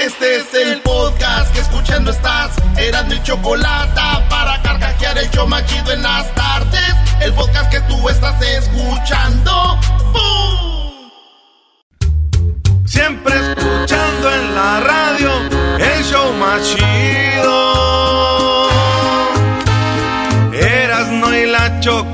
Este es el podcast que escuchando estás. Eran mi chocolate para carcajear el yo machido en las tardes. El podcast que tú estás escuchando. ¡Bum! Siempre escuchando en la radio el show machido. Erasno y la chocolata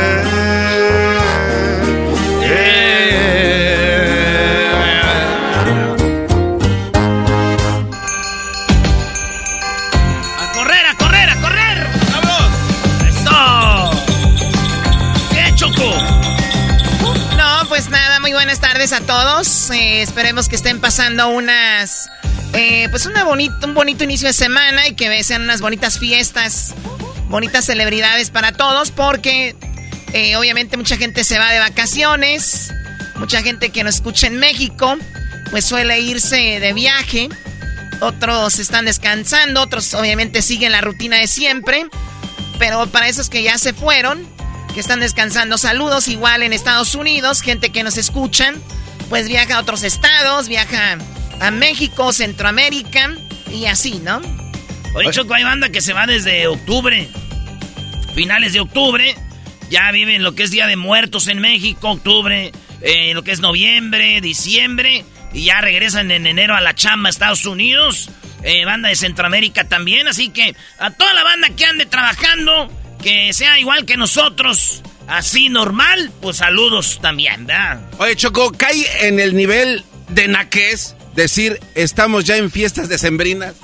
a todos. Eh, esperemos que estén pasando unas. eh, pues una bonito, un bonito inicio de semana y que sean unas bonitas fiestas, bonitas celebridades para todos, porque eh, obviamente mucha gente se va de vacaciones, mucha gente que nos escucha en México, pues suele irse de viaje, otros están descansando, otros obviamente siguen la rutina de siempre, pero para esos que ya se fueron, que están descansando, saludos igual en Estados Unidos, gente que nos escuchan, pues viaja a otros estados, viaja a México, Centroamérica y así, ¿no? Oye, Choco, hay banda que se va desde octubre. Finales de octubre. Ya viven lo que es Día de Muertos en México, octubre, eh, lo que es noviembre, diciembre. Y ya regresan en enero a la chamba a Estados Unidos. Eh, banda de Centroamérica también. Así que a toda la banda que ande trabajando, que sea igual que nosotros, así normal, pues saludos también, ¿verdad? Oye, Choco, cae en el nivel de naquez decir estamos ya en fiestas decembrinas.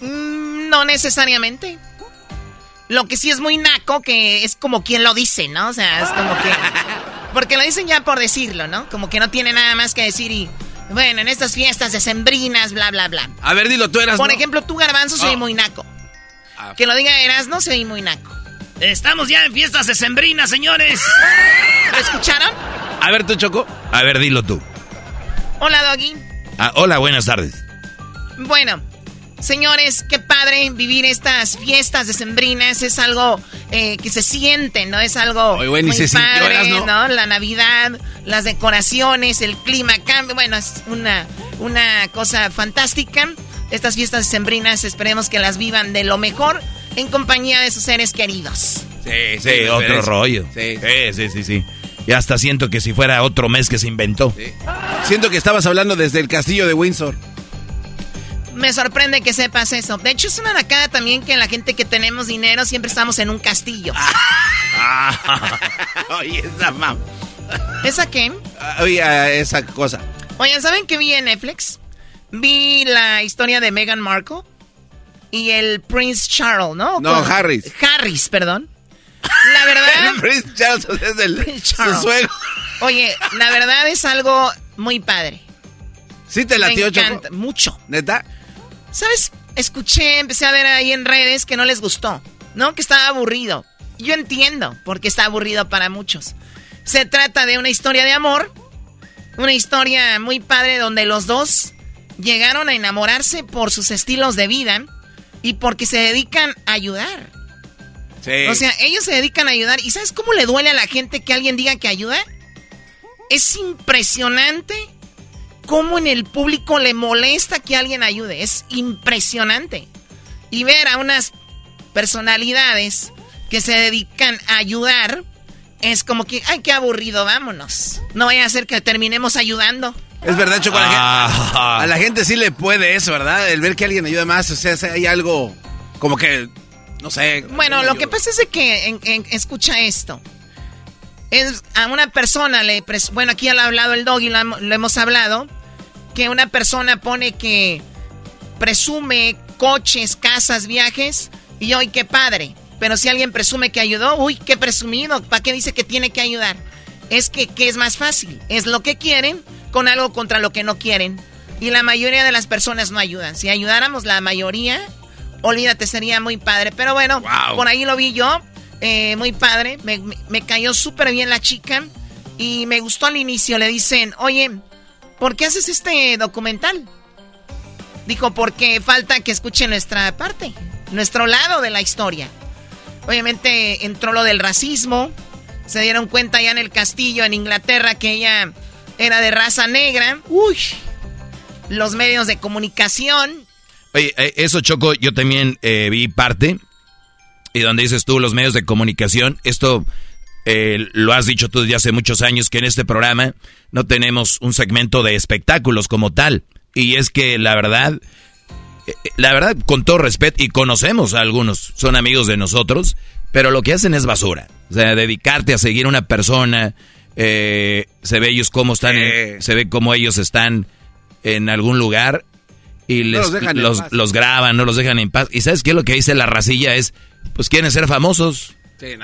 Mm, no necesariamente. Lo que sí es muy naco, que es como quien lo dice, ¿no? O sea, es como que... Porque lo dicen ya por decirlo, ¿no? Como que no tiene nada más que decir y... Bueno, en estas fiestas decembrinas, bla, bla, bla. A ver, dilo, tú eras. Por ¿no? ejemplo, tú, Garbanzo, soy Ah. muy naco. Ah. Que lo diga Eras, no soy muy naco. Estamos ya en fiestas decembrinas, señores. ¿Lo escucharon? A ver, tú, Choco. A ver, dilo tú. Hola, Doggy. Ah, hola, buenas tardes. Bueno, señores, qué padre vivir estas fiestas decembrinas. Es algo eh, que se siente, ¿no? Es algo Oye, güey, ni muy se padre, ¿no? ¿no? La Navidad, las decoraciones, el clima cambia. Bueno, es una, una cosa fantástica. Estas fiestas decembrinas esperemos que las vivan de lo mejor en compañía de sus seres queridos. Sí, Sí, otro rollo. Sí. Sí, sí, sí, sí. Y hasta siento que si fuera otro mes que se inventó. Sí. Siento que estabas hablando desde el castillo de Windsor. Me sorprende que sepas eso. De hecho, es una nacada también que la gente que tenemos dinero siempre estamos en un castillo. Oye, esa mam. ¿Esa qué? Ah, Oye, ah, esa cosa. Oigan, ¿saben qué vi en Netflix? Vi la historia de Meghan Markle y el Prince Charles, ¿no? No, Con- Harris. Harris, perdón. La verdad, Prince Charles es el, Prince su Charles. suegro. oye, la verdad es algo muy padre. ¿Sí te Me latió, encanta, Choco? mucho. ¿Neta? ¿Sabes? Escuché, empecé a ver ahí en redes que no les gustó, ¿no? Que estaba aburrido. yo entiendo porque está aburrido para muchos. Se trata de una historia de amor, una historia muy padre donde los dos llegaron a enamorarse por sus estilos de vida y porque se dedican a ayudar. O sea, ellos se dedican a ayudar. ¿Y sabes cómo le duele a la gente que alguien diga que ayuda? Es impresionante cómo en el público le molesta que alguien ayude. Es impresionante. Y ver a unas personalidades que se dedican a ayudar es como que, ay, qué aburrido, vámonos. No vaya a ser que terminemos ayudando. Es verdad, Choco, a, ah. a la gente sí le puede eso, ¿verdad? El ver que alguien ayuda más, o sea, hay algo como que no sé. Bueno, lo que pasa es que escucha esto. Es a una persona le bueno, aquí ya lo ha hablado el doggy, lo, lo hemos hablado, que una persona pone que presume coches, casas, viajes y hoy qué padre. Pero si alguien presume que ayudó, uy, qué presumido, ¿para qué dice que tiene que ayudar? Es que ¿qué es más fácil? Es lo que quieren con algo contra lo que no quieren. Y la mayoría de las personas no ayudan. Si ayudáramos la mayoría, Olvídate, sería muy padre. Pero bueno, por ahí lo vi yo. Eh, muy padre. Me, cayó súper bien la chica. Y me gustó al inicio. Le dicen, oye, ¿por qué haces este documental? Dijo, porque falta que escuche nuestra parte, nuestro lado de la historia. Obviamente entró lo del racismo. Se dieron cuenta ya en el castillo en Inglaterra que ella era de raza negra. Uy, los medios de comunicación Oye, eh, eso Choco, yo también eh, vi parte. Y donde dices tú, los medios de comunicación, esto eh, lo has dicho tú desde hace muchos años, que en este programa no tenemos un segmento de espectáculos como tal. Y es que la verdad, la verdad, con todo respeto, y conocemos a algunos, son amigos de nosotros, pero lo que hacen es basura. O sea, dedicarte a seguir a una persona, se ve ellos cómo están, se ve cómo ellos están en algún lugar y les, los, graban, no los dejan en paz. ¿Y sabes qué? Lo que dice la racilla es, pues quieren ser famosos.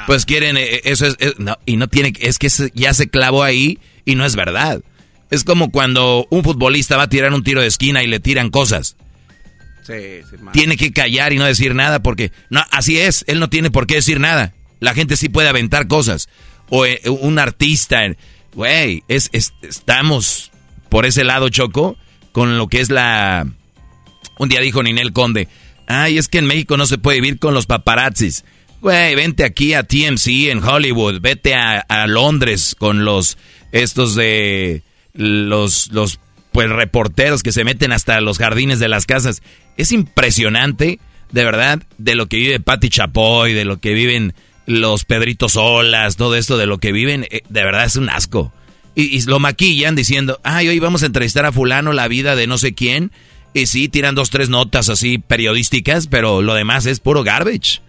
Pues quieren, eh, eso es, no, y no tiene, es que ya se clavó ahí y no es verdad. Es como cuando un futbolista va a tirar un tiro de esquina y le tiran cosas. Tiene que callar y no decir nada porque, no, así es, él no tiene por qué decir nada. La gente sí puede aventar cosas. O eh, un artista, güey, es, estamos por ese lado, Choco, con lo que es la un día dijo Ninel Conde, ay, es que en México no se puede vivir con los paparazzis. Güey, vente aquí a TMC en Hollywood, vete a, Londres con los, estos de, los, los, pues reporteros que se meten hasta los jardines de las casas. Es impresionante, de verdad, de lo que vive Patti Chapoy, de lo que viven los Pedritos Olas, todo esto de lo que viven, eh, de verdad es un asco. Y, y, lo maquillan diciendo, ay, hoy vamos a entrevistar a fulano la vida de no sé quién. Y sí, tiran dos, tres notas así periodísticas, pero lo demás es puro garbage.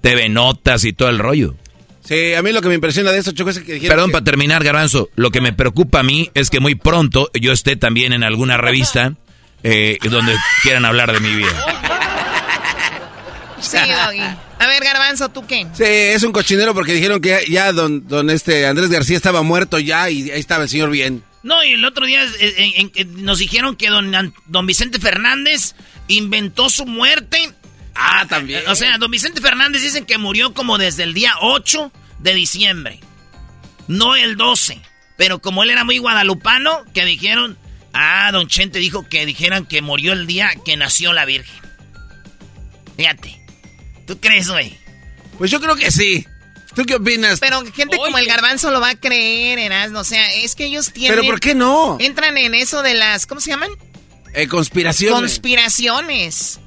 TV notas y todo el rollo. Sí, a mí lo que me impresiona de eso, Choco, es que Perdón, para terminar, Garbanzo, lo que me preocupa a mí es que muy pronto yo esté también en alguna revista eh, donde quieran hablar de mi vida. Sí, Doggy. A ver, Garbanzo, ¿tú qué? Sí, es un cochinero porque dijeron que ya don, don este Andrés García estaba muerto ya y ahí estaba el señor bien. No, y el otro día nos dijeron que don, don Vicente Fernández inventó su muerte. Ah, también. O sea, don Vicente Fernández dicen que murió como desde el día 8 de diciembre. No el 12. Pero como él era muy guadalupano, que dijeron... Ah, don Chente dijo que dijeran que murió el día que nació la Virgen. Fíjate. ¿Tú crees, güey? Pues yo creo que sí. ¿Tú qué opinas? Pero gente como el garbanzo lo va a creer, Erasmo. O sea, es que ellos tienen... ¿Pero por qué no? Entran en eso de las... ¿Cómo se llaman? Eh, conspiraciones. Conspiraciones.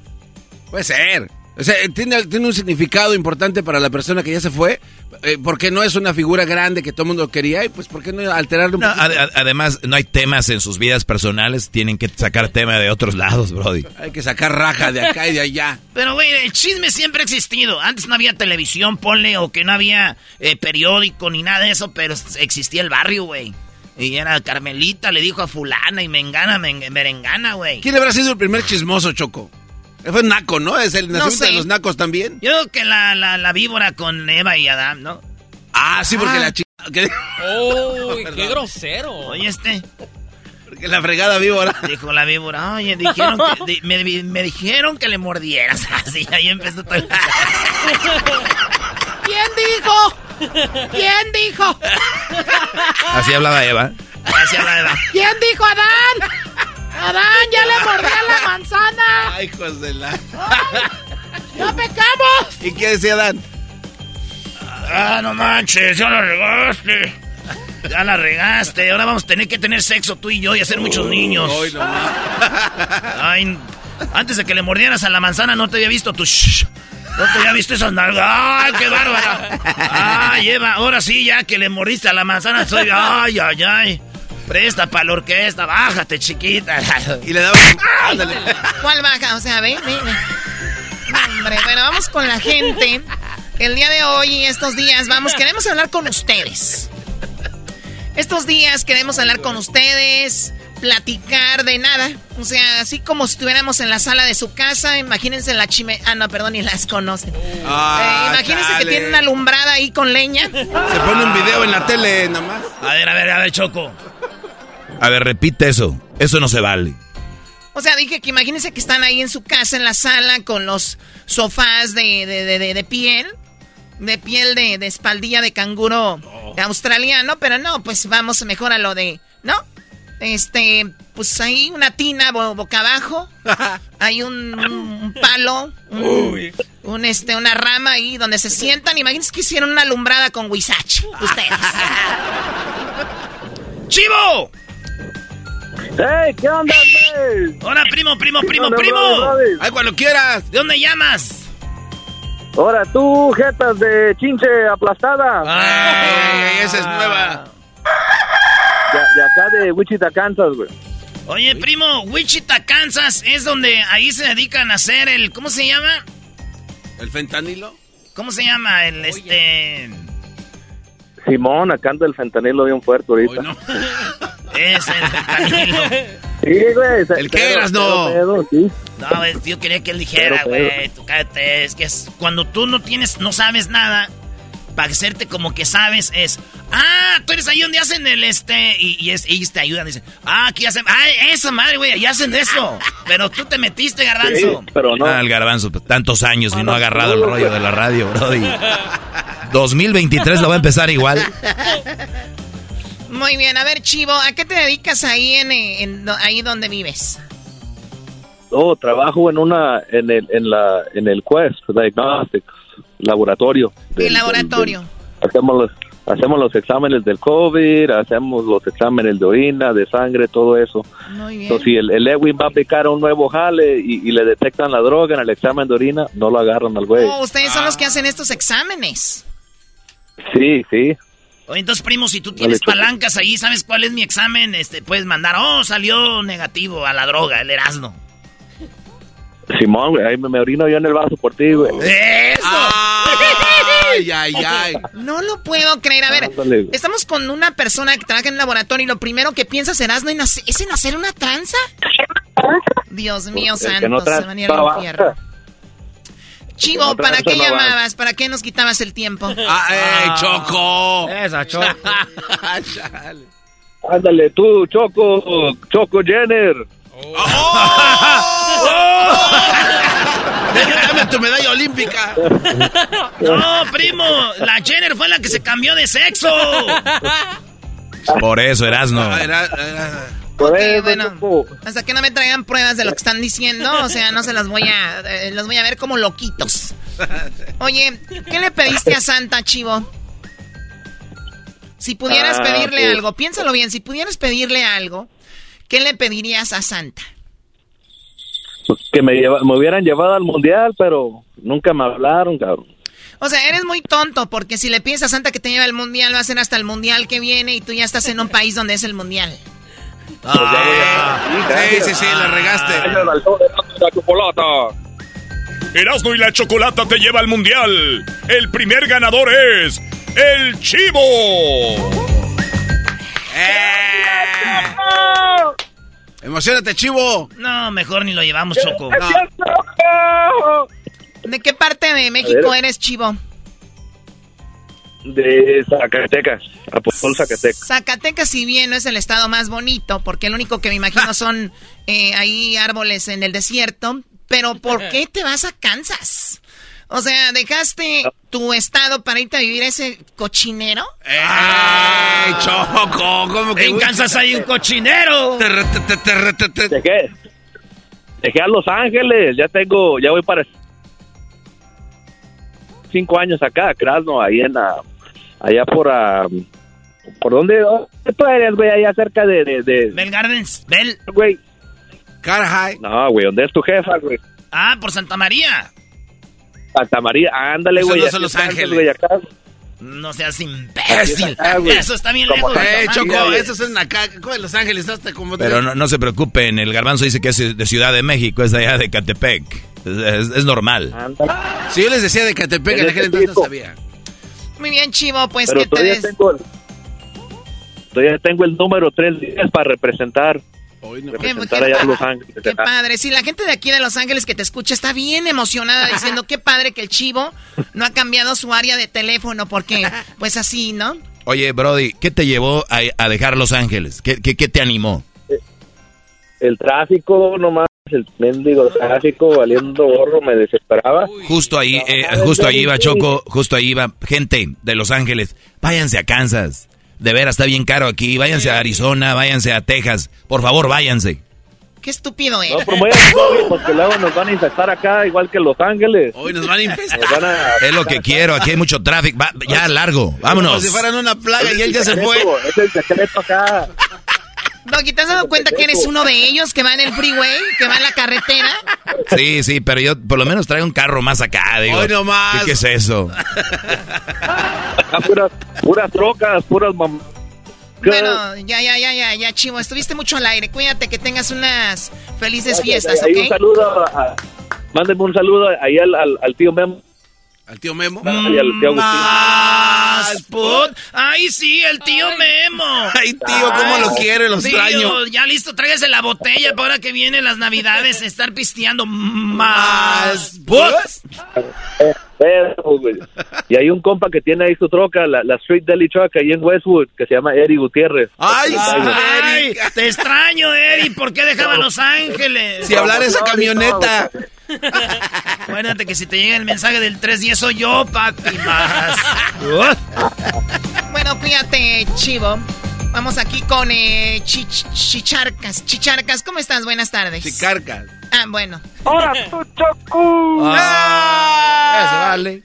Puede ser. O sea, tiene, tiene un significado importante para la persona que ya se fue, eh, porque no es una figura grande que todo el mundo quería, y pues ¿por qué no alterarlo un Además, no hay temas en sus vidas personales, tienen que sacar tema de otros lados, Brody. Hay que sacar raja de acá y de allá. Pero, güey, el chisme siempre ha existido. Antes no había televisión, ponle, o que no había eh, periódico ni nada de eso, pero existía el barrio, güey. Y era Carmelita, le dijo a fulana y mengana, merengana, güey. ¿Quién habrá sido el primer chismoso, Choco? Fue Naco, ¿no? Es el nacimiento de los Nacos también. Yo creo que la, la, la, víbora con Eva y Adán, ¿no? Ah, sí, porque ah. la chica... ¡Uy, qué grosero! Oye, este... Porque la fregada víbora. Dijo la víbora, oye, dijeron que, me, me, dijeron que le mordieras. Así, ahí empezó todo. ¿Quién dijo? ¿Quién dijo? Así hablaba Eva. Así hablaba Eva. ¿Quién dijo Adán? Adán, ya le mordí a la manzana. Ay, hijos de la. ¡Ya pecamos! ¿Y qué decía Adán? Ah, no manches, ya la regaste. Ya la regaste. Ahora vamos a tener que tener sexo tú y yo y hacer muchos niños. Ay, no, Ay, antes de que le mordieras a la manzana no te había visto tu shh. No te había visto esas nalgas. ¡Ay, qué bárbara! ¡Ay, Eva! Ahora sí, ya que le mordiste a la manzana, soy. ¡Ay, ay, ay! Presta para la orquesta, bájate, chiquita. Y le daba. Ándale. ¿Cuál baja? O sea, ve, ve, ve. No, hombre, bueno, vamos con la gente. El día de hoy y estos días, vamos, queremos hablar con ustedes. Estos días queremos hablar con ustedes, platicar de nada. O sea, así como si estuviéramos en la sala de su casa, imagínense la chime... Ah, no, perdón, ni las conocen. Ah, Eh, imagínense que tienen una alumbrada ahí con leña. Se pone un video en la tele nada más. A ver, a ver, a ver, Choco. A ver, repite eso. Eso no se vale. O sea, dije que imagínense que están ahí en su casa, en la sala, con los sofás de, de, de, piel. De piel de, de espaldilla de canguro australiano. Pero no, pues vamos mejor a lo de... ¿No? Este, pues ahí una tina bo- boca abajo. Hay un, un palo. Un, un, este, una rama ahí donde se sientan. Imagínense que hicieron una alumbrada con Huizache. Ustedes. ¡Chivo! ¡Hey! ¿Qué onda, güey? Hola, primo, primo, primo, onda, primo. brother, brother? Ay, cuando quieras. ¿De dónde llamas? Ahora tú, jetas de chinche aplastada. Ah. Ay, esa es nueva. De, de acá de Wichita, Kansas, güey. Oye, primo, Wichita, Kansas, es donde ahí se dedican a hacer el. ¿Cómo se llama? ¿El fentanilo? ¿Cómo se llama? El este. Simón, acá anda el fentanilo bien fuerte ahorita. Hoy no. Es el. Sí, güey. se- ¿El qué eras, no? pero, pero, sí. No, es- yo quería que él dijera, güey, tú cállate, es que es cuando tú no tienes, no sabes nada, para hacerte como que sabes, es, ah, tú eres ahí donde hacen el este, y, y es, ellos te ayudan, dicen, ah, aquí hacen, ah, esa madre, güey, ahí hacen eso, pero tú te metiste, Sí, garbanzo. pero no. Ah, el garbanzo, pues, tantos años y no ha agarrado el rollo de la radio, Brody. 2023 lo va a empezar igual. Muy bien, a ver, Chivo, ¿a qué te dedicas ahí en, eh, en ahí donde vives? Oh, trabajo en una, en el, en la, en el Quest Diagnostics laboratorio. El laboratorio. del- del- hacemos los, hacemos los exámenes del COVID, hacemos los exámenes de orina, de sangre, todo eso. Muy bien. Entonces, si el, el Edwin va a aplicar un nuevo jale y, y le detectan la droga en el examen de orina, no lo agarran al güey. Oh, ustedes son los que hacen estos exámenes. Sí, sí. Oye, entonces, primo, si tú tienes palancas ahí, ¿sabes cuál es mi examen? Este, puedes mandar, oh, salió negativo a la droga, el Erasmo. Simón, güey, ahí me, me orino yo en el vaso por ti, güey. ¡Eso! Ay, ay, ay. No lo puedo creer. A ver, Ándale. estamos con una persona que trabaja en el laboratorio y lo primero que piensas Erasmo, en hacer- es en hacer una tranza. Dios mío que santo, no se van a ir al tranza, infierno. Chivo, no ¿para qué llamabas? ¿Para qué nos quitabas el tiempo? Ah, ey, Choco. Esa, Choco. Chale. Ándale, tú, Choco, Choco Jenner. Dame tu medalla olímpica. No, primo, la Jenner fue la que se cambió de sexo. Por eso, Erasno. Ah, era- era- Por Ok, eso, bueno, hasta que no me traigan pruebas de lo que están diciendo, o sea, no se las voy a, eh, los voy a ver como loquitos. Oye, ¿qué le pediste a Santa, Chivo? Si pudieras Ah, pedirle pues- algo, piénsalo bien, si pudieras pedirle algo, ¿qué le pedirías a Santa? Pues que me, lleva- me hubieran llevado al mundial, pero nunca me hablaron, cabrón. O sea, eres muy tonto, porque si le pides a Santa que te lleve al mundial, va a ser hasta el mundial que viene y tú ya estás en un país donde es el mundial. Sí, sí, sí, la regaste. Erasmo y la Chocolata te lleva al mundial. El primer ganador es el Chivo. ¡Eh! Emocionate, chivo. No, mejor ni lo llevamos, Choco. No. ¿De qué parte de México eres, Chivo? De Zacatecas, Apóstol Zacatecas. Zacatecas, si bien no es el estado más bonito, porque lo único que me imagino son eh, ahí árboles en el desierto, pero ¿por qué te vas a Kansas? O sea, ¿dejaste tu estado para irte a vivir ese cochinero? ¡Ey, Choco! ¿Cómo que En Kansas hay un cochinero. Dejé, dejé a Los Ángeles, ya tengo, ya voy para cinco años acá, Krasno, ahí en la, allá por, ah, ¿por dónde, dónde tú eres, güey? Allá cerca de, de, de, Bell Gardens. Bell. güey. High. No, güey, ¿dónde es tu jefa, güey? Ah, por Santa María. Santa María, ándale, Eso güey. no aquí son Los en Ángeles. güey, acá. No seas imbécil. acá. Eso está bien lejos. de ¡Eh, Choco! María. Esos son acá, en Los Ángeles, hasta como... Pero no, no se preocupen, el garbanzo dice que es de Ciudad de México, es de allá de Catepec. Es, es- es normal. Si yo les decía de Catepec, en En aquel ese entonces no sabía. Muy bien, Chivo, pues Pero que te todavía des... tengo, todavía tengo el número tres días para representar, Hoy no. Qué- representar qué allá a Los Ángeles. Qué padre. Sí, la gente de aquí de Los Ángeles que te escucha está bien emocionada diciendo qué padre que el chivo no ha cambiado su área de teléfono porque, pues así, ¿no? Oye, Brody, ¿qué te llevó a, a dejar Los Ángeles? ¿Qué, qué, qué te animó? El tráfico, nomás, el mendigo tráfico valiendo gorro, me desesperaba. Justo ahí, eh, justo ahí iba Choco, justo ahí iba gente de Los Ángeles. Váyanse a Kansas. De veras, está bien caro aquí. Váyanse a Arizona, váyanse a Texas. Por favor, váyanse. Qué estúpido, ¿eh? No promuevan COVID porque luego nos van a infectar acá, igual que Los Ángeles. Hoy nos van a infestar. A- Es lo que quiero. Aquí hay mucho tráfico. Va- ya, largo. Como Vámonos. si fueran una plaga y él ya se fue. Es el secreto acá. Doggy, ¿te has dado cuenta que eres uno de ellos que va en el freeway, que va en la carretera? Sí, sí, pero yo por lo menos traigo un carro más acá. Digo, Hoy nomás. ¿qué, qué es eso? Acá puras, puras trocas, puras mam... Bueno, ya, ya, ya, ya, ya, Chivo. Estuviste mucho al aire. Cuídate que tengas unas felices fiestas, Ahí un ¿ok? saludo, a, mándenme un saludo ahí al, al, al tío Memo Al tío Memo. y al tío Agustín. Más put. Ay, sí, el tío Memo. Ay, tío, cómo lo quiere, lo Tío, extraño. ya listo, tráigase la botella para ahora que vienen las navidades, estar pisteando más put. Y hay un compa que tiene ahí su troca, la, la Street Deli Truck, ahí en Westwood, que se llama Eddie Gutiérrez. Ay, Ay, Eric. te extraño, Eri. ¿Por qué dejaba Los Ángeles? Si hablar esa camioneta. Acuérdate que si te llega el mensaje del 310 soy yo, papi, más. Bueno, cuídate, Chivo. Vamos aquí con eh, Chich- Chicharcas. Chicharcas, ¿cómo estás? Buenas tardes. Chicarcas. Ah, bueno. ¡Ahora tú, Choco! Ah, ya se vale.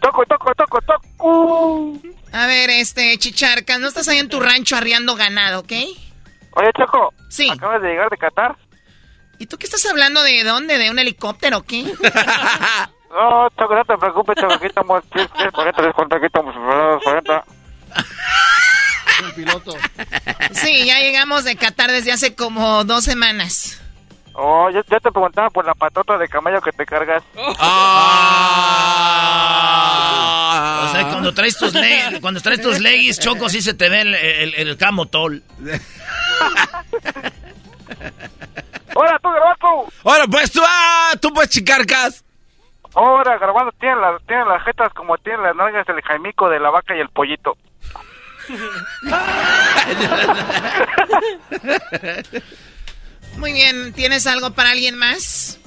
¡Toco, toco, toco, toco! A ver, este, Chicharcas, ¿no estás ahí en tu rancho arriando ganado, ok? Oye, Choco. Sí. Acabas de llegar de Qatar. ¿Y tú qué estás hablando de dónde? ¿De un helicóptero o qué? No, Choco, no te preocupes, Choco. Aquí estamos. 40 descuento. Aquí estamos. 40. Sí, ya llegamos de Qatar desde hace como dos semanas. Oh, yo, yo te preguntaba por la patota de camello que te cargas. Ah. O sea, cuando traes tus, le- cuando traes tus leggings, Choco, sí se te ve el, el, el camotol. ¡Ahora tú, Garbanzo! Ahora, pues tú, ah, tú pues chicarcas. Ahora, Garbanzo tiene las, tiene las jetas como tiene las nalgas del jaimico de la vaca y el pollito. Muy bien, ¿tienes algo para alguien más?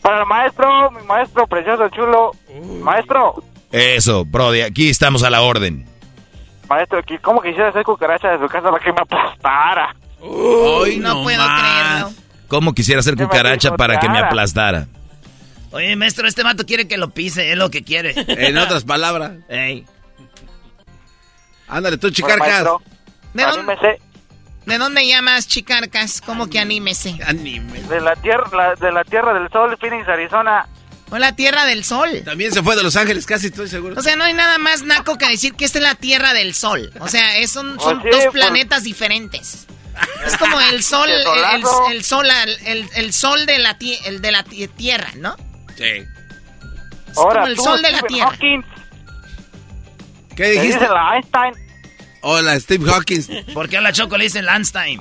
Para el maestro, mi maestro precioso, chulo. Maestro, Eso, Brody, aquí estamos a la orden. maestro, ¿cómo quisiera hacer cucaracha de su casa para que me aplastara? Hoy No puedo creerlo. ¿Cómo quisiera me cucaracha para que me aplastara? Oye, maestro, este vato quiere que lo pise, es lo que quiere. En otras palabras. Ey. Ándale, tú Bueno, chicarcas. maestro, ¿De dónde, anímese. ¿De dónde llamas, Chicarcas? ¿Cómo que anímese? Anime. De la tierra, la- de la tierra del sol, Phoenix, Arizona. O la Tierra del Sol. También se fue de Los Ángeles, casi estoy seguro. O sea, no hay nada más naco que decir que esta es la Tierra del Sol. O sea, es- son, Pues son sí, dos por- planetas diferentes. Es como el sol, el, el- solazo. el sol, el, el sol de la, tie- el de la ti- Tierra, ¿no? Sí. Es como el sol de la Tierra. Hawking, ¿Qué dijiste? dice la Einstein. Hola, Steve Hawkins. ¿Por qué a la Choco le dicen Landstein?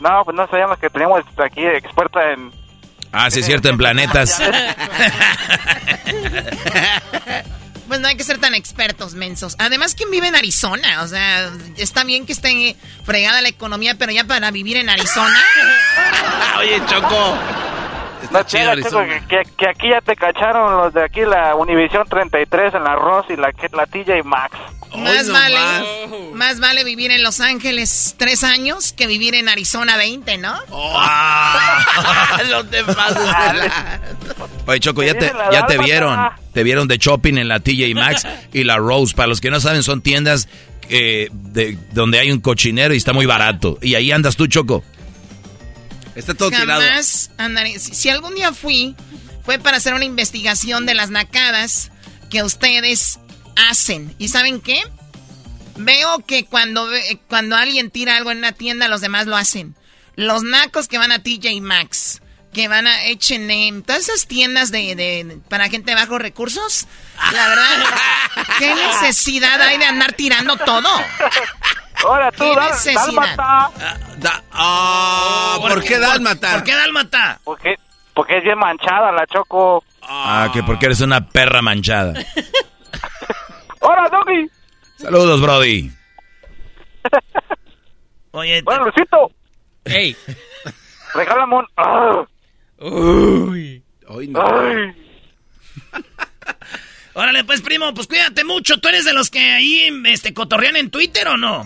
No, pues no sabíamos que teníamos aquí experta en... Ah, sí, es cierto, en planetas. Pues no hay que ser tan expertos, mensos. Además, ¿quién vive en Arizona? O sea, está bien que esté fregada la economía, pero ya para vivir en Arizona. Oye, Choco. No chido, que, que, aquí ya te cacharon los de aquí, la Univisión 33 en la Ross y la, la TJ Maxx. Más vale, más. vale vivir en Los Ángeles tres años que vivir en Arizona 20, ¿no? Oh. no te pases Oye, Choco, ya te, ya te vieron. Te vieron de shopping en la TJ Maxx y la Rose. Para los que no saben, son tiendas eh, de, donde hay un cochinero y está muy barato. Y ahí andas tú, Choco. Está todo Jamás Andaré. Si, algún día fui, fue para hacer una investigación de las nacadas que ustedes hacen. ¿Y saben qué? Veo que cuando, cuando alguien tira algo en una tienda, los demás lo hacen. Los nacos que van a TJ Maxx, que van a H&M, todas esas tiendas de, de, para gente de bajos recursos, la verdad, ¿qué necesidad hay de andar tirando todo? Ahora tú, ¿Qué Dálmata. Ah, ¿por, qué Dálmata? ¿Por qué Dálmata? Porque, porque es bien manchada la Choco. Ah, que porque eres una perra manchada. ¡Hola, Doggy! Saludos, Brody. Oye, bueno, Luisito. ¡Ey! Regálame un... Ah. Uy. Hoy no. Ay. Órale, pues, primo, pues cuídate mucho. ¿Tú eres de los que ahí este, cotorrean en Twitter o no?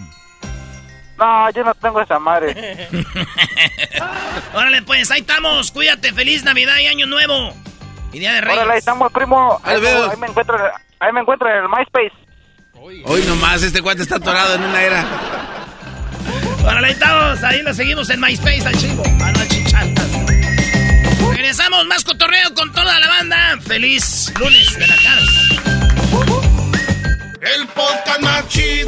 No, yo no tengo esa madre. Órale, pues, ahí estamos. Cuídate. Feliz Navidad y Año Nuevo. Y Día de Reyes. Órale, ahí estamos, primo. Ahí, me, encuentro, ahí me encuentro en el MySpace. Hoy nomás, este cuate está atorado en una era. Órale, ahí estamos. Ahí lo seguimos en MySpace al chivo. Chantas. Regresamos, más cotorreo con toda la banda. Feliz lunes de la casa. El podcast más chido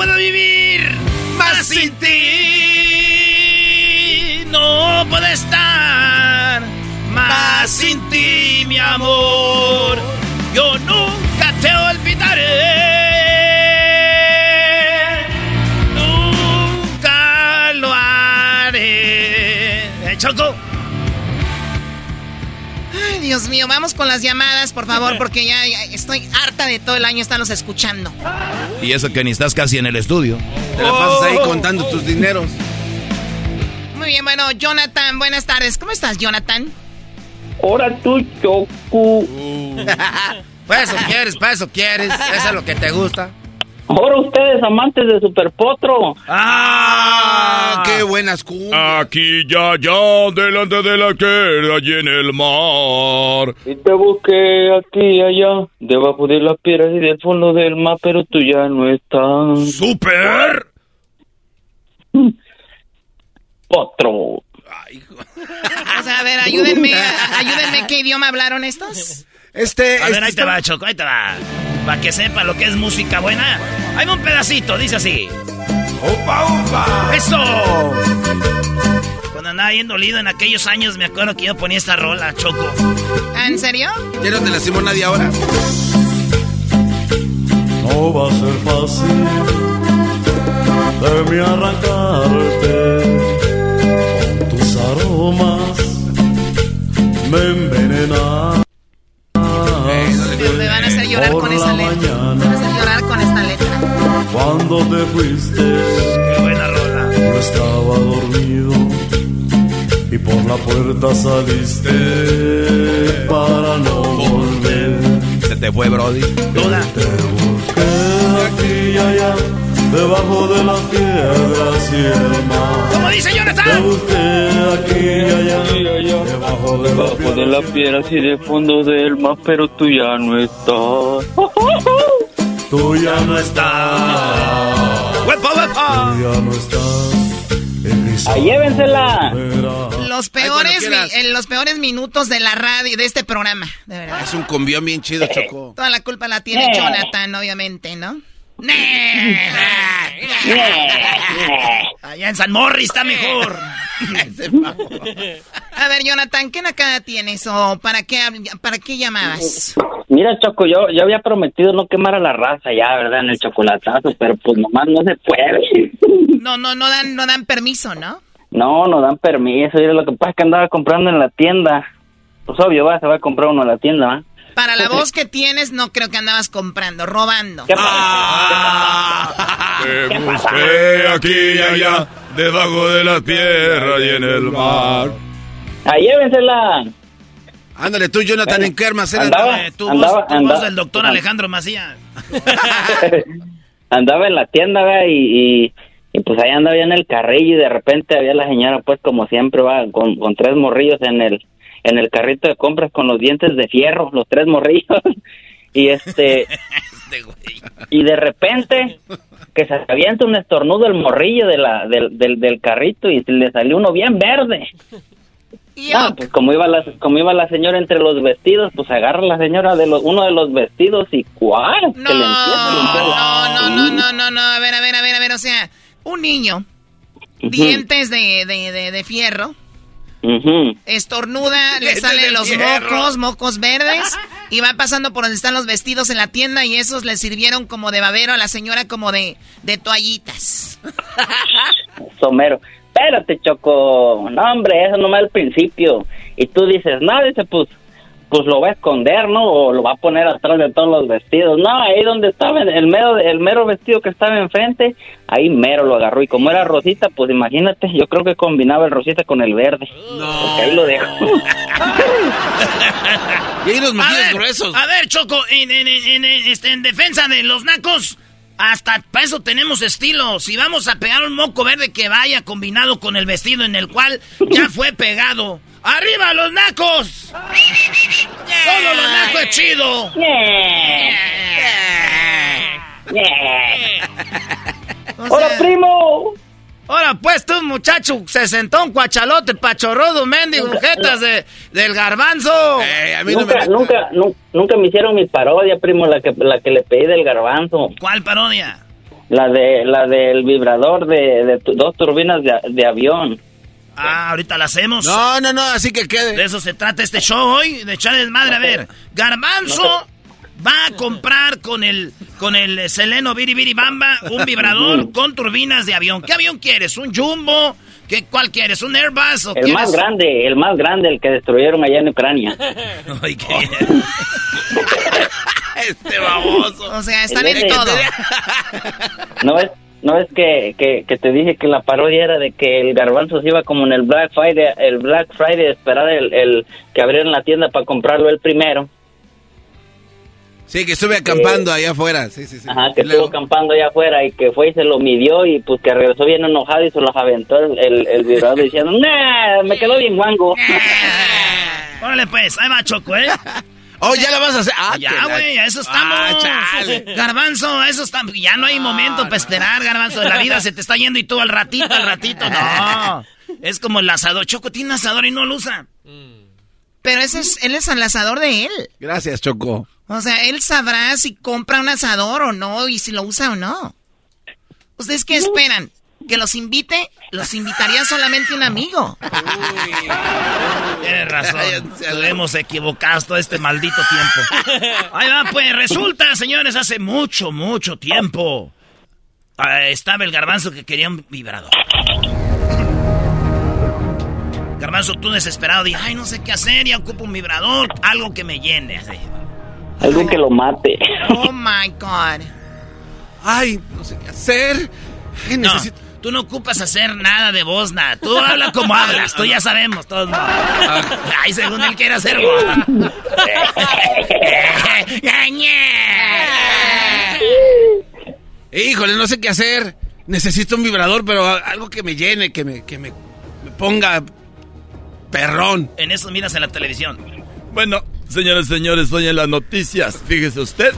Puedo vivir más sin ti. No puedo estar más sin ti, mi amor. Yo nunca te olvidaré. Dios mío, vamos con las llamadas, por favor, porque ya, estoy harta de todo el año estarlos escuchando. Y eso que ni estás casi en el estudio. Te la pasas ahí contando tus dineros. Muy bien, bueno, Jonathan, buenas tardes. ¿Cómo estás, Jonathan? Ahora tú, Choco. para eso quieres, para eso quieres. Eso es lo que te gusta. Ahora ustedes, amantes de Superpotro. ¡Ah! ¡Qué buenas cumbias! Aquí ya, ya, delante de la queda allí en el mar. Y te busqué aquí y allá, debajo de las piedras y del fondo del mar, pero tú ya no estás. ¡Super! Potro. Ay, o sea, a ver, ayúdenme, ayúdenme, ¿qué idioma hablaron estos? Este. A ver, ahí te va, Choco, ahí te va. Para que sepa lo que es música buena. Hay un pedacito, dice así. ¡Upa, upa! ¡Eso! Cuando andaba bien dolido en aquellos años, me acuerdo que yo ponía esta rola, Choco. ¿Ah, ¿En serio? ¿Ya no te lastimó nadie ahora? No va a ser fácil de mi arrancarte con tus aromas me envenenan. Llorar con esa letra. A llorar con esta letra. Cuando te fuiste, qué buena rola. Yo estaba dormido y por la puerta saliste para no volver. Se te fue, Brody. Duda. Te busqué aquí y allá, debajo de las piedras y el mar. ¿Cómo dice Te Jonathan? busqué aquí y allá, debajo de las Debajo de las piedras y de fondo del mar, pero tú ya no estás. Tú ya no estás. ¡Huepa, huepa! Tú ya no estás. ¡Ahí llévensela! Los peores, en los peores minutos de la radio, de este programa, de verdad. Es un combión bien chido, Choco. Toda la culpa la tiene Eh. Jonathan, obviamente, ¿no? Allá en San Morris está mejor. A ver, Jonathan, ¿qué nacada tienes o para qué, para qué llamabas? Mira, Choco, yo, yo había prometido no quemar a la raza ya, ¿verdad? En el chocolatazo, pero pues nomás no se puede. No, no, no dan, no dan permiso, ¿no? No, no dan permiso. Y lo que pasa es que andaba comprando en la tienda. Pues obvio, va, se va a comprar uno en la tienda, ¿va? Para la voz que tienes, no creo que andabas comprando, robando. ¿Qué pasa? Te busqué aquí y allá, debajo de las piedras y en el mar. Ahí llévensela. Ándale tú, Jonathan, en Kermas. era- Andaba, Eh, tu andaba, voz, tu andaba- voz del doctor Alejandro Macías. andaba en la tienda. Y, y, y, pues ahí andaba ya en el carrillo y de repente había la señora, pues como siempre, va, con, con tres morrillos en el, en el carrito de compras con los dientes de fierro, los tres morrillos. y este, y de repente que se avienta un estornudo el morrillo de la, del, del, del carrito y le salió uno bien verde. Ah, pues como iba la como iba la señora entre los vestidos, pues agarra la señora de los, uno de los vestidos y cuál No, no, no, no, no, no, no, a ver, a ver, a ver, a ver, o sea, un niño, dientes de, de, de, de fierro, estornuda, le salen los mocos, mocos verdes, y va pasando por donde están los vestidos en la tienda y esos le sirvieron como de babero a la señora como de, de toallitas. Somero. Espérate, Choco. No, hombre, eso nomás al principio. Y tú dices, no, dice, pues, pues lo va a esconder, ¿no? O lo va a poner atrás de todos los vestidos. No, ahí donde estaba el mero, el mero vestido que estaba enfrente, ahí mero lo agarró. Y como era rosita, pues imagínate, yo creo que combinaba el rosita con el verde. Porque ahí lo dejó. y ahí los ver, A ver, Choco, en, en- en- en- este, en defensa de los nacos, hasta para eso tenemos estilo. Si vamos a pegar un moco verde que vaya combinado con el vestido en el cual ya fue pegado. ¡Arriba los nacos! ¡Todo lo naco es chido! ¡Hola, primo! Ahora pues tú, muchacho, se sentó un cuachalote pachorrudo, mendigo, jetas de, del garbanzo. nunca, nunca, nu- nunca me hicieron mi parodia, primo, la que, la que le pedí del garbanzo. ¿Cuál parodia? La de la del vibrador de, de tu- dos turbinas de, de avión. Ah, ahorita la hacemos. No, no, no, así que quede. De eso se trata este show hoy, de echar desmadre. A ver, Garbanzo va a comprar con el con el Seleno Biribiri Bamba un vibrador con turbinas de avión. ¿Qué avión quieres? ¿Un Jumbo? ¿Qué, ¿Cuál quieres? ¿Un Airbus o El quieres? más grande, el más grande, el que destruyeron allá en Ucrania. Ay, qué bien. este baboso. O sea, están El en todo. ¿No ves? ¿No ves que, que, que te dije que la parodia era de que el garbanzo se iba como en el Black Friday, el Black Friday a esperar el, el que abrieran la tienda para comprarlo el primero? Sí, que estuve acampando allá afuera. Sí, sí, sí. Ajá, que estuvo acampando allá afuera y que fue y se lo midió y pues que regresó bien enojado y se los aventó el, el, el vibrador diciendo, nah, me quedó bien guango. Órale pues, ahí va Choco, ¿eh? Oh, ya la vas a hacer. Ah, que ya, la- güey, a eso estamos. Ah, chale. Garbanzo, a eso estamos. Ya no hay momento para esperar, Garbanzo. La vida se te está yendo y tú al ratito, al ratito. No. Es como el asador. Choco tiene un asador y no lo usa. Pero ese es, él es el asador de él. Gracias, Choco. O sea, él sabrá si compra un asador o no y si lo usa o no. ¿Ustedes qué esperan? Que los invite, los invitaría solamente un amigo. Tienes razón. Nos hemos equivocado todo este maldito tiempo. Ahí va, pues resulta, señores, hace mucho, mucho tiempo. ah, estaba el garbanzo que quería un vibrador. Garbanzo, tú desesperado, dije, ay, no sé qué hacer, ya ocupo un vibrador, algo que me llene. Así. Algo que lo mate. Oh my God. Ay, no sé qué hacer. Ay, No, necesito. Tú no ocupas hacer nada de voz, nada. Tú habla como hablas, tú ya sabemos todos. Ay, según él quiere hacer voz. Híjole, no sé qué hacer. Necesito un vibrador, pero algo que me llene, que me, que me, me ponga perrón. En eso miras en la televisión. Bueno, señores, señores, hoy en las noticias, fíjese usted.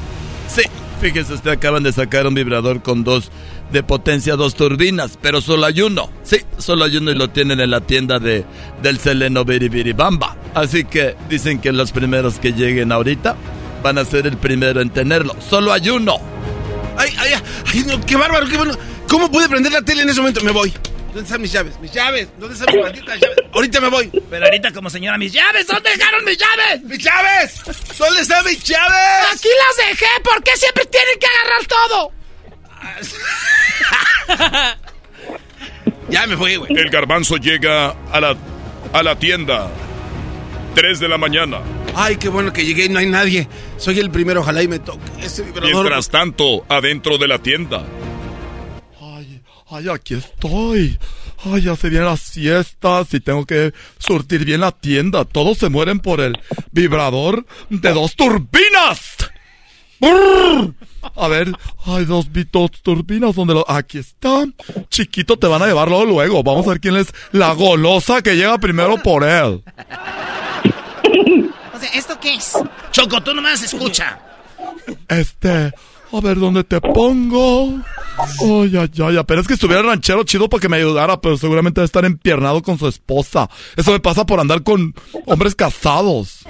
Sí, fíjese usted, acaban de sacar un vibrador con dos de potencia, dos turbinas, pero solo hay uno. Sí, solo hay uno y lo tienen en la tienda de del Seleno Biribiribamba. Así que dicen que los primeros que lleguen ahorita van a ser el primero en tenerlo. Solo hay uno. Ay, ay, ay, no, qué bárbaro, qué bueno. ¿Cómo pude prender la tele en ese momento? Me voy. ¿Dónde están mis llaves? Mis llaves. ¿Dónde están mis malditas llaves? Ahorita me voy. Pero ahorita como señora, mis llaves, ¿dónde dejaron mis llaves? ¡Mis llaves! ¿Dónde están mis llaves? Aquí las dejé, ¿por qué siempre tienen que agarrar todo? Ya me fui, güey. El garbanzo llega a la, a la tienda. 3 de la mañana. Ay, qué bueno que llegué y no hay nadie. Soy el primero, ojalá y me toque ese vibrador. Mientras tanto, adentro de la tienda. Ay, aquí estoy. Ay, ya se vienen las siestas y tengo que surtir bien la tienda. Todos se mueren por el vibrador de dos turbinas. A ver, hay dos, dos turbinas donde lo... Aquí está. Chiquito, te van a llevarlo luego. Vamos a ver quién es la golosa que llega primero por él. O sea, ¿esto qué es? Choco, tú nomás escucha. Este, a ver dónde te pongo. Ay, ay, ay, pero es que estuviera el ranchero chido para que me ayudara, pero seguramente debe estar empiernado con su esposa. Eso me pasa por andar con hombres casados.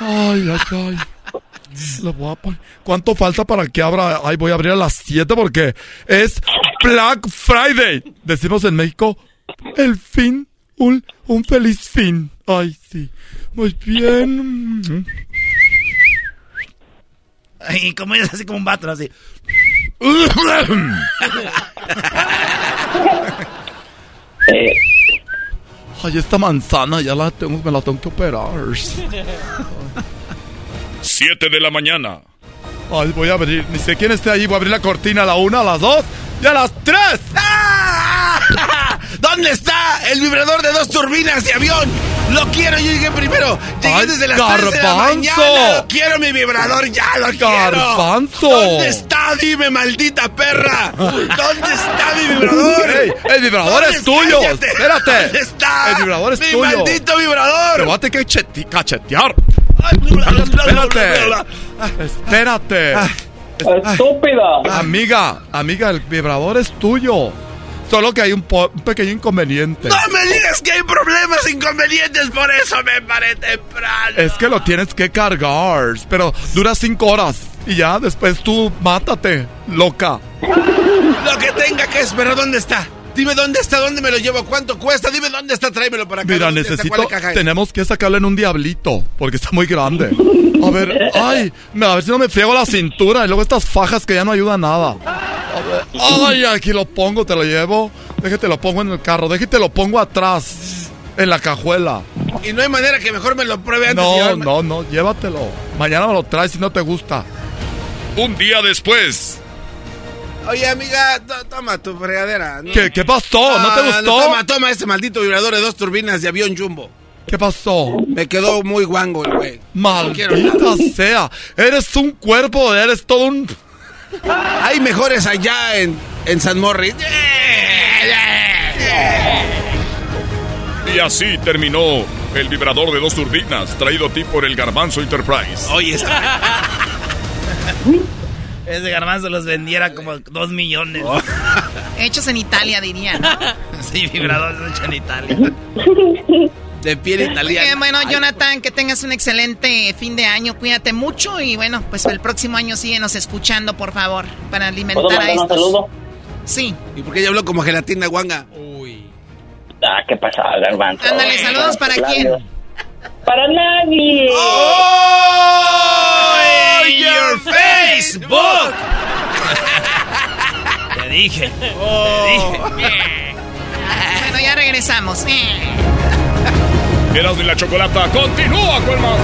Ay, ay, ay. Le voy a ¿Cuánto falta para que abra? Ay, voy a abrir a las 7 porque es Black Friday. Decimos en México, el fin, un, un feliz fin. Ay, sí. Muy bien. Y como es así como un vato, así. Ay, esta manzana ya la tengo, me la tengo que operar. 7 de la mañana. Ay, voy a abrir, ni sé quién esté ahí, voy a abrir la cortina a la una, a las dos y a las tres. ¡Ah! ¿Dónde está el vibrador de dos turbinas de avión? Lo quiero, yo llegué primero. Llegué Ay, desde las 3 de la mañana. Lo quiero, mi vibrador, ya lo quiero. Garbanzo. ¿Dónde está? Dime, maldita perra. ¿Dónde está mi vibrador? Ey, el vibrador ¿Dónde es tuyo. Cállate. Espérate. ¿Dónde está? El vibrador es mi tuyo. maldito vibrador. Te voy a tener que cachetear. Espérate. Espérate. Estúpida. Amiga, amiga, el vibrador es tuyo. Solo que hay un, po- un pequeño inconveniente. No me digas que hay problemas inconvenientes, por eso me paré temprano. Es que lo tienes que cargar, pero dura cinco horas. Y ya, después tú mátate, loca. Lo que tenga que esperar, ¿dónde está? Dime dónde está, dónde me lo llevo, cuánto cuesta, dime dónde está, tráemelo para acá. Mira, necesito. Tenemos que sacarlo en un diablito, porque está muy grande. A ver, ay, a ver si no me friego la cintura y luego estas fajas que ya no ayudan nada. A ver, ay, aquí lo pongo, te lo llevo. Déjate lo pongo en el carro, déjate lo pongo atrás, en la cajuela. Y no hay manera que mejor me lo pruebe antes. No, no, no, llévatelo. Mañana me lo traes si no te gusta. Un día después. Oye, amiga, to- toma tu fregadera. ¿no? ¿Qué, qué pasó? ¿No te Ah, gustó? toma, toma este maldito vibrador de dos turbinas de avión jumbo. ¿Qué pasó? Me quedó muy guango el güey. Maldita sea. Eres un cuerpo, eres todo un. Hay mejores allá en, en San Morris. Y así terminó el vibrador de dos turbinas, traído a ti por el Garbanzo Enterprise. Oye, está. Ese garbanzo los vendiera como dos millones. Hechos en Italia, dirían. Sí, vibradores hechos en Italia. De piel italiana. bien, bueno, Jonathan, que tengas un excelente fin de año. Cuídate mucho y bueno, pues el próximo año síguenos escuchando, por favor, para ¿Puedo alimentar a mandar un estos. saludo? Sí. ¿Y por qué ella habló como gelatina guanga? Uy. Ah, ¿qué pasa, Garbanzo? Ándale, saludos para quién. Para nadie. ¡Oh! ¡Your Facebook! Te dije. Te dije. Bueno, ya regresamos. Erasmo y la Chocolata continúa con más.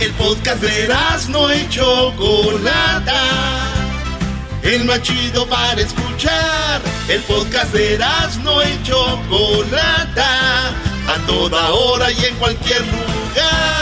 El podcast de Erasmo y Chocolata. El más chido para escuchar. El podcast de Erasmo y Chocolata. A toda hora y en cualquier lugar.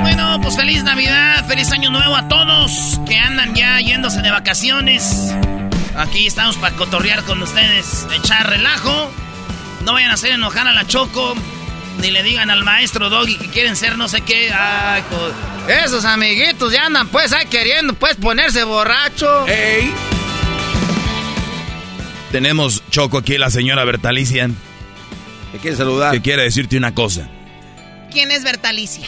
Bueno, pues feliz Navidad, feliz Año Nuevo a todos que andan ya yéndose de vacaciones. Aquí estamos para cotorrear con ustedes, echar relajo. No vayan a hacer enojar a la Choco, ni le digan al maestro Doggy que quieren ser no sé qué. Ay, Esos amiguitos ya andan pues ahí queriendo pues ponerse borracho. ¡Ey! Tenemos Choco aquí, la señora Bertalicia. ¿Te quiere saludar? Que quiere decirte una cosa. ¿Quién es Bertalicia?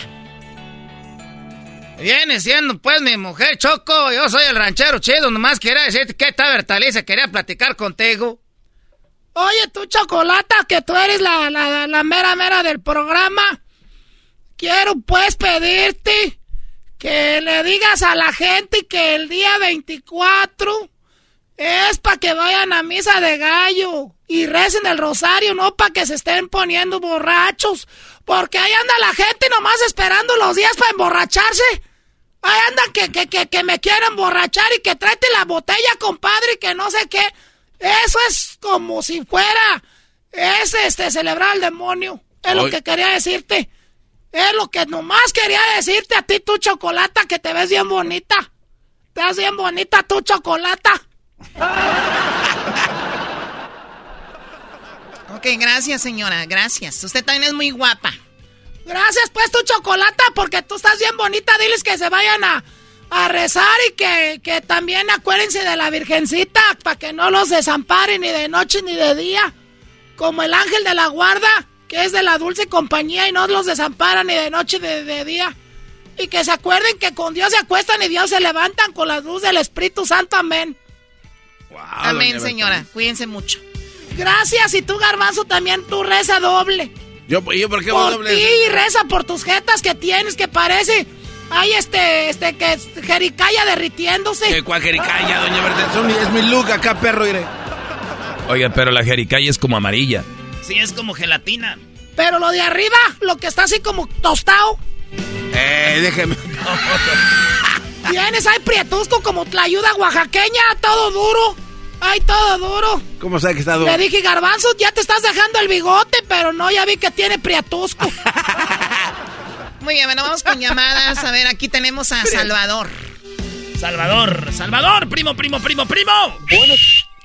Viene siendo pues mi mujer Choco, yo soy el ranchero chido, nomás quería decirte que está Bertalicia, quería platicar contigo. Oye, tú Chocolata, que tú eres la, la, la mera mera del programa. Quiero pues pedirte que le digas a la gente que el día 24 es para que vayan a misa de gallo y recen el rosario, no para que se estén poniendo borrachos. Porque ahí anda la gente nomás esperando los días para emborracharse. Ahí andan que, que, que, que me quieren emborrachar y que tráete la botella, compadre, y que no sé qué. Eso es como si fuera, es este, celebrar al demonio. Es lo que quería decirte. Es lo que nomás quería decirte a ti, tu chocolata, que te ves bien bonita. Te ves bien bonita, tu chocolata. Ok, gracias, señora, gracias. Usted también es muy guapa. Gracias, pues, tu chocolata, porque tú estás bien bonita. Diles que se vayan a, a rezar y que, que también acuérdense de la Virgencita para que no los desamparen ni de noche ni de día. Como el ángel de la guarda, que es de la dulce compañía y no los desamparan ni de noche ni de día. Y que se acuerden que con Dios se acuestan y Dios se levantan con la luz del Espíritu Santo. Amén. Amén, señora. Cuídense mucho. Gracias. Y tú, Garbanzo, también tú reza doble. ¿Yo, yo por qué Por doble? ti, reza por tus jetas que tienes, que parece... Ay, este, este, que es jericaya derritiéndose. ¿Qué cuál jericaya, doña Bertelsoni? Es mi look acá, perro, iré. Oiga, pero la jericaya es como amarilla. Sí, es como gelatina. Pero lo de arriba, lo que está así como tostado. Eh, déjeme. Tienes, hay prietusco como tlayuda oaxaqueña, todo duro. Ay, todo duro. ¿Cómo sabe que está duro? Le dije, Garbanzo, ya te estás dejando el bigote, pero no, ya vi que tiene prietusco. Muy bien, bueno, vamos con llamadas. A ver, aquí tenemos a Salvador. Salvador, Salvador, primo, primo, primo, primo. Buenas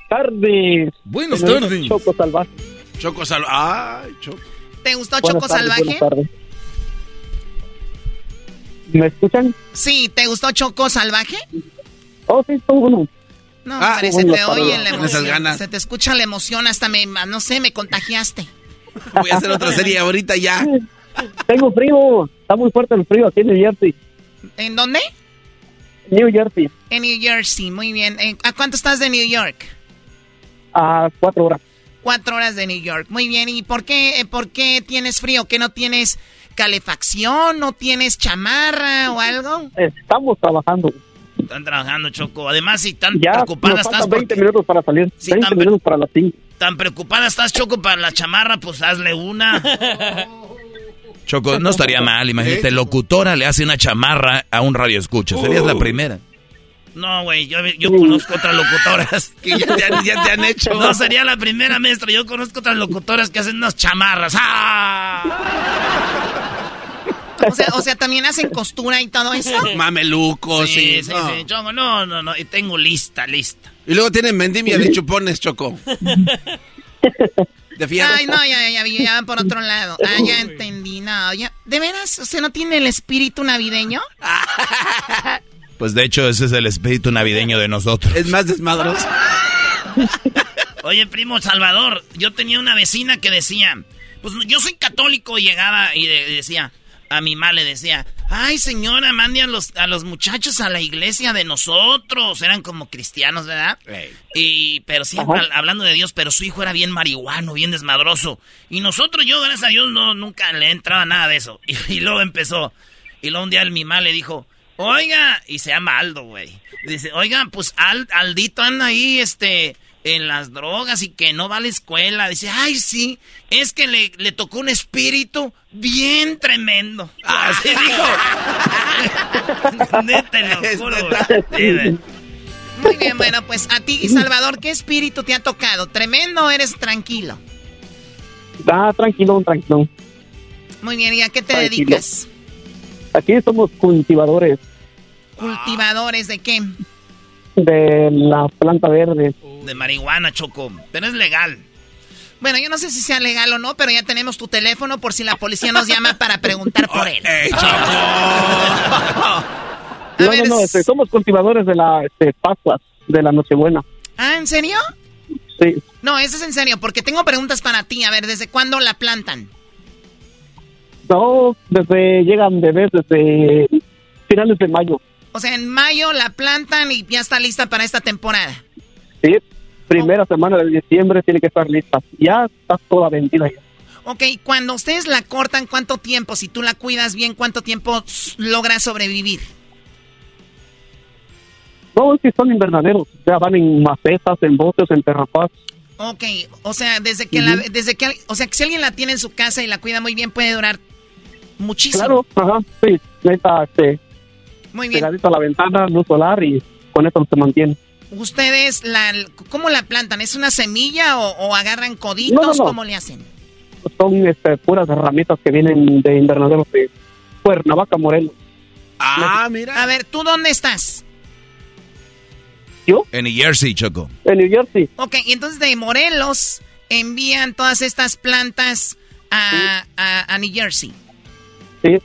tardes. Buenas tardes. Choco Salvaje. Choco salvaje. Ay, Choco. ¿Te gustó Buenas Choco tardes, Salvaje? buenas tardes. ¿Me escuchan? Sí, ¿te gustó Choco Salvaje? Oh, sí, estuvo bueno. No, Ah, hombre, se te oye la con esas emoción. ganas. Se te escucha la emoción, hasta me, no sé, me contagiaste. Voy a hacer otra serie ahorita ya. Tengo frío. Está muy fuerte el frío aquí en New Jersey. ¿En dónde? New Jersey. En New Jersey, muy bien. ¿En- ¿A cuánto estás de New York? A cuatro horas. Cuatro horas de New York. Muy bien. ¿Y por qué, eh, por qué tienes frío? ¿Que no tienes calefacción? ¿No tienes chamarra o algo? Estamos trabajando. Están trabajando, Choco. Además, si tan Ya preocupada estás faltan por 20 minutos para salir. Sí, 20 tan- minutos para las 5. tan preocupada estás, Choco, para la chamarra, pues hazle una. Choco, no estaría mal, imagínate, locutora le hace una chamarra a un radio escucha. Serías la primera. No, güey, yo, yo conozco otras locutoras. Que ya te han- ya te han hecho. No sería la primera, maestra. Yo conozco otras locutoras que hacen unas chamarras. ¡Ah! O sea, o sea, también hacen costura y todo eso. Mamelucos, Sí, sí. sí, no. sí, Choco, no, no, no. Y tengo lista, lista. Y luego tienen vendimia de chupones, Choco. De fierro. Ay, no, ya, ya, ya, ya van por otro lado. Ah, ya entendí. No, ya. ¿De veras? ¿Usted no tiene el espíritu navideño? Pues de hecho, ese es el espíritu navideño de nosotros. Es más desmadroso. Oye, primo Salvador, yo tenía una vecina que decía, pues yo soy católico y llegaba y de- decía, a mi mamá le decía, ay señora, mande a los, a los muchachos a la iglesia de nosotros. Eran como cristianos, ¿verdad? Y, pero siempre Ajá. hablando de Dios, pero su hijo era bien marihuano, bien desmadroso. Y nosotros, yo, gracias a Dios, no, nunca le entraba nada de eso. Y, y luego empezó. Y luego un día mi mamá le dijo, oiga, y se llama Aldo, güey. Dice, oiga, pues Al- Aldito anda ahí, este, en las drogas y que no va a la escuela. Dice, ay, sí, es que le, le tocó un espíritu bien tremendo. Así dijo. Neta, lo juro. Muy bien, bueno, pues a ti, Salvador, ¿qué espíritu te ha tocado? ¿Tremendo o eres tranquilo? Ah, tranquilo, tranquilo. Muy bien, ¿y a qué te Tranquilo. dedicas? Aquí somos cultivadores ¿Cultivadores de qué? De la planta verde. De marihuana, Choco. Pero es legal. Bueno, yo no sé si sea legal o no, pero ya tenemos tu teléfono por si la policía nos llama para preguntar por él. No, no, no, este, somos cultivadores de la este, Pascuas, de la Nochebuena. Ah, ¿en serio? Sí. No, eso es en serio, porque tengo preguntas para ti. A ver, ¿desde cuándo la plantan? No, desde, llegan bebés desde finales de mayo. O sea, en mayo la plantan y ya está lista para esta temporada. Sí, primera semana de diciembre tiene que estar lista. Ya está toda vendida ya. Ok, cuando ustedes la cortan, ¿cuánto tiempo? Si tú la cuidas bien, ¿cuánto tiempo logra sobrevivir? No, es que son invernaderos. Ya van en macetas, en botes, en terrapas. Ok, o sea, desde que la, desde que, o sea, que si alguien la tiene en su casa y la cuida muy bien, puede durar muchísimo. Claro, ajá, sí. Neta, este, Muy bien. pegadito a la ventana, luz solar y con eso se mantiene. ¿Ustedes la, cómo la plantan? ¿Es una semilla o, o agarran coditos? No, no, no. ¿Cómo le hacen? Son este, puras herramientas que vienen de invernaderos de Cuernavaca, Morelos. Ah, mira. A ver, ¿tú dónde estás? ¿Yo? En New Jersey, Choco. En New Jersey. Ok, y entonces de Morelos envían todas estas plantas a, a, a New Jersey. Sí.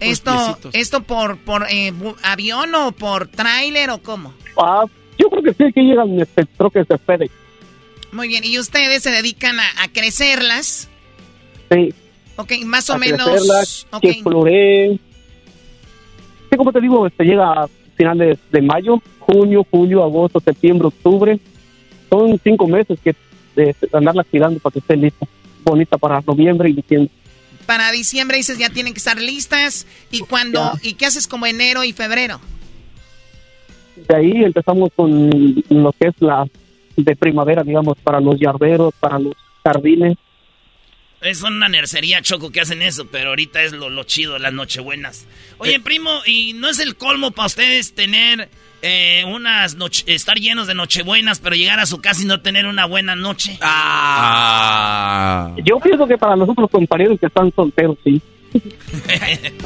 ¿Esto, esto por, por eh, avión o por tráiler o cómo? Ah, yo creo que sí, que llegan este, troques de FedEx. Muy bien, ¿y ustedes se dedican a, a crecerlas? Sí. Ok, más o a menos... crecerlas, ok. que floreen. Sí, como te digo, este, llega a finales de mayo, junio, julio, agosto, septiembre, octubre. Son cinco meses que de, andarla cuidando para que esté lista, bonita para noviembre y diciembre. Para diciembre dices ya tienen que estar listas. ¿Y cuando ¿Y qué haces como enero y febrero? De ahí empezamos con lo que es la de primavera, digamos, para los yarderos, para los jardines. Es una nercería, Choco, que hacen eso, pero ahorita es lo, lo chido, las nochebuenas. Oye, primo, ¿y no es el colmo para ustedes tener eh, unas noche, estar llenos de nochebuenas, pero llegar a su casa y no tener una buena noche? Ah. Yo pienso que para nosotros compañeros que están solteros, sí.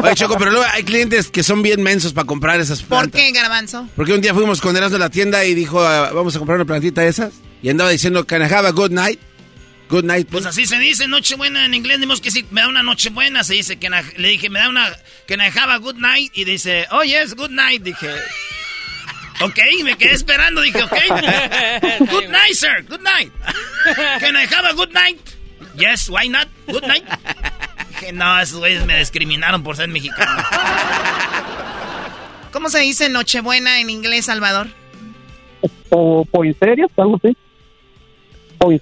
Oye, Choco, pero luego hay clientes que son bien mensos para comprar esas ¿Por plantas. qué, Garbanzo? Porque un día fuimos con Erasmo a la tienda y dijo, ah, vamos a comprar una plantita de esas. Y andaba diciendo, can I have a good night? Good night, Pues así se dice, nochebuena en inglés, dimos que sí, me da una nochebuena, se dice que le dije, me da una, que I have a good night, y dice, oh yes, good night, dije, ok, me quedé esperando, dije, ok, good night, sir, good night, can I have a good night? Yes, why not, good night. Dije, no, esos güeyes me discriminaron por ser mexicano. ¿Cómo se dice Nochebuena en inglés, Salvador? O poinsettias, algo así.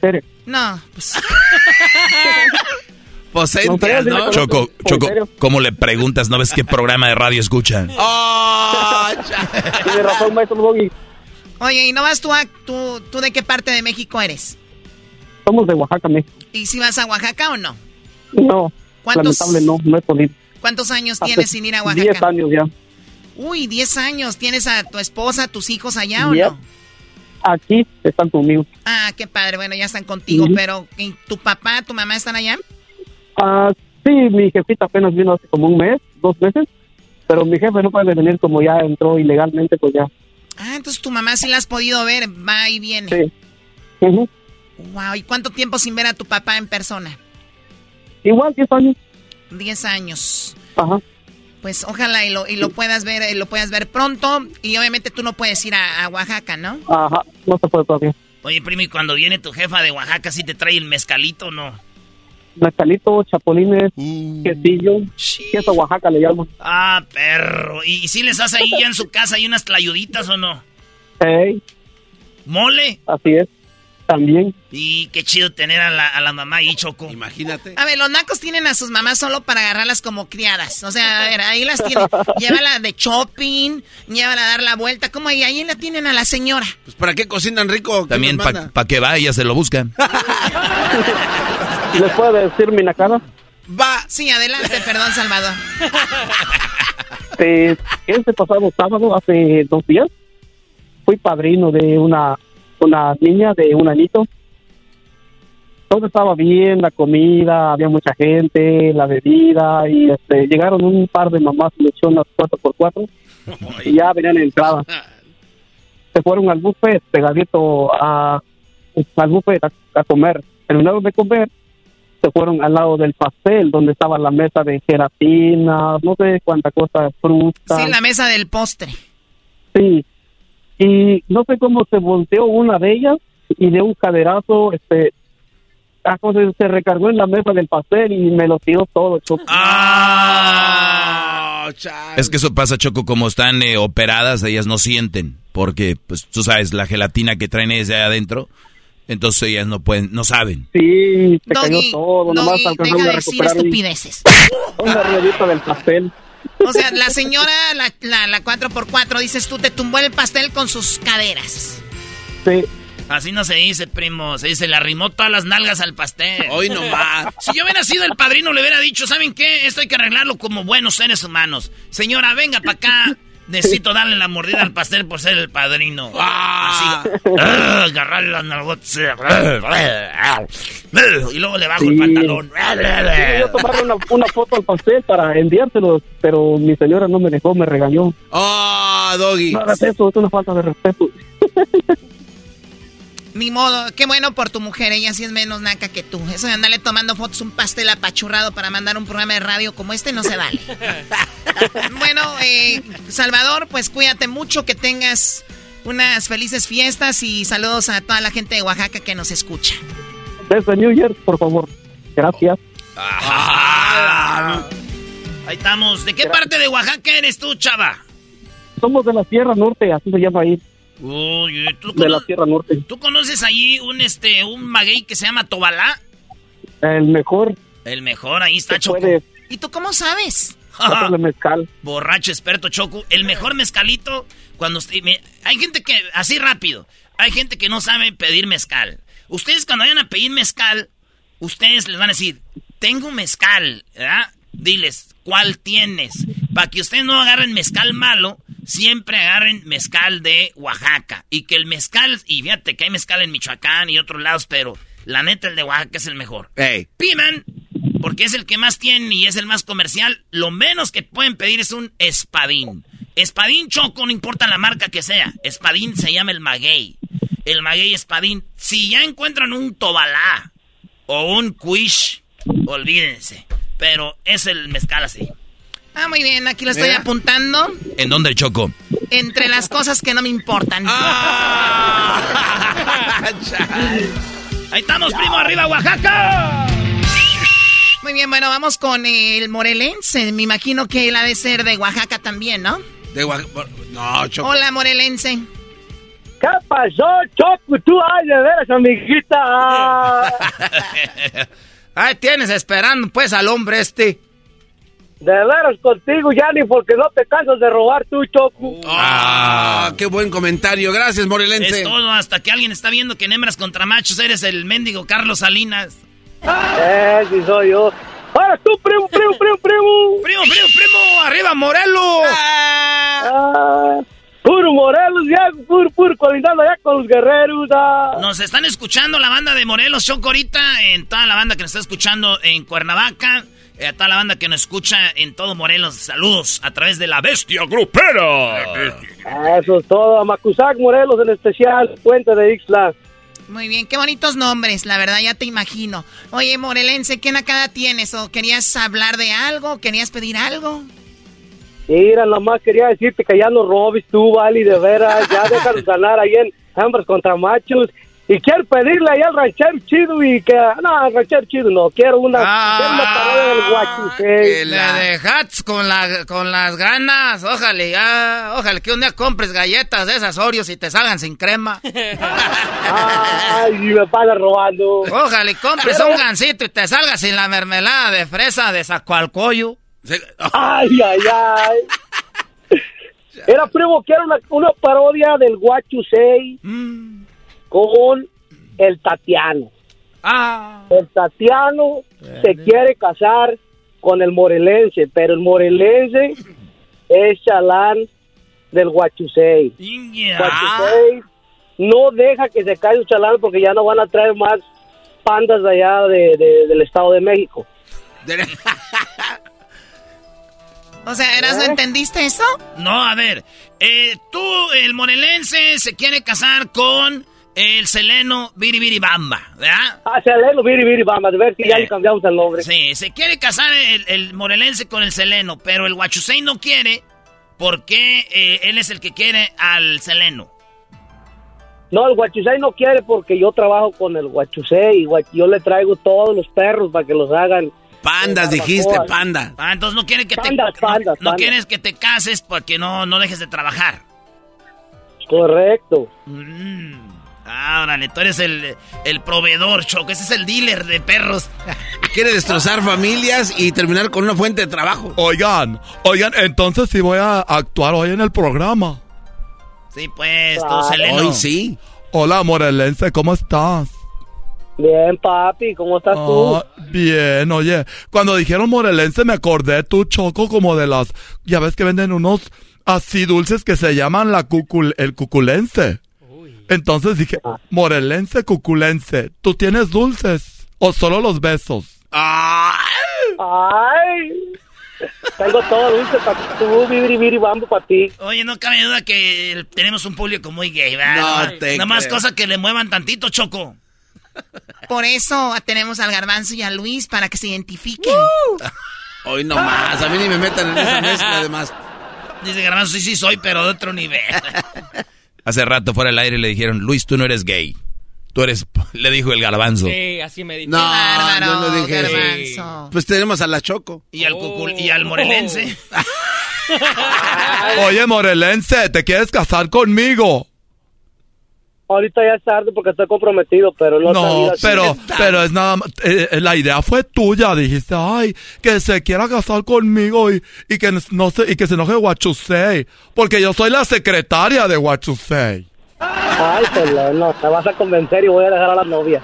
Serio. No, pues. Choco, Choco, ¿cómo le preguntas? ¿No ves qué programa de radio escuchan? Oh, Tiene razón, maestro Doggy. Oye, ¿y no vas tú a... Tú, tú de qué parte de México eres? Somos de Oaxaca, México. ¿Y si vas a Oaxaca o no? No, ¿Cuántos- lamentable no, no he podido. ¿Cuántos años Hace tienes sin ir a Oaxaca? 10 años ya. Uy, 10 años. ¿Tienes a tu esposa, tus hijos allá o Ya. no? Aquí están conmigo. Ah, qué padre. Bueno, ya están contigo, pero ¿y ¿tu papá, tu mamá están allá? Ah, sí, mi jefita apenas vino hace como un mes, dos meses, pero mi jefe no puede venir como ya entró ilegalmente, pues ya. Ah, entonces tu mamá sí la has podido ver, va y viene. Sí. Wow, ¿y cuánto tiempo sin ver a tu papá en persona? Igual, 10 años. 10 años. Ajá. Pues ojalá y lo, y lo puedas ver, lo puedas ver pronto. Y obviamente tú no puedes ir a, a Oaxaca, ¿no? Ajá, no se puede todavía. Oye, primo, y cuando viene tu jefa de Oaxaca, ¿sí te trae el mezcalito o no? Mezcalito, chapulines, Uh. quesillo, queso Oaxaca le llaman. Ah, perro. ¿Y, si les hace ahí ya en su casa hay unas tlayuditas o no? Ey, ¿Mole? así es, también. Y qué chido tener a la, a la mamá ahí, Choco. Imagínate. A ver, los nacos tienen a sus mamás solo para agarrarlas como criadas. O sea, a ver, ahí las tienen. Llévala de shopping, llévala a dar la vuelta. ¿Cómo ahí? Ahí la tienen a la señora. Pues ¿para qué cocinan rico? ¿Quién También para que vaya, se lo buscan. ¿Les puede decir mi nacada? Va. Sí, adelante, perdón, Salvador. Este, este pasado sábado, hace dos días, fui padrino de una, una niña de un añito. Todo estaba bien, la comida, había mucha gente, la bebida, y este, llegaron un par de mamás lechonas 4x4 y ya venían en entrada. Se fueron al buffet pegadito a, al buffet a, a comer. Terminaron de comer, se fueron al lado del pastel, donde estaba la mesa de gelatina, no sé cuánta cosa, fruta. Sí, la mesa del postre. Sí. Y no sé cómo se volteó una de ellas y de un caderazo, este, ah, se, se recargó en la mesa del pastel y me lo tiró todo, Choco. Ah, Es que eso pasa, Choco, como están eh, operadas, ellas no sienten, porque, pues, tú sabes, la gelatina que traen es de ahí adentro, entonces ellas no pueden, no saben. Sí, se cayó Doggy, todo, nomás Doggy, alcanzamos deja a de decir recuperar un- estupideces. una ruedita del pastel. O sea, la señora, la, la, la 4x4, dices tú, te tumbó el pastel con sus caderas. Sí. Así no se dice, primo. Se dice, le arrimó todas las nalgas al pastel. Hoy nomás. Si yo hubiera sido el padrino, le hubiera dicho, ¿saben qué? Esto hay que arreglarlo como buenos seres humanos. Señora, venga para acá. Necesito darle la mordida al pastel por ser el padrino. Ah. Así, ah, agarrarle las nalgotas. Y luego le bajo el Sí. pantalón. Quería yo tomarle una, una foto al pastel para enviárselo, pero mi señora no me dejó, me regañó. Oh, Doggy. No hagas eso, es una falta de respeto. Ni modo, qué bueno por tu mujer, ella sí es menos naca que tú. Eso de andarle tomando fotos un pastel apachurrado para mandar un programa de radio como este no se vale. bueno, eh, Salvador, pues cuídate mucho, que tengas unas felices fiestas y saludos a toda la gente de Oaxaca que nos escucha. Desde New Year, por favor. Gracias. Ah. Ahí estamos. ¿De qué parte de Oaxaca eres tú, chava? Somos de la Sierra Norte, así se llama ahí. Uy, ¿tú, De la Sierra Norte. ¿tú conoces allí un este un maguey que se llama Tobalá? El mejor. El mejor, ahí está Choco. ¿Y tú cómo sabes? hacerle mezcal. Borracho experto Choco. El mejor mezcalito cuando usted... me- hay gente que... Así rápido. Hay gente que no sabe pedir mezcal. Ustedes cuando vayan a pedir mezcal, ustedes les van a decir, tengo mezcal, ¿verdad? Diles, ¿cuál tienes? Para que ustedes no agarren mezcal malo, siempre agarren mezcal de Oaxaca. Y que el mezcal... Y fíjate que hay mezcal en Michoacán y otros lados, pero la neta el de Oaxaca es el mejor. Ey. Pidan, porque es el que más tienen y es el más comercial. Lo menos que pueden pedir es un espadín. Espadín choco, no importa la marca que sea. Espadín se llama el maguey. El maguey espadín. Si ya encuentran un tobalá o un quish, olvídense. Pero es el mezcal así. Ah, muy bien, aquí lo estoy Mira. apuntando. ¿En dónde, Choco? Entre las cosas que no me importan. Ahí estamos, primo, arriba, Oaxaca. Muy bien, bueno, vamos con el morelense. Me imagino que él ha de ser de Oaxaca también, ¿no? De Oaxaca. No, Choco. Hola, morelense. ¿Qué pasó, Choco? Tú, ay, de veras, amiguita. Ay, tienes esperando, pues, al hombre este. De veras contigo, Yanni, porque no te cansas de robar tú, Choco. Ah, qué buen comentario. Gracias, Morelense. Es todo, hasta que alguien está viendo que en hembras contra machos eres el mendigo Carlos Salinas. Eh, sí soy yo. Ahora tú, primo, primo, primo, primo. Primo, primo, primo, arriba Morelos. Ah, puro Morelos, ya, puro, puro, colindando ya con los guerreros. ah. Nos están escuchando la banda de Morelos Choco ahorita, en toda la banda que nos está escuchando en Cuernavaca, a toda la banda que nos escucha en todo Morelos. Saludos a través de la bestia grupera. Eso es todo. A Macusac, Morelos en especial, Puente de Ixla. Muy bien, qué bonitos nombres, la verdad ya te imagino. Oye, Morelense, ¿qué nacada tienes? ¿O querías hablar de algo? ¿Querías pedir algo? Mira, nada más quería decirte que ya no robes tú, Vali, de veras. Ya déjanos ganar ahí en hembras contra machos. Y quiero pedirle ahí al ranchero chido y que... No, al ranchero chido no. Quiero una, quiero una parodia del guachusei. Le dejas con, la, con las ganas. Ojalá, ya, ojalá que un día compres galletas de esas Oreos y te salgan sin crema. Ay, y me paga robando. Ojalá y compres un gansito y te salgas sin la mermelada de fresa de Zacualcoyo. Ay, ay, ay. Era primo, quiero una, una parodia del Guachusei con el Tatiano. Ah. El Tatiano se quiere casar con el morelense, pero el morelense es chalán del Guachusei. Guachusei no deja que se caiga el chalán porque ya no van a traer más pandas de allá de- de- del Estado de México. O sea, ¿Eras, ¿no entendiste eso? No, a ver, eh, tú, el morelense, se quiere casar con el seleno Biribiribamba, ¿verdad? Ah, Seleno, Viri, Viri, vamos a ver si ya le cambiamos el nombre. Sí, se quiere casar el, el morelense con el seleno, pero el huachusei no quiere porque eh, él es el que quiere al seleno. No, el Guachusei no quiere porque yo trabajo con el Guachusei. gua- Yo le traigo todos los perros para que los hagan. Pandas, eh, dijiste, panda. Ah, entonces no quiere que Pandas, te pandas, no, no pandas. quieres que te cases porque no, no dejes de trabajar. Correcto. Mm. Ah, órale, tú eres el, el proveedor, Choco. Ese es el dealer de perros. Quiere destrozar familias y terminar con una fuente de trabajo. Oigan, oigan, entonces sí voy a actuar hoy en el programa. Sí, pues, Ah, tu seleno. Hoy sí. Hola, Morelense, ¿cómo estás? Bien, papi, ¿cómo estás tú? Ah, bien, oye, cuando dijeron morelense me acordé tú, Choco, como de las, ya ves que venden unos así dulces que se llaman la cucul, el cuculense. Entonces dije, Ah. morelense, cuculense, ¿tú tienes dulces o solo los besos? Ay, tengo todo dulce para tú, Viri, Viri, vamos para ti. Oye, no cabe duda que tenemos un público muy gay, ¿verdad? No te Nada más creo. cosa que le muevan tantito, Choco. Por eso tenemos al Garbanzo y a Luis para que se identifiquen. Hoy no más. A mí ni me metan en esa mezcla, además. Dice Garbanzo, sí, sí soy, pero de otro nivel. Hace rato fuera del aire le dijeron, Luis, tú no eres gay. Tú eres, le dijo el garbanzo. Sí, así me dijo. No, bárbaro, no dije Garbanzo. Pues tenemos a la Choco. Y al, cucul- y al morelense. Oye, morelense, ¿te quieres casar conmigo? Ahorita ya es tarde porque estoy comprometido, pero no, No, pero, pero es nada más, eh, eh, la idea fue tuya, dijiste, ay, que se quiera casar conmigo y, y que no se, y que se enoje Guachusei, porque yo soy la secretaria de Guachusei. Ay, Seleno, te vas a convencer y voy a dejar a la novia.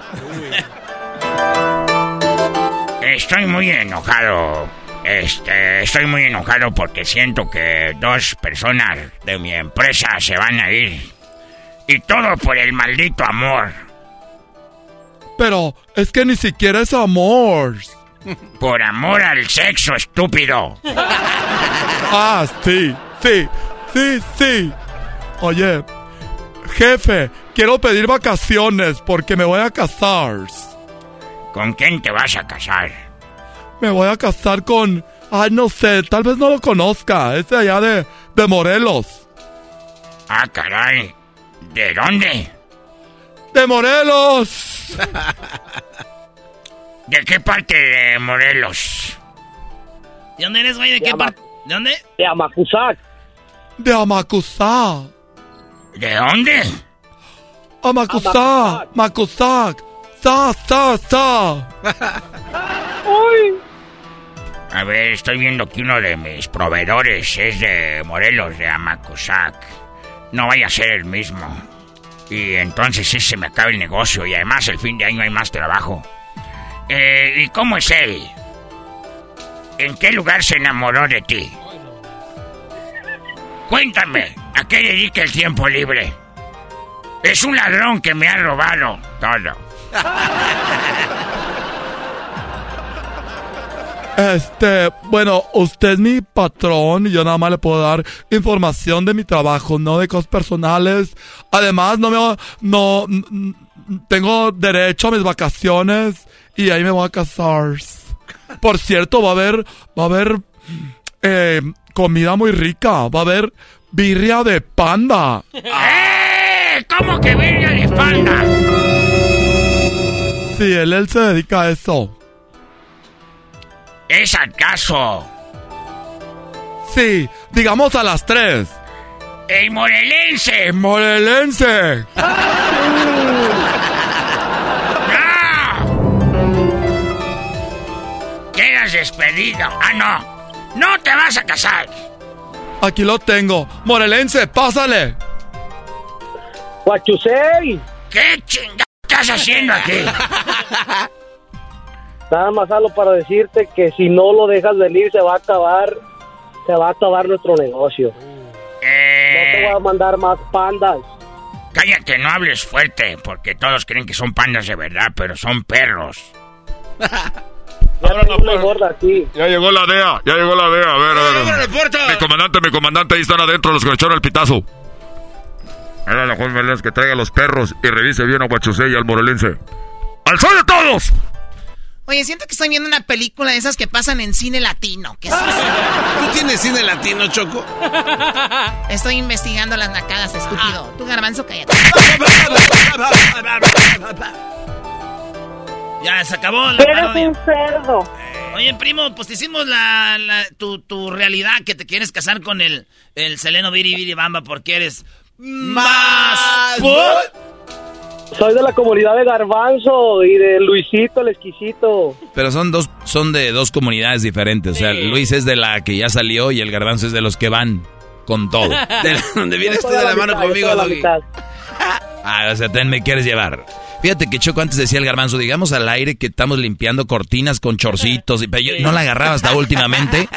Estoy muy enojado. Este, estoy muy enojado porque siento que dos personas de mi empresa se van a ir. Y todo por el maldito amor. Pero es que ni siquiera es amor. Por amor al sexo, estúpido. Ah, sí, sí, sí, sí. Oye, jefe, quiero pedir vacaciones porque me voy a casar. ¿Con quién te vas a casar? Me voy a casar con... Ay, no sé, tal vez no lo conozca. Es de allá de, de Morelos. Ah, caray. ¿De dónde? ¡De Morelos! ¿De qué parte de Morelos? ¿De dónde eres, güey? ¿De qué parte? ¿De dónde? De Amacuzac. De Amacuzá. ¿De dónde? A Macusac. Macusac. Sa, sa, sa. A ver, estoy viendo que uno de mis proveedores es de Morelos, de Amacuzac. No vaya a ser el mismo. Y entonces ese me acaba el negocio y además el fin de año hay más trabajo. Eh, ¿Y cómo es él? ¿En qué lugar se enamoró de ti? Cuéntame, ¿a qué dedica el tiempo libre? Es un ladrón que me ha robado todo. Este, bueno, usted es mi patrón y yo nada más le puedo dar información de mi trabajo, no de cosas personales. Además, no me, no, tengo derecho a mis vacaciones y ahí me voy a casar. Por cierto, va a haber, va a haber, eh, comida muy rica. Va a haber birria de panda. ¡Eh! ¿Cómo que virga de panda? Sí, él, él se dedica a eso. ¿Es acaso Sí, digamos a las tres. el morelense? Morelense. Quedas despedido. Ah, no. No te vas a casar. Aquí lo tengo. Morelense, pásale. Guachusei. ¿Qué chingada estás haciendo aquí? Nada más hablo para decirte que si no lo dejas venir se va a acabar, se va a acabar nuestro negocio. No te voy a mandar más pandas. Cállate, no hables fuerte, porque todos creen que son pandas de verdad, pero son perros. Ya tengo una gorda aquí. Ya llegó la DEA, ya llegó la DEA. A ver, a ver. Mi comandante, mi comandante, ahí están adentro los que le echaron el pitazo. Era la Juan Meléndez que traiga los perros y revise bien a Guachusei y al morelense. ¡Al sol de todos! Oye, siento que estoy viendo una película de esas que pasan en cine latino. ¿Qué es eso? ¿Tú tienes cine latino, Choco? Estoy investigando las nacadas, estúpido. Tú, garbanzo, cállate. Ya, se acabó la Eres parodia. un cerdo. Oye, primo, pues te hicimos la, la- tu, tu realidad que te quieres casar con el, el Seleno Viri Viri Bamba porque eres más... Soy de la comunidad de Garbanzo y de Luisito el exquisito. Pero son dos, son de dos comunidades diferentes. O sea, Luis es de la que ya salió y el garbanzo es de los que van con todo. De la- donde vienes tú Estoy de la mano mitad, conmigo, Doggy. Ah, o sea, también me quieres llevar. Fíjate que Choco antes decía el garbanzo, digamos al aire que estamos limpiando cortinas con chorcitos. Y, pero yo no la agarraba hasta últimamente.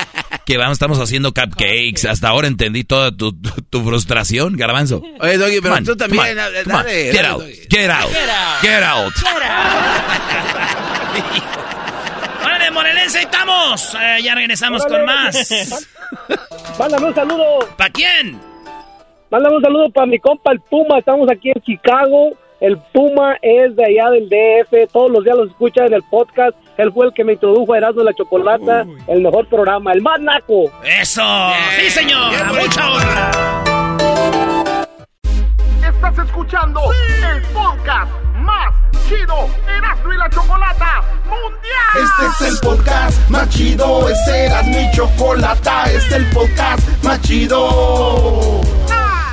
Que vamos, estamos haciendo cupcakes. Hasta ahora entendí toda tu, tu, tu frustración, garbanzo. Oye, Doggy, pero on, tú también. on, dale, on. dale, Get out, get out, get out. ¡Órale, Morelense, ahí estamos! Eh, ya regresamos con más. Mándame un saludo. ¿Para quién? Mándame un saludo para mi compa el Puma. Estamos aquí en Chicago. El Puma es de allá del DF. Todos los días los escucha en el podcast. Él fue el que me introdujo a Erasmo y la Chocolata. El mejor programa. El más naco. ¡Eso! ¡Sí, señor! ¡A mucha honra! Estás escuchando el podcast más chido Erasmo y la Chocolata Mundial. Este es el podcast más chido, este era mi chocolata, este es el podcast más chido.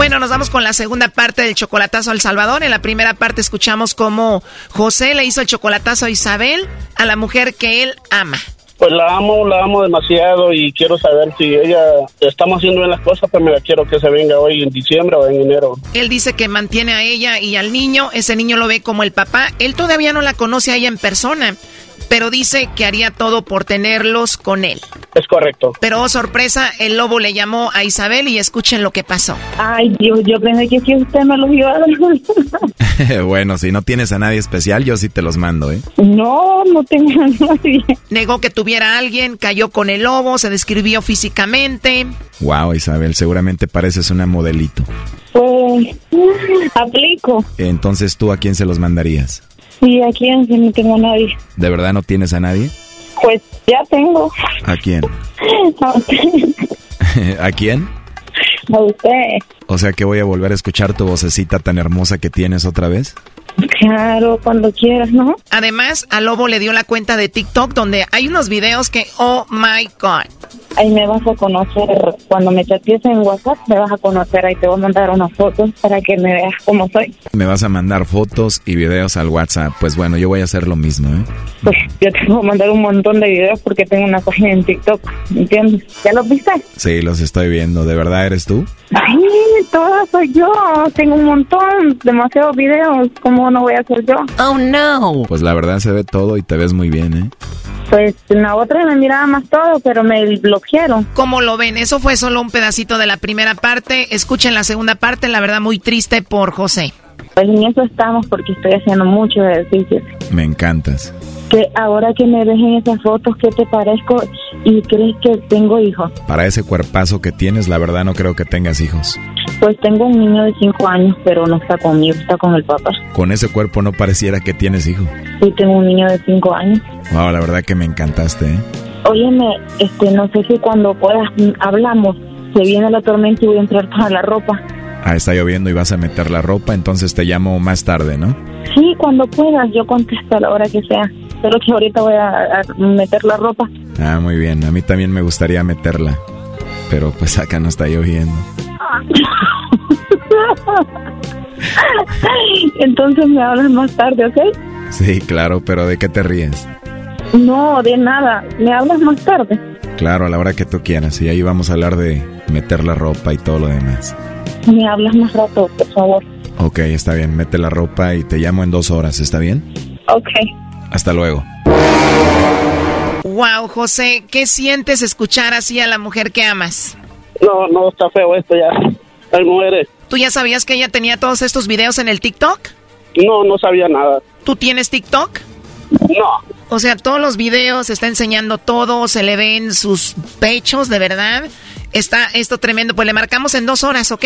Bueno, nos vamos con la segunda parte del chocolatazo al Salvador. En la primera parte escuchamos cómo José le hizo el chocolatazo a Isabel, a la mujer que él ama. Pues la amo, la amo demasiado y quiero saber si ella estamos haciendo bien las cosas, pero me la quiero que se venga hoy en diciembre o en enero. Él dice que mantiene a ella y al niño, ese niño lo ve como el papá. Él todavía no la conoce a ella en persona, pero dice que haría todo por tenerlos con él. Es correcto. Pero oh, sorpresa, el lobo le llamó a Isabel y escuchen lo que pasó. Ay, Dios, yo pensé que si usted me los iba a dar. bueno, si no tienes a nadie especial, yo sí te los mando, ¿eh? No, no tengo a nadie. Negó que tuviera a alguien, cayó con el lobo, se describió físicamente. Wow, Isabel, seguramente pareces una modelito. Pues, aplico. Entonces, ¿tú a quién se los mandarías? Sí, ¿a quién? Si no tengo a nadie. ¿De verdad no tienes a nadie? Pues ya tengo. ¿A quién? A usted. ¿A quién? A usted. O sea que voy a volver a escuchar tu vocecita tan hermosa que tienes otra vez. Claro, cuando quieras, ¿no? Además, a Lobo le dio la cuenta de TikTok donde hay unos videos que, oh my God. Ahí me vas a conocer, cuando me chatees en WhatsApp, me vas a conocer, ahí te voy a mandar unas fotos para que me veas cómo soy. Me vas a mandar fotos y videos al WhatsApp. Pues bueno, yo voy a hacer lo mismo, ¿eh? Pues yo te voy a mandar un montón de videos porque tengo una página en TikTok, ¿entiendes? ¿Ya los viste? Sí, los estoy viendo. ¿De verdad eres tú? Ay, toda soy yo, tengo un montón, demasiados videos, ¿cómo no voy a ser yo? Oh no. Pues la verdad se ve todo y te ves muy bien, ¿eh? Pues en la otra me miraba más todo, pero me bloquearon. ¿Cómo lo ven? Eso fue solo un pedacito de la primera parte. Escuchen la segunda parte, la verdad muy triste por José. Pues en eso estamos porque estoy haciendo mucho ejercicio. Me encantas. Que ahora que me ves en esas fotos, ¿qué te parezco? ¿Y crees que tengo hijos? Para ese cuerpazo que tienes, la verdad no creo que tengas hijos. Pues tengo un niño de 5 años, pero no está conmigo, está con el papá. Con ese cuerpo no pareciera que tienes hijo. Sí, tengo un niño de 5 años. Wow, la verdad que me encantaste, ¿eh? Óyeme, este, no sé si cuando puedas mm, hablamos, se viene la tormenta y voy a entrar toda la ropa. Ah, está lloviendo y vas a meter la ropa, entonces te llamo más tarde, ¿no? Sí, cuando puedas, yo contesto a la hora que sea. Pero que ahorita voy a, a meter la ropa. Ah, muy bien. A mí también me gustaría meterla. Pero pues acá no está lloviendo. Entonces me hablas más tarde, ¿ok? Sí, claro, pero ¿de qué te ríes? No, de nada. Me hablas más tarde. Claro, a la hora que tú quieras. Y ahí vamos a hablar de meter la ropa y todo lo demás. Me hablas más rato, por favor. Ok, está bien. Mete la ropa y te llamo en dos horas. ¿Está bien? Ok. Hasta luego. Wow, José, ¿qué sientes escuchar así a la mujer que amas? No, no, está feo esto ya. Hay mujeres. ¿Tú ya sabías que ella tenía todos estos videos en el TikTok? No, no sabía nada. ¿Tú tienes TikTok? No. O sea, todos los videos, está enseñando todo, se le ven sus pechos, de verdad. Está esto tremendo. Pues le marcamos en dos horas, ¿ok?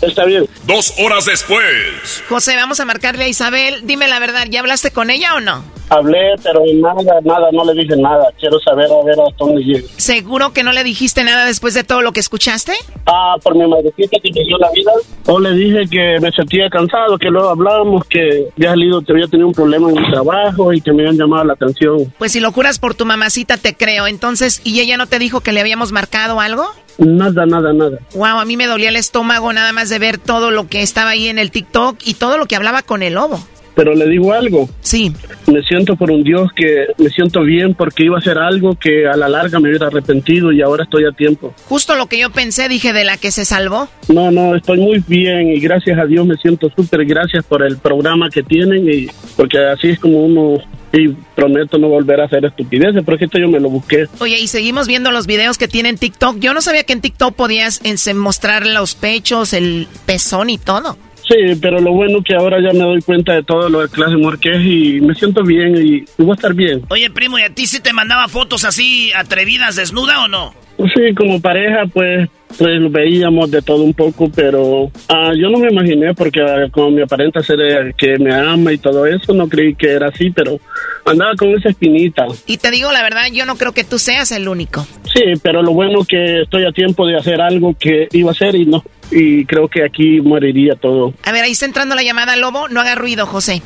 Está bien. Dos horas después. José, vamos a marcarle a Isabel. Dime la verdad, ¿ya hablaste con ella o no? Hablé, pero nada, nada, no le dije nada. Quiero saber a ver hasta dónde llegue. ¿Seguro que no le dijiste nada después de todo lo que escuchaste? Ah, por mi madrecita que me dio la vida. O le dije que me sentía cansado, que luego hablábamos, que había salido, que había tenido un problema en mi trabajo y que me habían llamado la atención. Pues si lo juras por tu mamacita, te creo. Entonces, ¿y ella no te dijo que le habíamos marcado algo? Nada, nada, nada. Wow, a mí me dolía el estómago nada más de ver todo lo que estaba ahí en el TikTok y todo lo que hablaba con el lobo. Pero le digo algo. Sí. Me siento por un Dios que me siento bien porque iba a hacer algo que a la larga me hubiera arrepentido y ahora estoy a tiempo. Justo lo que yo pensé, dije, de la que se salvó. No, no, estoy muy bien y gracias a Dios me siento súper gracias por el programa que tienen y porque así es como uno y prometo no volver a hacer estupideces, porque esto yo me lo busqué. Oye, y seguimos viendo los videos que tienen TikTok. Yo no sabía que en TikTok podías mostrar los pechos, el pezón y todo. Sí, pero lo bueno que ahora ya me doy cuenta de todo lo de clase Marqués y me siento bien y, y voy a estar bien. Oye, primo, ¿y a ti sí te mandaba fotos así atrevidas, desnuda o no? Sí, como pareja, pues, pues veíamos de todo un poco, pero ah, yo no me imaginé porque ah, como me aparenta ser eh, que me ama y todo eso, no creí que era así, pero andaba con esa espinita. Y te digo la verdad, yo no creo que tú seas el único. Sí, pero lo bueno que estoy a tiempo de hacer algo que iba a hacer y no, y creo que aquí moriría todo. A ver, ahí está entrando la llamada, Lobo. No haga ruido, José.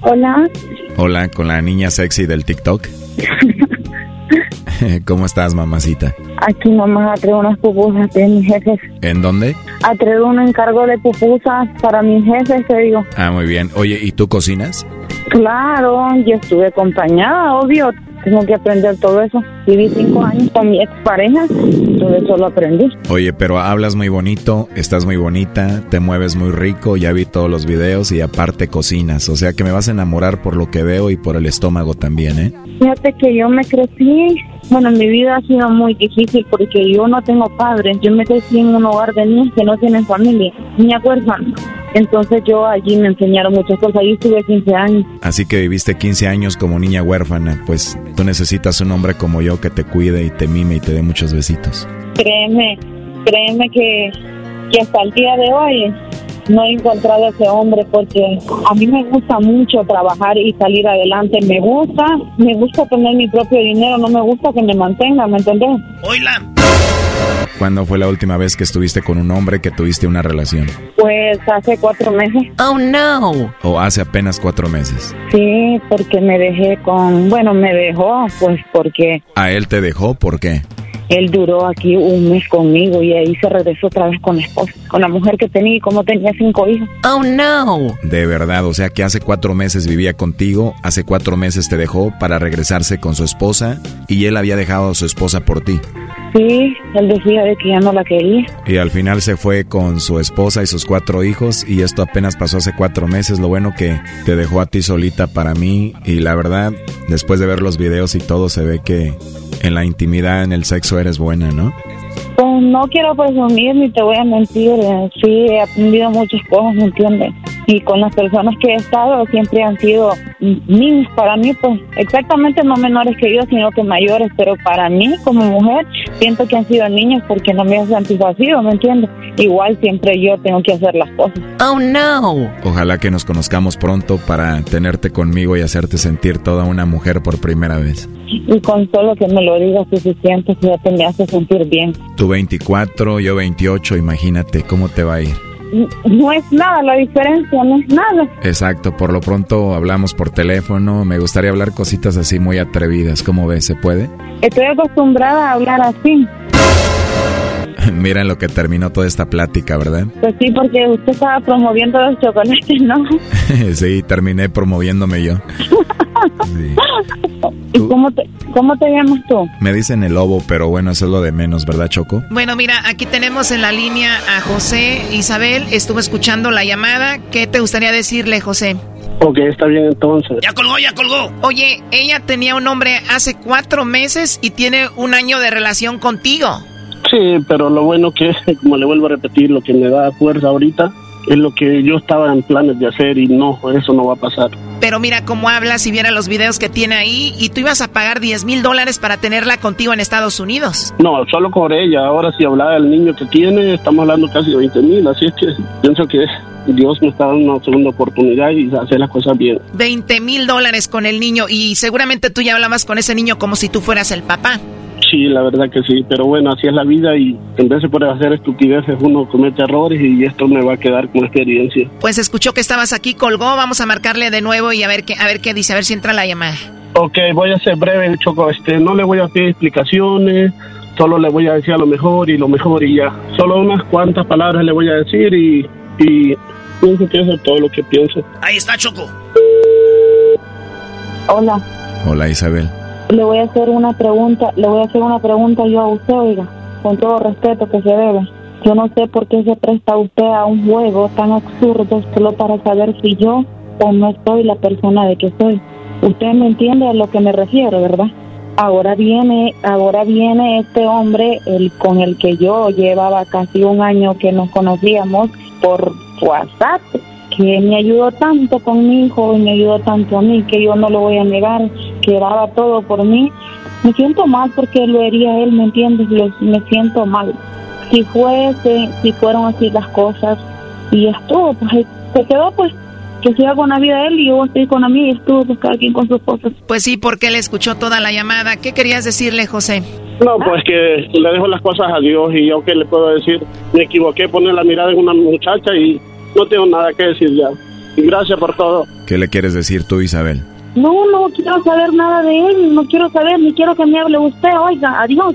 Hola. Hola, con la niña sexy del TikTok. ¿Cómo estás, mamacita? Aquí mamá traigo unas pupusas de mis jefes. ¿En dónde? Atrevo un encargo de pupusas para mis jefes, te digo. Ah, muy bien. Oye, ¿y tú cocinas? Claro, yo estuve acompañada, obvio. Tengo que aprender todo eso. Viví cinco años con mi expareja, todo eso lo aprendí. Oye, pero hablas muy bonito, estás muy bonita, te mueves muy rico, ya vi todos los videos y aparte cocinas. O sea que me vas a enamorar por lo que veo y por el estómago también, ¿eh? Fíjate que yo me crecí, bueno, mi vida ha sido muy difícil porque yo no tengo padres. Yo me crecí en un hogar de niños que no tienen familia, niña huérfana. Entonces yo allí me enseñaron muchas cosas. Ahí estuve 15 años. Así que viviste 15 años como niña huérfana. Pues tú necesitas un hombre como yo que te cuide y te mime y te dé muchos besitos. Créeme, créeme que, que hasta el día de hoy no he encontrado a ese hombre porque a mí me gusta mucho trabajar y salir adelante. Me gusta, me gusta tener mi propio dinero, no me gusta que me mantenga, ¿me entendés? Oila. ¿Cuándo fue la última vez que estuviste con un hombre que tuviste una relación? Pues hace cuatro meses. Oh, no. ¿O hace apenas cuatro meses? Sí, porque me dejé con, bueno, me dejó, pues porque ¿A él te dejó? ¿Por qué? Él duró aquí un mes conmigo y ahí se regresó otra vez con la esposa, con la mujer que tenía y como tenía cinco hijos. Oh, no. De verdad, o sea que hace cuatro meses vivía contigo, hace cuatro meses te dejó para regresarse con su esposa y él había dejado a su esposa por ti. Sí, él decía de que ya no la quería. Y al final se fue con su esposa y sus cuatro hijos y esto apenas pasó hace cuatro meses. Lo bueno que te dejó a ti solita para mí y la verdad, después de ver los videos y todo, se ve que en la intimidad, en el sexo eres buena, ¿no? Pues no quiero presumir ni te voy a mentir. eh, Sí, he aprendido muchas cosas, ¿me entiendes? Y con las personas que he estado siempre han sido niños para mí, pues exactamente no menores que yo, sino que mayores. Pero para mí, como mujer, siento que han sido niños porque no me han satisfacido, ¿me entiendes? Igual siempre yo tengo que hacer las cosas. Oh, no. Ojalá que nos conozcamos pronto para tenerte conmigo y hacerte sentir toda una mujer por primera vez. Y con solo que me lo digas suficiente, ya te me hace sentir bien. Tú 24, yo 28, imagínate cómo te va a ir. No es nada la diferencia, no es nada. Exacto, por lo pronto hablamos por teléfono, me gustaría hablar cositas así muy atrevidas, ¿cómo ves? ¿Se puede? Estoy acostumbrada a hablar así. Mira en lo que terminó toda esta plática, ¿verdad? Pues sí, porque usted estaba promoviendo los chocolates, ¿no? sí, terminé promoviéndome yo. ¿Y cómo te, cómo te llamas tú? Me dicen el lobo, pero bueno, eso es lo de menos, ¿verdad, Choco? Bueno, mira, aquí tenemos en la línea a José Isabel. Estuvo escuchando la llamada. ¿Qué te gustaría decirle, José? Ok, está bien entonces. Ya colgó, ya colgó. Oye, ella tenía un hombre hace cuatro meses y tiene un año de relación contigo. Sí, pero lo bueno que, como le vuelvo a repetir, lo que me da fuerza ahorita es lo que yo estaba en planes de hacer y no, eso no va a pasar. Pero mira cómo habla si viera los videos que tiene ahí y tú ibas a pagar 10 mil dólares para tenerla contigo en Estados Unidos. No, solo con ella. Ahora si hablaba del niño que tiene, estamos hablando casi de 20 mil, así es que pienso que Dios me está dando una segunda oportunidad y hacer las cosas bien. 20 mil dólares con el niño y seguramente tú ya hablabas con ese niño como si tú fueras el papá. Sí, la verdad que sí, pero bueno, así es la vida y en vez de poder hacer estupideces uno comete errores y esto me va a quedar como experiencia. Pues escuchó que estabas aquí, colgó, vamos a marcarle de nuevo y a ver qué, a ver qué dice, a ver si entra la llamada. Ok, voy a ser breve, Choco, este, no le voy a pedir explicaciones, solo le voy a decir a lo mejor y lo mejor y ya. Solo unas cuantas palabras le voy a decir y, y pienso que eso es todo lo que pienso. Ahí está, Choco. Hola, Hola, Isabel. Le voy a hacer una pregunta, le voy a hacer una pregunta yo a usted, oiga, con todo respeto que se debe. Yo no sé por qué se presta usted a un juego tan absurdo solo para saber si yo o no soy la persona de que soy. Usted me entiende a lo que me refiero, ¿verdad? Ahora viene, ahora viene este hombre, el con el que yo llevaba casi un año que nos conocíamos por WhatsApp, que me ayudó tanto con mi hijo y me ayudó tanto a mí que yo no lo voy a negar, que daba todo por mí. Me siento mal porque lo haría él, ¿me entiendes? Lo- me siento mal. Si fuese, si fueron así las cosas y estuvo, pues se quedó pues que siga con la vida él y yo estoy con la mía y estuvo pues cada quien con sus cosas. Pues sí, porque él escuchó toda la llamada. ¿Qué querías decirle, José? No, pues que le dejo las cosas a Dios y yo qué le puedo decir. Me equivoqué poner la mirada en una muchacha y no tengo nada que decir ya. Y gracias por todo. ¿Qué le quieres decir tú, Isabel? No, no quiero saber nada de él, no quiero saber, ni quiero que me hable usted, oiga, adiós.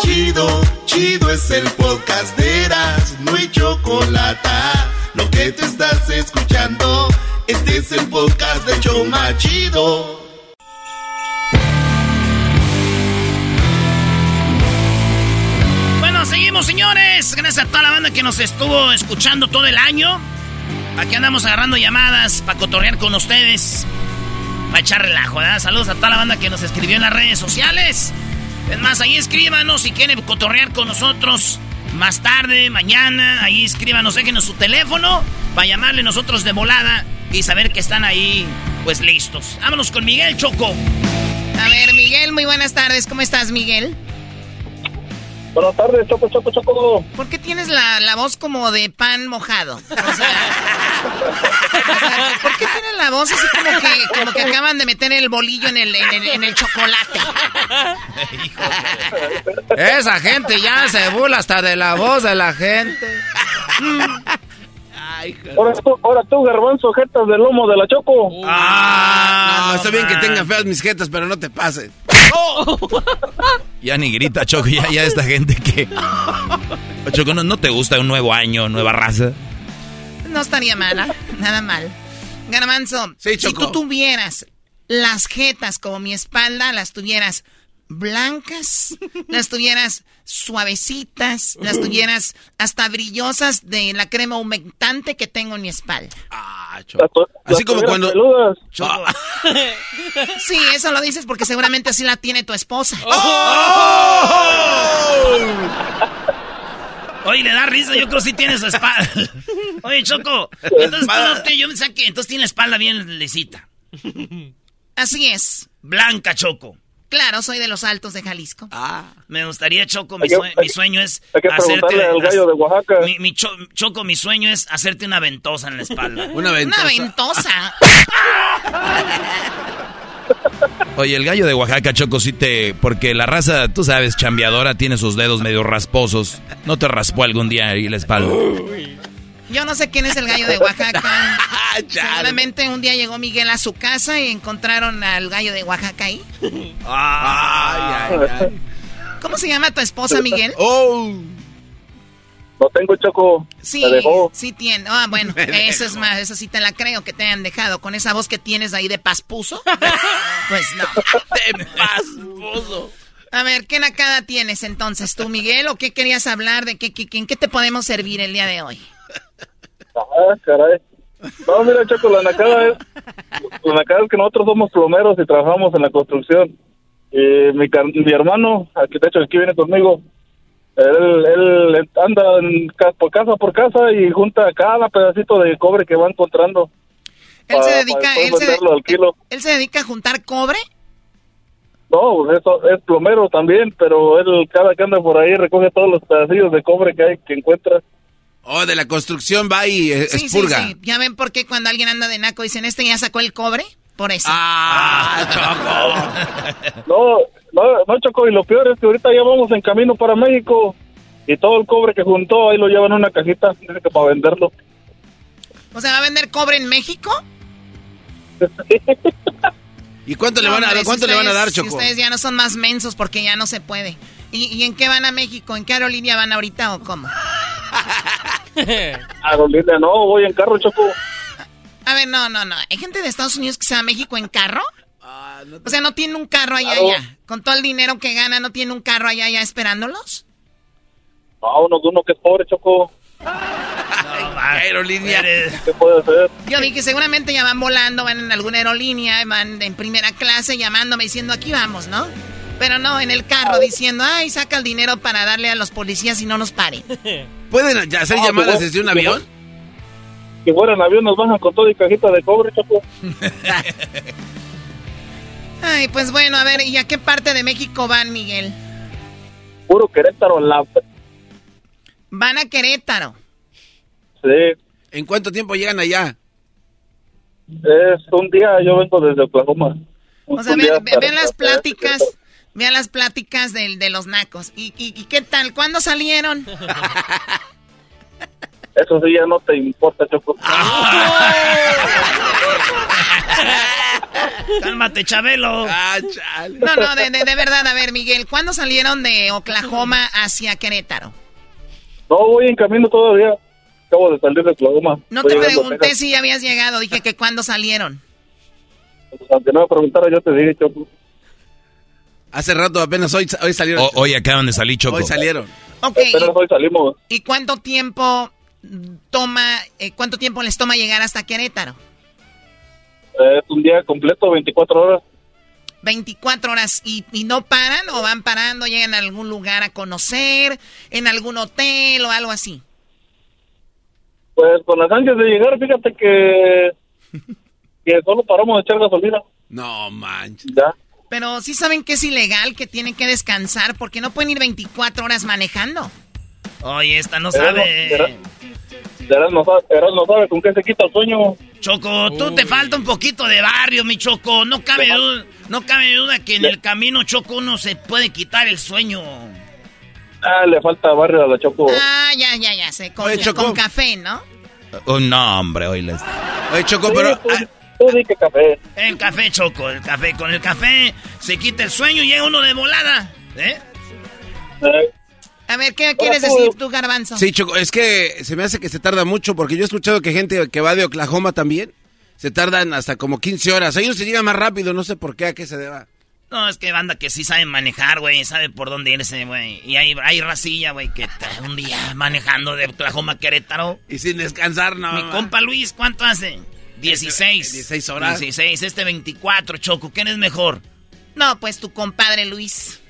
Chido, chido es el podcast de Eras, no hay chocolate. Lo que te estás escuchando, este es el podcast de Choma Chido. Bueno, seguimos, señores. Gracias a toda la banda que nos estuvo escuchando todo el año. Aquí andamos agarrando llamadas para cotorrear con ustedes. Para echar relajo, ¿verdad? Saludos a toda la banda que nos escribió en las redes sociales. Es más, ahí escríbanos si quieren cotorrear con nosotros más tarde, mañana. Ahí escríbanos, déjenos su teléfono para llamarle nosotros de volada y saber que están ahí, pues listos. Vámonos con Miguel Choco. A ver, Miguel, muy buenas tardes. ¿Cómo estás, Miguel? Buenas tardes, Choco, Choco, Choco. ¿Por qué tienes la, la voz como de pan mojado? O sea, ¿por qué tienes la voz así como que, como que acaban de meter el bolillo en el, en el, en el chocolate? Esa gente ya se burla hasta de la voz de la gente. Ahora tú, ahora tú, garbanzo, jetas del lomo de la Choco. Ah, no, está bien que tengan feas mis jetas, pero no te pases. Ya ni grita, Choco, ya, ya esta gente que... Choco, ¿no, ¿no te gusta un nuevo año, nueva raza? No estaría mala, nada mal. Garbanzo, si tú tuvieras las jetas como mi espalda, las tuvieras blancas, las tuvieras suavecitas, las tuvieras hasta brillosas de la crema humectante que tengo en mi espalda. Ah, Así como cuando... Ah. Sí, eso lo dices porque seguramente así la tiene tu esposa. Oye, le da risa, yo creo que sí tiene su espalda. Oye, Choco, entonces tú, yo me saqué, entonces tiene la espalda bien lisita. Así es. Blanca, Choco. Claro, soy de los altos de Jalisco. Ah, me gustaría, Choco, mi, que- mi sueño es hay que al gallo de Oaxaca. Mi, mi cho- Choco, mi sueño es hacerte una ventosa en la espalda. Una Una ventosa. Oye, el gallo de Oaxaca, Choco, sí te... Porque la raza, tú sabes, chambeadora, tiene sus dedos medio rasposos. ¿No te raspó algún día ahí la espalda? Yo no sé quién es el gallo de Oaxaca. Seguramente un día llegó Miguel a su casa y encontraron al gallo de Oaxaca ahí. Ay, ay, ay. ¿Cómo se llama tu esposa, Miguel? Oh. No tengo Choco. Sí, Me dejó. sí tiene. Ah, bueno, Me eso es más, eso sí te la creo que te hayan dejado. Con esa voz que tienes ahí de paspuso. Pues no. De paspuso. A ver, ¿qué nacada tienes entonces tú, Miguel? ¿O qué querías hablar? ¿De qué, qué- en qué te podemos servir el día de hoy? Ah, caray. No, mira, Choco, la nacada es... La nacada es que nosotros somos plomeros y trabajamos en la construcción. Y mi, mi hermano, arquitecto aquí viene conmigo, él, él anda en por casa por casa y junta cada pedacito de cobre que va encontrando. Él se para- dedica, para él se, al kilo. él se dedica a juntar cobre. No, eso es plomero también, pero él cada que anda por ahí recoge todos los pedacillos de cobre que hay que encuentra. Oh, de la construcción va y eh, Sí, sí, expurga. sí. ¿Ya ven por qué cuando alguien anda de naco dicen, este ya sacó el cobre? Por eso. Ah, No, no, no, Choco, y lo peor es que ahorita ya vamos en camino para México y todo el cobre que juntó ahí lo llevan en una cajita, para venderlo. O sea, ¿va a vender cobre en México? ¿Y cuánto, le, van a, cuánto le van a dar, Choco? ustedes ya no son más mensos porque ya no se puede. ¿Y, en qué van a México? ¿En qué aerolínea van ahorita o cómo? aerolínea no, voy en carro, Choco. A ver, no, no, no. ¿Hay gente de Estados Unidos que se va a México en carro? Ah, o sea, ¿no tiene un carro allá, allá? Con todo el dinero que gana, ¿no tiene un carro allá, allá esperándolos? No, uno, uno que es pobre, Choco. aerolínea. ¿Qué puede hacer? Yo dije, seguramente ya van volando, van en alguna aerolínea, van en primera clase llamándome diciendo, aquí vamos, ¿no? Pero no, en el carro diciendo, ay, saca el dinero para darle a los policías y no nos paren. ¿Pueden hacer llamadas desde un avión? Si fuera en avión nos bajan con todo y cajita de cobre, Choco. ay, pues bueno, a ver, ¿y a qué parte de México van, Miguel? Puro Querétaro, la Van a Querétaro. Sí. ¿En cuánto tiempo llegan allá? Es un día, yo vengo desde Oklahoma. O sea, vean, las pláticas, vean las pláticas de, de los nacos. ¿Y, qué tal? ¿Cuándo salieron? Eso sí ya no te importa, Choco. Cálmate, Chabelo. Ah, no, no, de, de, verdad, a ver, Miguel, ¿cuándo salieron de Oklahoma hacia Querétaro? No, voy en camino todavía. Acabo de salir de Oklahoma. No te pregunté si ya habías llegado, dije que cuándo salieron. Pues, aunque no me preguntara, yo te dije, Choco. Hace rato, apenas hoy, hoy salieron. hoy acaban de salir, Choco. Hoy salieron. Ok. hoy salimos. ¿Y cuánto tiempo toma, eh, cuánto tiempo les toma llegar hasta Querétaro? Es un día completo, 24 horas. 24 horas y, no paran o van parando, llegan a algún lugar a conocer, en algún hotel o algo así. Pues con las ansias de llegar, fíjate que, que solo paramos de echar gasolina. No manches. Ya. Pero sí saben que es ilegal, que tienen que descansar, porque no pueden ir 24 horas manejando. Oye, esta no sabe. Eras no, no sabe con qué se quita el sueño. Choco, tú te falta un poquito de barrio, mi Choco. No cabe, duda, no cabe duda que en el camino, Choco, uno se puede quitar el sueño. Ah, le falta barrio a la Choco. Ah, ya, ya, ya sé. Con, con café, ¿no? Oh, no, hombre, hoy les... Oye, Choco, pero... Tú, di que café. El café, Choco, el café. Con el café se quita el sueño y llega uno de volada. ¿Eh? ¿Eh? A ver, ¿qué quieres decir tú, Garbanzo? Sí, Choco, es que se me hace que se tarda mucho, porque yo he escuchado que gente que va de Oklahoma también se tardan hasta como 15 horas. Ellos se llegan más rápido, no sé por qué, a qué se deba. No, es que banda que sí sabe manejar, güey, sabe por dónde irse, güey. Y hay, hay racilla, güey, que un día manejando de Oklahoma a Querétaro. Y sin descansar, no. Mi compa Luis, ¿cuánto hace? 16. 16 horas. 16, este 24, Choco. ¿Quién es mejor? No, pues tu compadre Luis.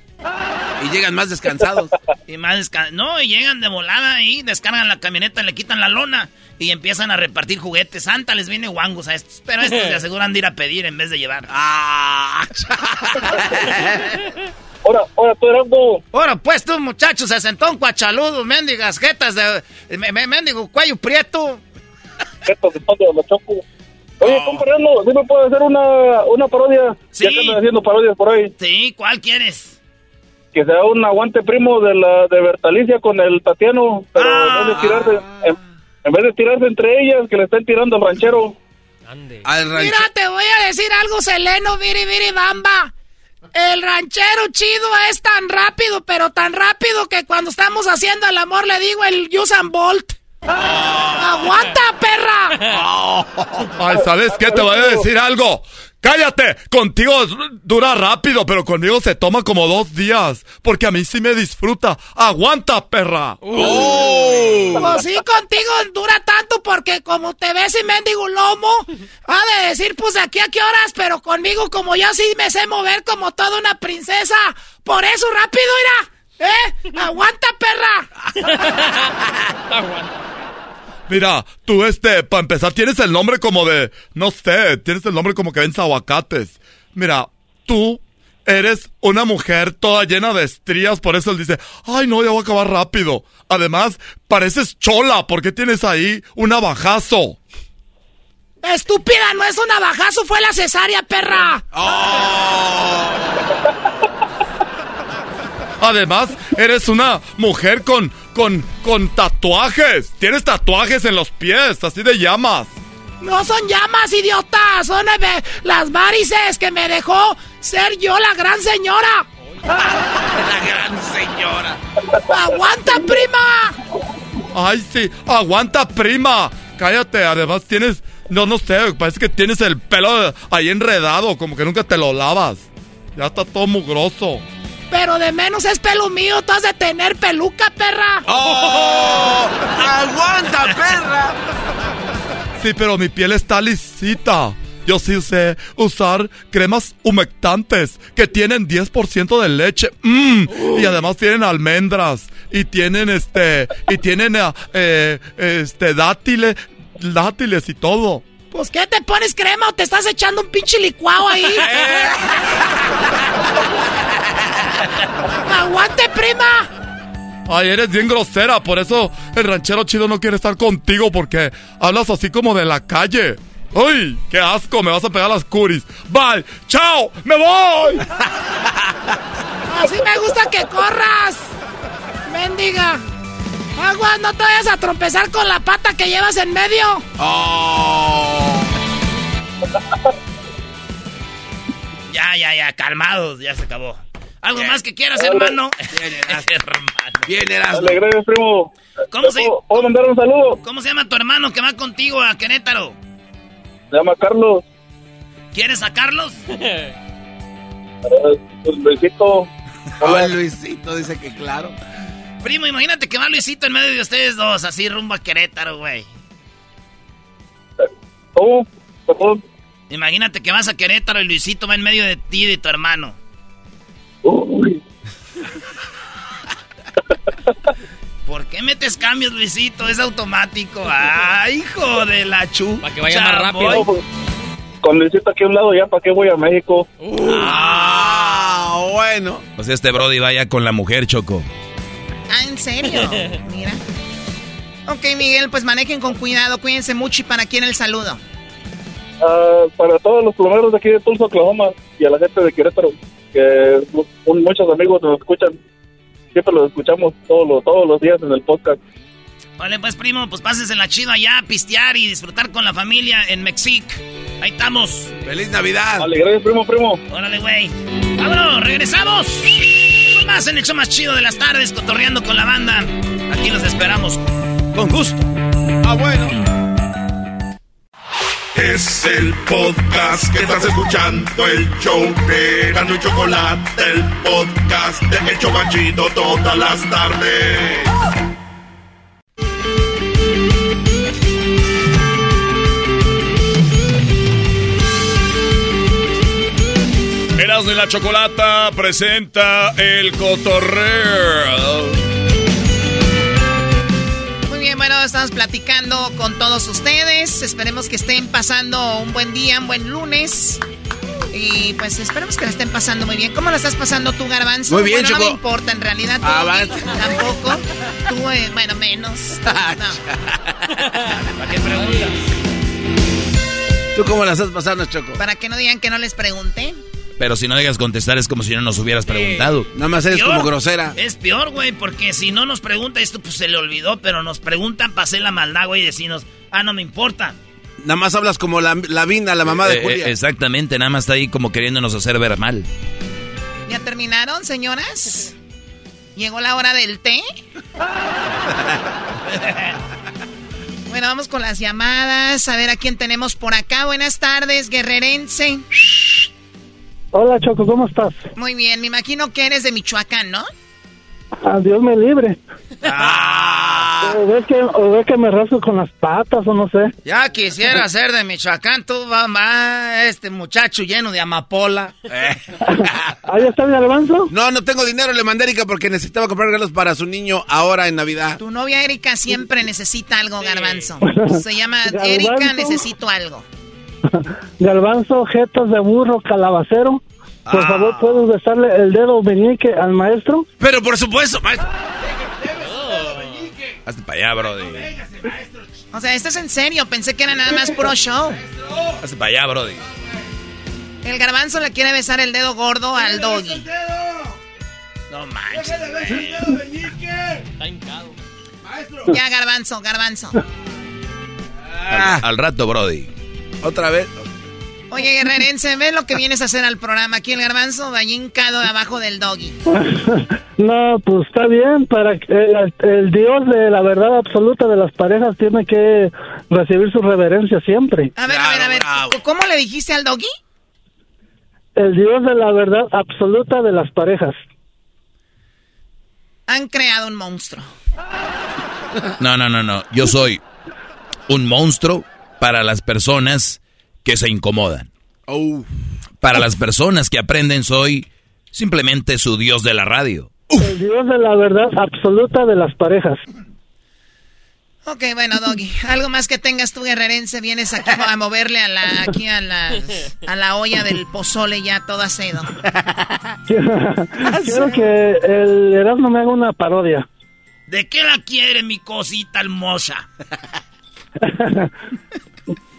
Y llegan más descansados. y más No, y llegan de volada ahí, descargan la camioneta, le quitan la lona y empiezan a repartir juguetes. Santa les viene guangos a estos. Pero estos se aseguran de ir a pedir en vez de llevar. ¡Ah! Ahora, ahora tú eras Ahora, pues tú, muchachos, se sentó un cuachaludo, mendigas jetas de. mendigo cuello prieto. Jetas de de la choco. Oye, oh. compadre, ¿sí me puede hacer una, una parodia? Sí. Ya que andan haciendo parodias por ahí. Sí, ¿cuál quieres? que sea un aguante primo de la de Bertalicia con el Tatiano, pero en vez de ah. tirarse, en, vez de tirarse entre ellas, que le estén tirando al ranchero. Mira, te voy a decir algo, Seleno, viri, viri, bamba. El ranchero chido es tan rápido, pero tan rápido que cuando estamos haciendo el amor le digo el Usain Bolt. ¡Aguanta, perra! Ay, ¿sabes qué? Te voy a decir algo. ¡Cállate! Contigo dura rápido, pero conmigo se toma como dos días. Porque a mí sí me disfruta. ¡Aguanta, perra! ¡Oh! Pues sí, contigo dura tanto porque como te ves y mendigo lomo, ha de decir pues aquí a qué horas, pero conmigo como yo sí me sé mover como toda una princesa. Por eso rápido, irá. ¿Eh? ¡Aguanta, perra! ¡Aguanta! Mira, tú este, para empezar, tienes el nombre como de, no sé, tienes el nombre como que vence aguacates. Mira, tú eres una mujer toda llena de estrías, por eso él dice, ay no, ya voy a acabar rápido. Además, pareces chola, porque tienes ahí un abajazo. Estúpida, no es un abajazo, fue la cesárea, perra. Oh. Además, eres una mujer con, con, con tatuajes. Tienes tatuajes en los pies, así de llamas. No son llamas, idiota. Son eh, las varices que me dejó ser yo la gran señora. la gran señora. ¡Aguanta, prima! Ay, sí, aguanta, prima. Cállate, además tienes, no, no sé, parece que tienes el pelo ahí enredado, como que nunca te lo lavas. Ya está todo mugroso. Pero de menos es pelo mío, tú has de tener peluca, perra. ¡Oh! ¡Aguanta, perra! Sí, pero mi piel está lisita. Yo sí sé usar cremas humectantes que tienen 10% de leche. Mm, y además tienen almendras. Y tienen este. Y tienen eh, este dátiles. Dátiles y todo. Pues ¿qué te pones crema o te estás echando un pinche licuado ahí? ¡Aguante, prima! Ay, eres bien grosera, por eso el ranchero chido no quiere estar contigo porque hablas así como de la calle. ¡Uy! ¡Qué asco! Me vas a pegar las curis. ¡Bye! ¡Chao! ¡Me voy! Así me gusta que corras. Mendiga. Agua, no te vayas a tropezar con la pata que llevas en medio. Oh. ya, ya, ya, calmados, ya se acabó. ¿Algo más que quieras, hermano? Bien, hermano. Bien, Dale, gracias, primo. ¿Cómo se, ¿Puedo mandar un saludo? ¿Cómo se llama tu hermano que va contigo a Querétaro? Se llama Carlos. ¿Quieres a Carlos? Pues, Luisito. Hola, Luisito, dice que claro. Primo, imagínate que va Luisito en medio de ustedes dos, así rumbo a Querétaro, güey. ¿Cómo? Imagínate que vas a Querétaro y Luisito va en medio de ti y de tu hermano. Uy. ¿Por qué metes cambios, Luisito? Es automático. ¡Ay, hijo de la chu! Para que vaya más rápido. No, pues, con Luisito aquí a un lado, ya para qué voy a México. Ah, bueno. Pues este Brody vaya con la mujer, Choco. Ah, ¿en serio? Mira. Ok, Miguel, pues manejen con cuidado, cuídense mucho y para quién el saludo. Ah, para todos los plomeros de aquí de Tulsa, Oklahoma y a la gente de Querétaro, que un- muchos amigos nos escuchan. Siempre los escuchamos todos los, todos los días en el podcast. Vale, pues primo, pues pases la chido allá, pistear y disfrutar con la familia en Mexic. Ahí estamos. ¡Feliz Navidad! Vale, gracias, primo, primo. Órale, güey. ¡Vámonos! ¡Regresamos! Con Más en el show más chido de las tardes, cotorreando con la banda. Aquí los esperamos. Con gusto. Ah, bueno. Es el podcast que estás escuchando, el show de Erasmo y Chocolate, el podcast de El Chobachito todas las tardes. Erasmo y la Chocolata presenta el cotorreo. Estamos platicando con todos ustedes. Esperemos que estén pasando un buen día, un buen lunes. Y pues esperemos que la estén pasando muy bien. ¿Cómo la estás pasando tú, Garbanzo? Muy bien, bueno, No Choco. me importa, en realidad. tú, Ah. Tampoco. Tú, eh, bueno, menos. No. ¿Para qué preguntas? ¿Tú cómo la estás pasando, Choco? Para que no digan que no les pregunté. Pero si no dejas contestar es como si no nos hubieras preguntado. Nada más eres Peor. como grosera. Es peor, güey, porque si no nos pregunta esto, pues se le olvidó, pero nos preguntan para hacer la maldad, güey, y decirnos, ah, no me importa. Nada más hablas como la, la Vina, la mamá de Eh, Julia. eh, exactamente, nada más está ahí como queriéndonos hacer ver mal. ¿Ya terminaron, señoras? ¿Llegó la hora del té? bueno, vamos con las llamadas. A ver a quién tenemos por acá. Buenas tardes, guerrerense. Hola, Choco, ¿cómo estás? Muy bien, me imagino que eres de Michoacán, ¿no? A Dios me libre. Ah. O ves que, o ves que me rasco con las patas o no sé. Ya quisiera ser de Michoacán, tú mamá, este muchacho lleno de amapola. ¿Ahí está el garbanzo? No, no tengo dinero, le mandé a Erika porque necesitaba comprar regalos para su niño ahora en Navidad. Tu novia Erika siempre necesita algo, garbanzo. Se llama Garbanzo. Erika, necesito algo. Garbanzo, jetas de burro, calabacero. Por Ah. favor, ¿puedes besarle el dedo meñique al maestro? Pero por supuesto, maestro. Hazte para allá, brody. O sea, esto es en serio. Pensé que era nada más puro show. Hazte para allá, brody. El garbanzo le quiere besar el dedo gordo al doggy. No manches. Está hincado. Ya, garbanzo, garbanzo. Al, al rato, Brody. Otra vez. Oye, guerrerense, ¿ves lo que vienes a hacer al programa? Aquí el garbanzo va hincado abajo del doggy. No, pues está bien, para que el, el Dios de la verdad absoluta de las parejas tiene que recibir su reverencia siempre. A ver, a ver, a ver, ¿c- ¿cómo le dijiste al doggy? El Dios de la verdad absoluta de las parejas. Han creado un monstruo. No, no, no, no. Yo soy un monstruo para las personas que se incomodan. Para las personas que aprenden soy simplemente su dios de la radio. El Dios de la verdad absoluta de las parejas. Ok, bueno, Doggy, algo más que tengas tú, guerrerense, vienes aquí a moverle a la, aquí a la, a la olla del pozole ya todo acedo. Quiero que el Erasmo me haga una parodia. ¿De qué la quiere mi cosita hermosa?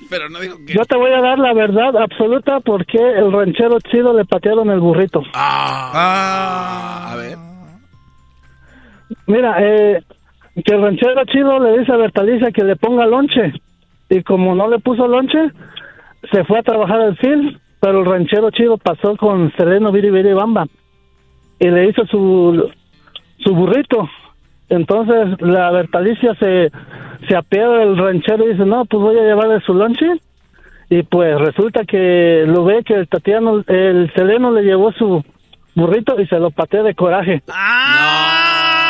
Pero no dijo que... Yo te voy a dar la verdad absoluta porque el ranchero chido le patearon el burrito. Ah. A ver. Mira, eh, que el ranchero chido le dice a Bertalicia que le ponga lonche. Y como no le puso lonche, se fue a trabajar al film, pero el ranchero chido pasó con Sereno Viri Viri Bamba. Y le hizo su, su burrito. Entonces la Bertalicia se, se apea del ranchero y dice, no, pues voy a llevarle su lonche. Y pues resulta que lo ve que el Tatiano, el Seleno le llevó su burrito y se lo patea de coraje. ¡Ah,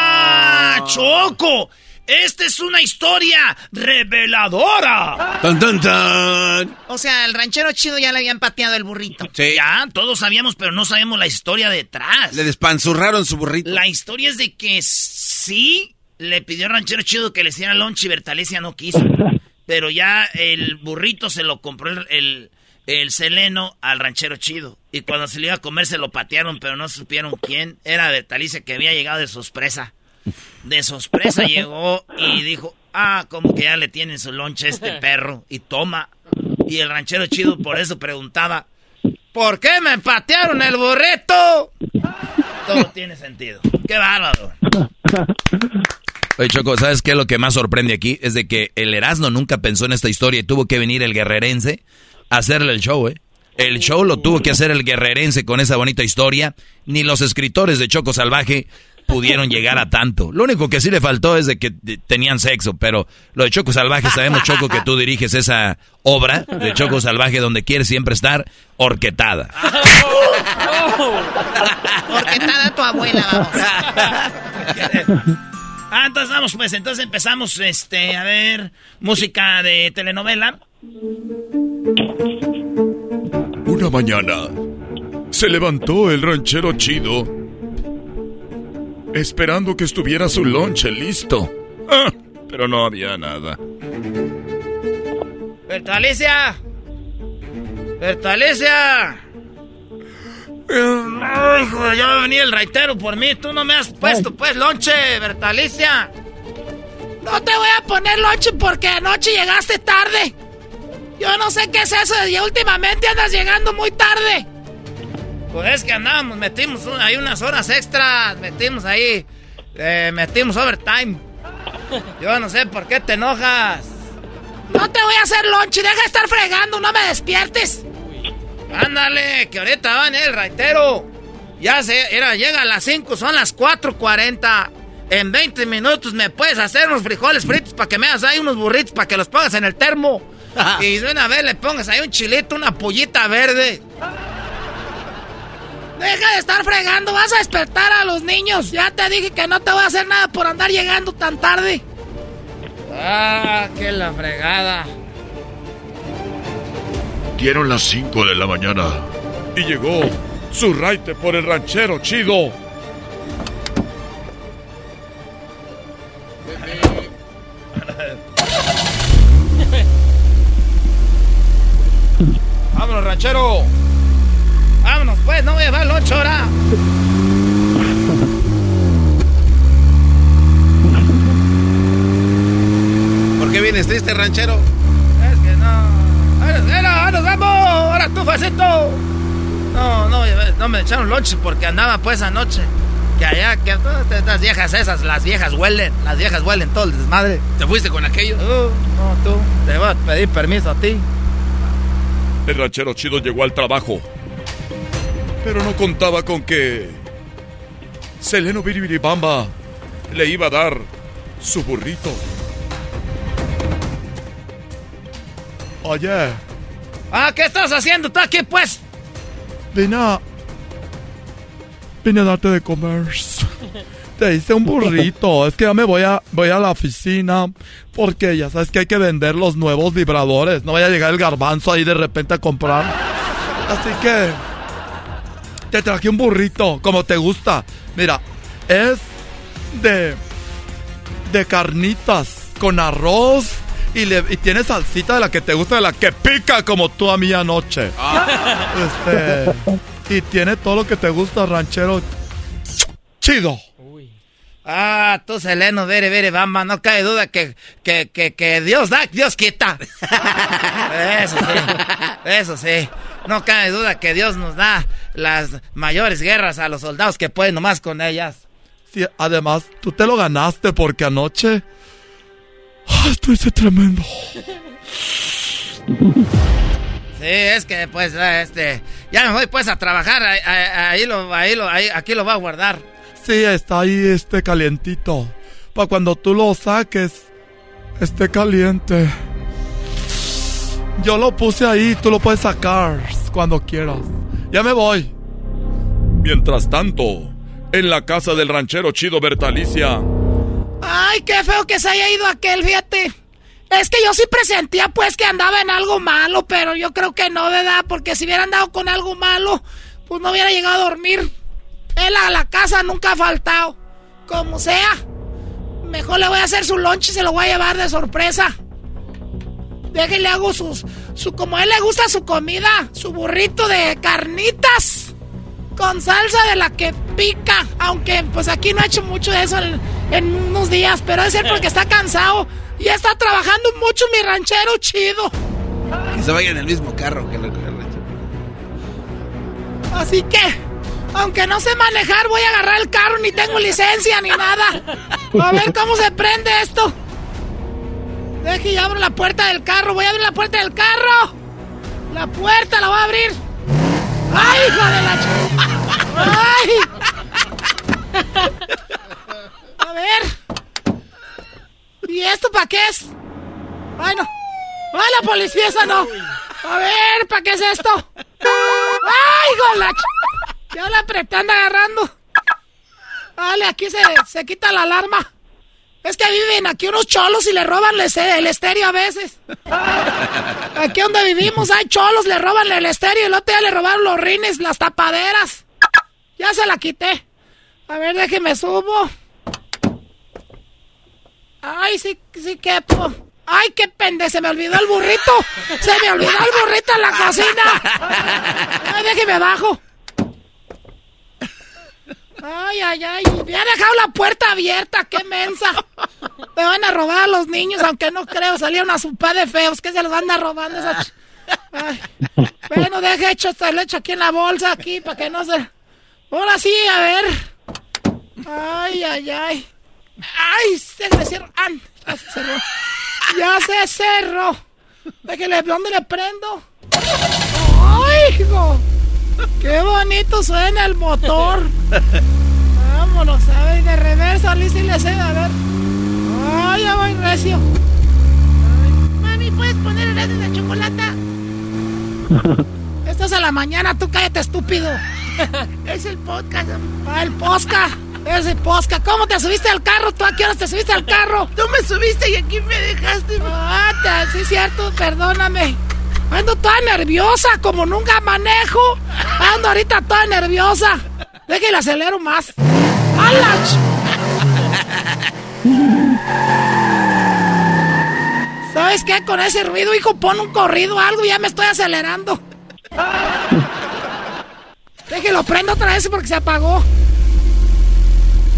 Choco! Esta es una historia reveladora. Tan, tan, tan. O sea, al ranchero chido ya le habían pateado el burrito. Sí. Ya, todos sabíamos, pero no sabemos la historia detrás. Le despanzurraron su burrito. La historia es de que sí le pidió al ranchero chido que le hiciera lonche y Bertalecia no quiso. Pero ya el burrito se lo compró el, el, el seleno al ranchero chido. Y cuando se lo iba a comer se lo patearon, pero no supieron quién. Era Bertalicia que había llegado de sorpresa. De sorpresa llegó y dijo, ah, como que ya le tienen su lonche a este perro. Y toma. Y el ranchero chido por eso preguntaba, ¿por qué me patearon el burrito? Todo tiene sentido. ¡Qué bárbaro! Oye, Choco, ¿sabes qué? Lo que más sorprende aquí es de que el Erasmo nunca pensó en esta historia y tuvo que venir el guerrerense a hacerle el show, ¿eh? El show lo tuvo que hacer el guerrerense con esa bonita historia. Ni los escritores de Choco Salvaje pudieron llegar a tanto. Lo único que sí le faltó es de que tenían sexo, pero lo de Choco Salvaje, sabemos, Choco, que tú diriges esa obra de Choco Salvaje donde quieres siempre estar orquetada. Orquetada tu abuela, vamos. Ah, entonces vamos, pues, entonces empezamos, este, a ver, música de telenovela. Una mañana se levantó el ranchero chido esperando que estuviera su lonche listo. Ah, pero no había nada. Bertalicia. Bertalicia. Hijo, ya va a venir el raitero por mí. Tú no me has puesto, pues, lonche, Bertalicia. No te voy a poner lonche porque anoche llegaste tarde. Yo no sé qué es eso y últimamente andas llegando muy tarde. Pues es que andábamos, metimos ahí unas horas extras, metimos ahí, eh, metimos overtime. Yo no sé por qué te enojas. No te voy a hacer lonche, deja de estar fregando, no me despiertes. Ándale, que ahorita va a venir el raitero. Ya se, era, llega a las 5, son las 4.40. En 20 minutos me puedes hacer unos frijoles fritos para que me hagas ahí unos burritos para que los pongas en el termo. y de una vez le pongas ahí un chilito, una pollita verde. Deja de estar fregando, vas a despertar a los niños. Ya te dije que no te voy a hacer nada por andar llegando tan tarde. Ah, qué la fregada. Dieron las 5 de la mañana y llegó su raite por el ranchero chido. Vámonos, ranchero. Vámonos, pues, no voy a llevar lonche ahora. ¿Por qué vienes triste, ranchero? Es que no. ¡Era, era, nos vamos! ¡Ahora tú, facito! No, no, no me echaron lonche porque andaba pues anoche. Que allá, que todas estas viejas esas, las viejas huelen, las viejas huelen todo el desmadre. ¿Te fuiste con aquello? Uh, No, tú. Te voy a pedir permiso a ti. El ranchero chido llegó al trabajo. Pero no contaba con que. Seleno Biribiribamba le iba a dar su burrito. Oye, Ah, ¿qué estás haciendo tú aquí, pues? vine a... Vine a darte de comer. Te hice un burrito. Es que ya me voy a, voy a la oficina. Porque ya sabes que hay que vender los nuevos vibradores. No vaya a llegar el garbanzo ahí de repente a comprar. Así que... Te traje un burrito, como te gusta. Mira, es de... De carnitas. Con arroz. Y, le, y tiene salsita de la que te gusta, de la que pica como tú a mí anoche. Este... Y tiene todo lo que te gusta, ranchero. Chido. Ah, tú, Seleno, vere, vere, bamba, no cabe duda que, que, que, que Dios da, Dios quita. Eso sí, eso sí. No cabe duda que Dios nos da las mayores guerras a los soldados que pueden nomás con ellas. Sí, además, tú te lo ganaste porque anoche. ¡Ah, esto hice tremendo. Sí, es que pues este ya me voy pues a trabajar, ahí, ahí- ahí lo ahí lo ahí- aquí lo va a guardar. Sí, está ahí este calientito. Para cuando tú lo saques, esté caliente. Yo lo puse ahí, tú lo puedes sacar cuando quieras. Ya me voy. Mientras tanto, en la casa del ranchero chido Bertalicia. Ay, qué feo que se haya ido aquel, fíjate. Es que yo sí presentía pues que andaba en algo malo, pero yo creo que no, ¿verdad? Porque si hubiera andado con algo malo, pues no hubiera llegado a dormir. Él a la casa nunca ha faltado. Como sea. Mejor le voy a hacer su lunch y se lo voy a llevar de sorpresa. Déjale hago sus, su, como a él le gusta su comida, su burrito de carnitas con salsa de la que pica. Aunque pues aquí no ha hecho mucho de eso en, en unos días, pero debe ser porque está cansado y está trabajando mucho mi ranchero chido. Que se vaya en el mismo carro que el ranchero. Así que, aunque no sé manejar, voy a agarrar el carro, ni tengo licencia ni nada. A ver cómo se prende esto. Deje y abro la puerta del carro. Voy a abrir la puerta del carro. La puerta la voy a abrir. ¡Ay, hijo de la ch... ¡Ay! A ver. ¿Y esto para qué es? Ay, no. ¡Ay, la policía esa no! A ver, ¿para qué es esto? ¡Ay, hijo de la ch... Ya la apreté, anda agarrando. Vale, aquí se, se quita la alarma. Es que viven aquí unos cholos y le roban el este- estéreo a veces. Aquí donde vivimos hay cholos, le roban el estéreo el otro día le robaron los rines, las tapaderas. Ya se la quité. A ver, déjeme subo. Ay, sí, sí quepo. Ay, qué pende, se me olvidó el burrito. Se me olvidó el burrito en la cocina. Ay, déjeme bajo. Ay, ay, ay. Me ha dejado la puerta abierta, qué mensa. Me van a robar a los niños, aunque no creo. Salieron a su de feos, que se los anda robando esa ch- Ay. Bueno, deje hecho esta leche aquí en la bolsa, aquí, para que no se... Ahora sí, a ver. Ay, ay, ay. Ay, se me cerró. Ah, ya se cerró. Ya se cerró. Déjele, ¿dónde le prendo? ¡Ay, hijo! ¡Qué bonito suena el motor! Vámonos, a de reversa, Liz, y le sé, a ver. ¡Ay, ya voy recio! Mami, ¿puedes poner el de chocolate? Esto es a la mañana, tú cállate, estúpido. es el podcast. Ah, el posca. Es el posca. ¿Cómo te subiste al carro? ¿Tú a qué horas te subiste al carro? Tú me subiste y aquí me dejaste. Ah, te- sí, cierto, perdóname. Ando toda nerviosa, como nunca manejo. Ando ahorita toda nerviosa. Déjale acelero más. ¡Hala! ¿Sabes qué? Con ese ruido, hijo, pon un corrido algo, ya me estoy acelerando. Déjelo prendo otra vez porque se apagó.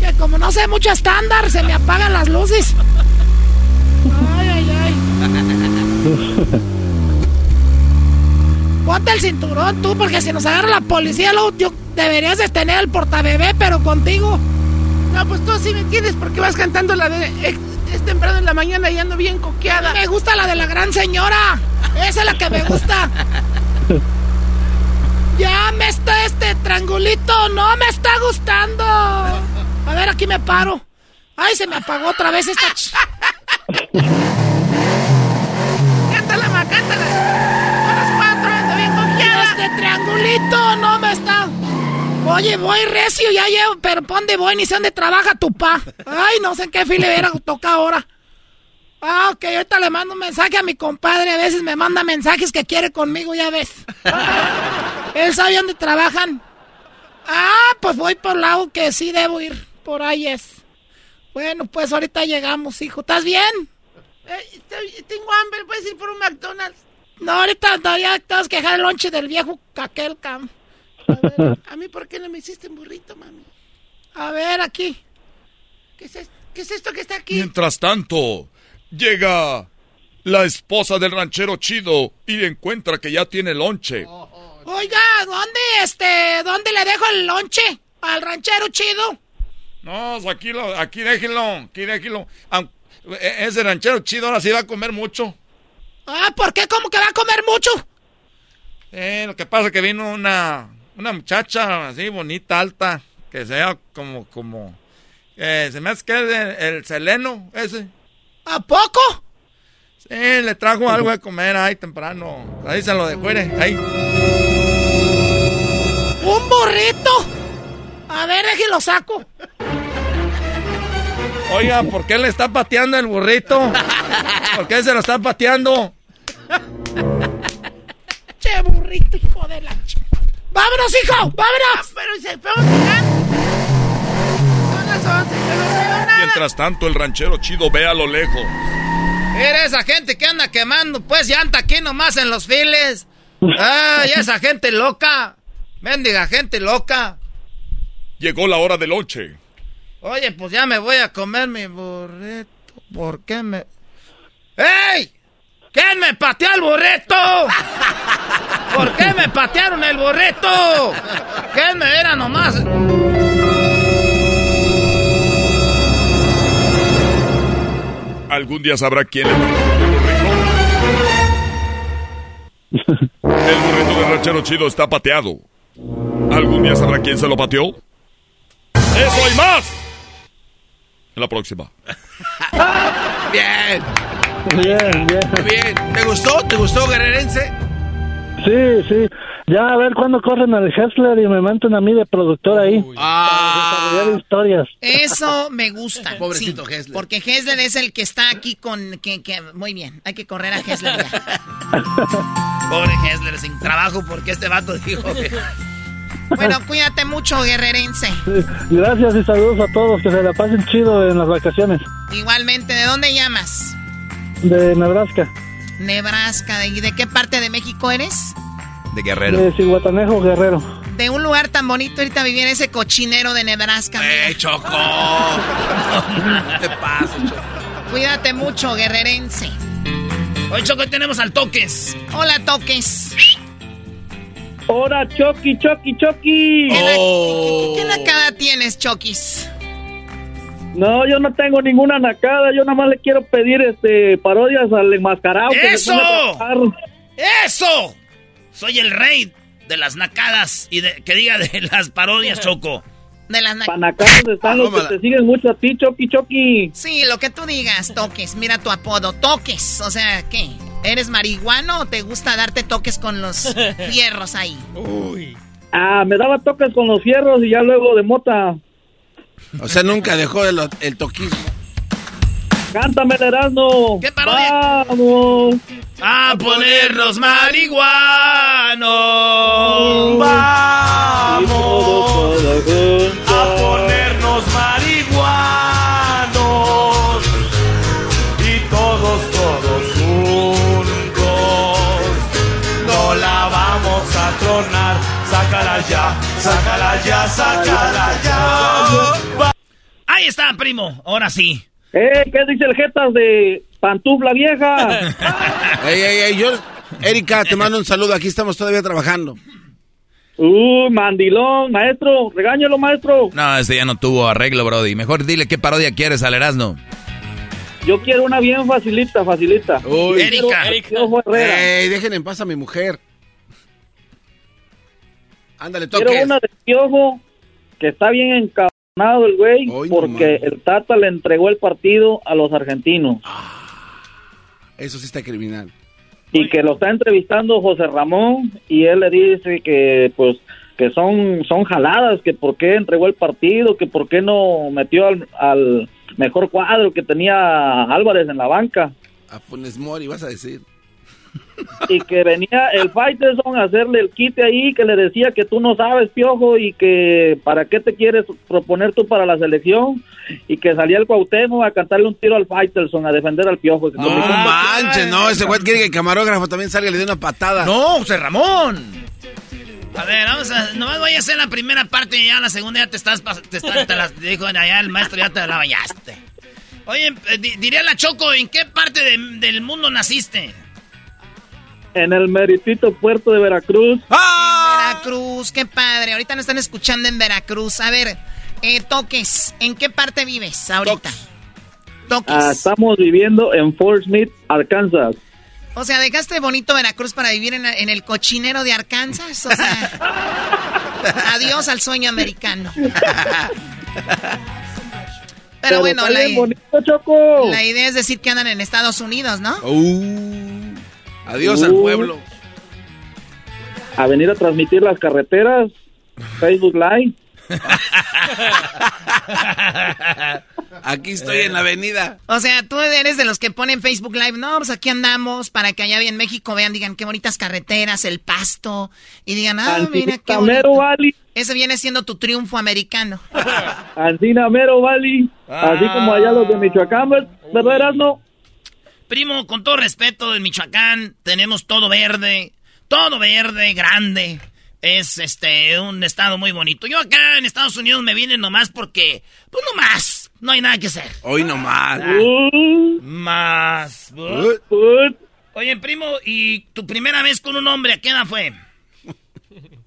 Que como no sé mucho estándar, se me apagan las luces. Ay, ay, ay. Ponte el cinturón tú, porque si nos agarra la policía, luego yo- deberías de tener el portabebé, pero contigo. No, pues tú sí me entiendes porque vas cantando la de eh, es temprano en la mañana y ando bien coqueada. Me gusta la de la gran señora. Esa es la que me gusta. ya me está este triangulito, no me está gustando. A ver, aquí me paro. Ay, se me apagó otra vez esta. cántala, ma, cántala. A las cuatro ando bien coqueada. Este triangulito no me está. Oye, voy recio, ya llevo, pero ¿pon de voy? Ni sé dónde trabaja tu pa. Ay, no sé en qué filera toca ahora. Ah, ok, ahorita le mando un mensaje a mi compadre. A veces me manda mensajes que quiere conmigo, ya ves. Él sabe dónde trabajan. Ah, pues voy por el lado que sí debo ir. Por ahí es. Bueno, pues ahorita llegamos, hijo. ¿Estás bien? Eh, tengo hambre, ¿puedes ir por un McDonald's? No, ahorita todavía te vas a quejar el lonche del viejo Caquelcam. A, mí, ¿por qué no me hiciste un burrito, mami? A ver, aquí. ¿Qué es, esto? ¿Qué es esto que está aquí? Mientras tanto, llega la esposa del ranchero chido y encuentra que ya tiene lonche. Oiga, ¿dónde, este, dónde le dejo el lonche al ranchero chido? No, aquí, lo, aquí déjenlo, aquí déjenlo. E, ese ranchero chido ahora sí va a comer mucho. Ah, ¿por qué? ¿Cómo que va a comer mucho? Eh, lo que pasa es que vino una, una muchacha así bonita, alta, que sea como, como, eh, se me hace que es el, seleno ese. ¿A poco? Sí, le trajo algo de comer ahí temprano. Ahí se lo dejó, ahí. ¡Un burrito! A ver, que lo saco. Oiga, ¿por qué le está pateando el burrito? ¿Por qué se lo está pateando? che, burrito, hijo de la... ¡Vámonos, hijo! ¡Vámonos! Pero se Son las 11, pero no veo nada. Mientras tanto, el ranchero chido ve a lo lejos. Era esa gente que anda quemando, pues, llanta aquí nomás en los files. ¡Ay, esa gente loca! Mendiga gente loca. Llegó la hora del lonche. Oye, pues ya me voy a comer mi burrito. ¿Por qué me...? ¡Ey! ¿Quién me pateó el burrito? ¿Por qué me patearon el burrito? ¿Quién me era nomás? ¿Algún día sabrá quién le pateó el burrito? El burrito del ranchero chido está pateado. ¿Algún día sabrá quién se lo pateó? ¡Eso y más! En la próxima. bien. Bien, bien. Muy bien. ¿Te gustó? ¿Te gustó, guerrerense? Sí, sí. Ya a ver cuándo corren al Hessler y me meten a mí de productor ahí. Ah. Para historias. Eso me gusta. Pobrecito Hessler. Porque Hessler es el que está aquí con... Que, que, muy bien, hay que correr a Hessler ya. Pobre Hessler, sin trabajo porque este vato dijo que... Bueno, cuídate mucho, guerrerense. Gracias y saludos a todos. Que se la pasen chido en las vacaciones. Igualmente, ¿de dónde llamas? De Nebraska. Nebraska. ¿Y de qué parte de México eres? De Guerrero. De Cihuatanejo, Guerrero. De un lugar tan bonito ahorita vivir en ese cochinero de Nebraska. ¡Eh, Choco! ¿Qué te pasa, Choco? Cuídate mucho, guerrerense. Hoy, Choco, tenemos al Toques. Hola, Toques. Hola, Choki, Choki, Choki. ¿Qué, oh. ¿qué, nacada tienes, Chokis? No, yo no tengo ninguna nacada. Yo nada más le quiero pedir este parodias al enmascarado. ¡Eso! ¡Eso! Soy el rey de las nacadas y de, que diga de las parodias, Choco. De las nacadas están los que te siguen mucho a ti, Choki, Choki. Sí, lo que tú digas, Toques. Mira tu apodo, Toques. O sea, ¿qué? ¿Eres marihuano o te gusta darte toques con los fierros ahí? Uy. Ah, me daba toques con los fierros y ya luego de mota. O sea, nunca dejó el, el toquismo. Cántame, Erasmo. ¿Qué parodia? Vamos. A ponernos marihuanos. Vamos. Ya, sácala ya, sácala ya. Ahí está, primo. Ahora sí. Eh, ¿qué dice el Jetas de Pantufla Vieja? ey, ey, ey, yo... Erika, te mando un saludo. Aquí estamos todavía trabajando. Uh, mandilón, maestro, regáñalo, maestro. No, este ya no tuvo arreglo, Brody. Mejor dile qué parodia quieres al Erasmo. Yo quiero una bien facilita, facilita. Uy. Erika. Ey, dejen en paz a mi mujer. Ándale, Quiero toques. una de piojo que está bien encabronado el güey porque el Tata le entregó el partido a los argentinos Eso sí está criminal. y que lo está entrevistando José Ramón y él le dice que pues que son son jaladas, que por qué entregó el partido, que por qué no metió al, al mejor cuadro que tenía Álvarez en la banca A Funes Mori, vas a decir. y que venía el Faitelson a hacerle el quite ahí, que le decía que tú no sabes, Piojo, y que para qué te quieres proponer tú para la selección, y que salía el Cuauhtémoc a cantarle un tiro al Faitelson, a defender al Piojo. No manches, no, ese güey quiere que el camarógrafo también salga y le dé una patada. No, José Ramón. A ver, vamos a. Nomás voy a hacer la primera parte y ya la segunda ya te estás. Te, estás- te las dijo allá el maestro, ya te la bañaste. Oye, eh, di- diría la Choco, ¿en qué parte de- del mundo naciste? En el meritito puerto de Veracruz. Veracruz, qué padre. Ahorita nos están escuchando en Veracruz. A ver, eh, Toques, ¿en qué parte vives ahorita? Toques. Ah, estamos viviendo en Fort Smith, Arkansas. O sea, dejaste bonito Veracruz para vivir en, en el cochinero de Arkansas. O sea, adiós al sueño americano. Pero, bueno, está la, bien bonito, Choco. la idea es decir que andan en Estados Unidos, ¿no? Uh, adiós al pueblo. A venir a transmitir las carreteras, Facebook Live. Aquí estoy en la avenida. O sea, tú eres de los que ponen Facebook Live. No, pues aquí andamos para que allá en México vean, digan qué bonitas carreteras, el pasto. Y digan, ah, mira qué bonito. Valley, Ese viene siendo tu triunfo americano. Antinamero Valley, así como allá los de Michoacán, ¿verdad, Erasmo? Primo, con todo respeto, en Michoacán tenemos todo verde, todo verde, grande. Es este un estado muy bonito. Yo acá en Estados Unidos me vine nomás porque, pues nomás, no hay nada que hacer. Hoy nomás. Más. Oye, primo, ¿y tu primera vez con un hombre a qué edad fue?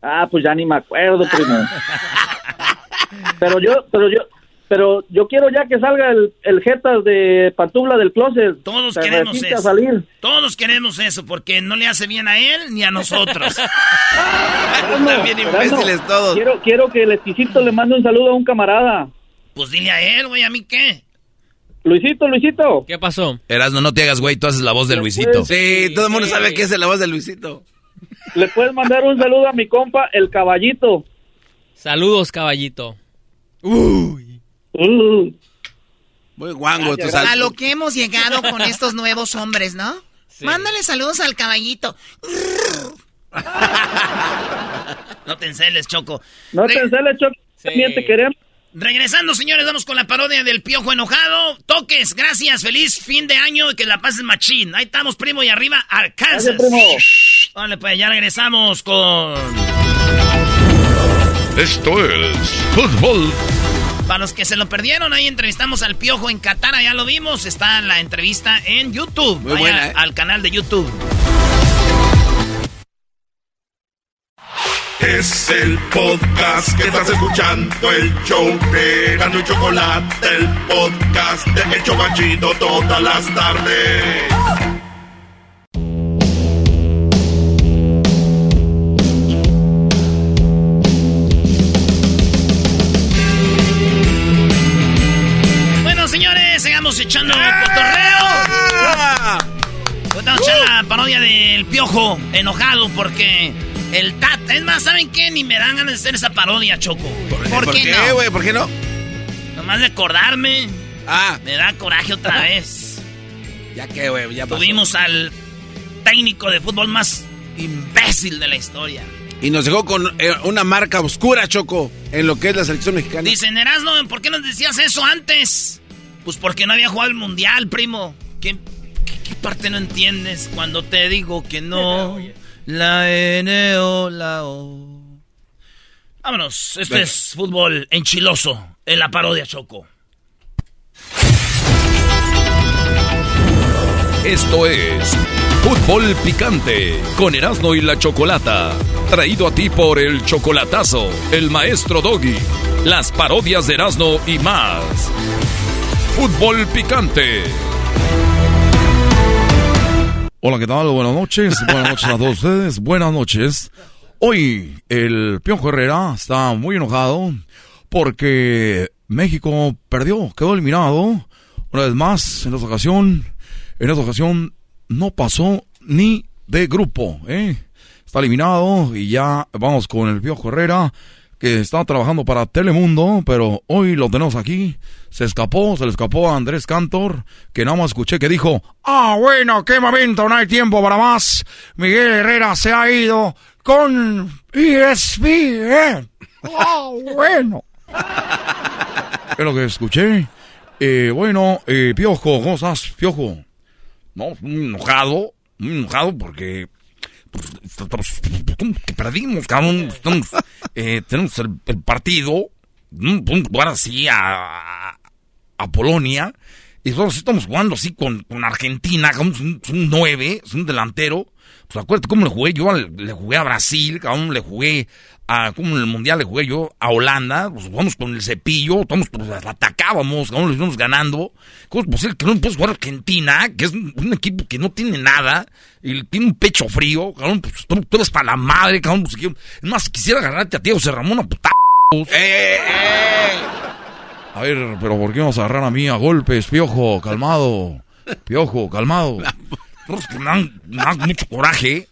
Ah, pues ya ni me acuerdo, primo. pero yo, pero yo, pero yo quiero ya que salga el, el Jetas de Pantubla del closet. Todos Se queremos eso. salir. Todos queremos eso porque no le hace bien a él ni a nosotros. Erasmo, Quiero, quiero que el exquisito le mande un saludo a un camarada. Pues dile a él, güey, ¿a mí qué? Luisito, Luisito. ¿Qué pasó? Erasmo, no te hagas güey, tú haces la voz de Luisito. Sí, todo el mundo sabe que es la voz de Luisito. Le puedes mandar un saludo a mi compa, el caballito. Saludos, caballito. Muy guango, tú A lo que hemos llegado con estos nuevos hombres, ¿no? Mándale saludos al caballito. No te enceles, Choco. No te enceles, Choco. También te queremos. Regresando, señores, vamos con la parodia del Piojo Enojado. Toques, gracias, feliz fin de año y que la pases machín. Ahí estamos, primo, y arriba, Arkansas. Gracias, primo. Vale, pues ya regresamos con... Esto es fútbol. Para los que se lo perdieron, ahí entrevistamos al Piojo en Qatar, ya lo vimos. Está la entrevista en YouTube. Muy Vaya buena, ¿eh? Al canal de YouTube. Es el podcast que estás escuchando, el show de Gano y Chocolate, el podcast de El Chobachito todas las tardes. Parodia del Piojo enojado porque el Tata... Es más, ¿saben qué? Ni me dan ganas de hacer esa parodia, Choco. ¿Por, ¿Por qué, qué, no? güey? ¿Por qué no? Nomás de acordarme. Ah. Me da coraje otra vez. Ya que, güey, ya pasó. Tuvimos al técnico de fútbol más imbécil de la historia. Y nos dejó con eh, una marca oscura, Choco, en lo que es la selección mexicana. Dicen, Erasmo, ¿por qué nos decías eso antes? Pues porque no había jugado el mundial, primo. ¿Qué, qué, parte no entiendes cuando te digo que no? La N o la O. Vámonos, este Venga. es fútbol enchiloso en la parodia Choco. Esto es Fútbol Picante con Erasmo y la Chocolata. Traído a ti por el chocolatazo, el maestro Doggy, las parodias de Erasmo y más. Fútbol picante. Hola, ¿qué tal? Buenas noches. Buenas noches a todos ustedes. Buenas noches. Hoy el Piojo Herrera está muy enojado porque México perdió, quedó eliminado. Una vez más, en esta ocasión, en esta ocasión no pasó ni de grupo, ¿eh? Está eliminado y ya vamos con el Piojo Herrera que está trabajando para Telemundo, pero hoy lo tenemos aquí. Se escapó, se le escapó a Andrés Cantor, que nada más escuché que dijo, ah, bueno, qué momento, no hay tiempo para más. Miguel Herrera se ha ido con ESPN. Ah, bueno. es lo que escuché. Eh, bueno, eh, Piojo, ¿cómo estás, Piojo? No, enojado, muy enojado porque que perdimos, eh, tenemos el, partido, podemos jugar así a, a Polonia. Y nosotros estamos jugando así con, Argentina, un, un 9, es un delantero. Pues acuérdate cómo le jugué yo, le jugué a Brasil, cabrón, le jugué a, como en el Mundial le jugué yo a Holanda, pues jugamos con el cepillo, todos pues, atacábamos, cabrón, lo íbamos ganando. ¿Cómo es posible que no puedes jugar a Argentina, que es un, equipo que no tiene nada, y tiene un pecho frío, cabrón, pues tú, eres para la madre, cabrón, pues, es más, quisiera agarrarte a ti, José Ramón, a puta. ¡Eh, eh! A ver, pero ¿por qué vamos a agarrar a mí a golpes, piojo? Calmado. Piojo, calmado. Que me dan, mucho coraje.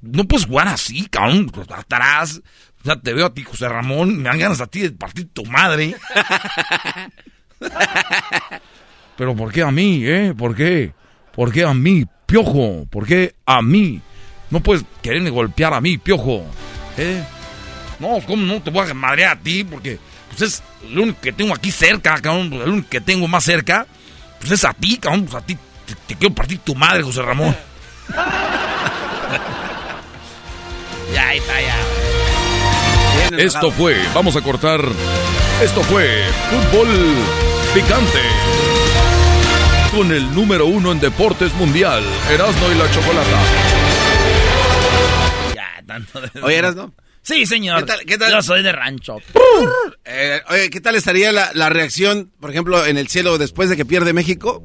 No puedes jugar así, cabrón. Atrás. O sea, te veo a ti, José Ramón. Me dan ganas a ti de partir tu madre. Pero ¿por qué a mí, eh? ¿Por qué? ¿Por qué a mí, piojo? ¿Por qué a mí? No puedes quererme golpear a mí, piojo. ¿Eh? No, ¿cómo no te voy a madrear a ti? Porque pues es lo único que tengo aquí cerca, cabrón. El único que tengo más cerca, pues es a ti, cabrón. Pues a ti te, quiero partir tu madre, José Ramón. ya, ahí está, ya. Esto fue, vamos a cortar. Esto fue Fútbol Picante. Con el número uno en deportes mundial, Erasmo y la Chocolata. Ya, tanto de... Oye, Erasmo. Sí, señor. ¿Qué tal, Yo soy de rancho. Eh, oye, ¿qué tal estaría la, la, reacción, por ejemplo, en el cielo después de que pierde México?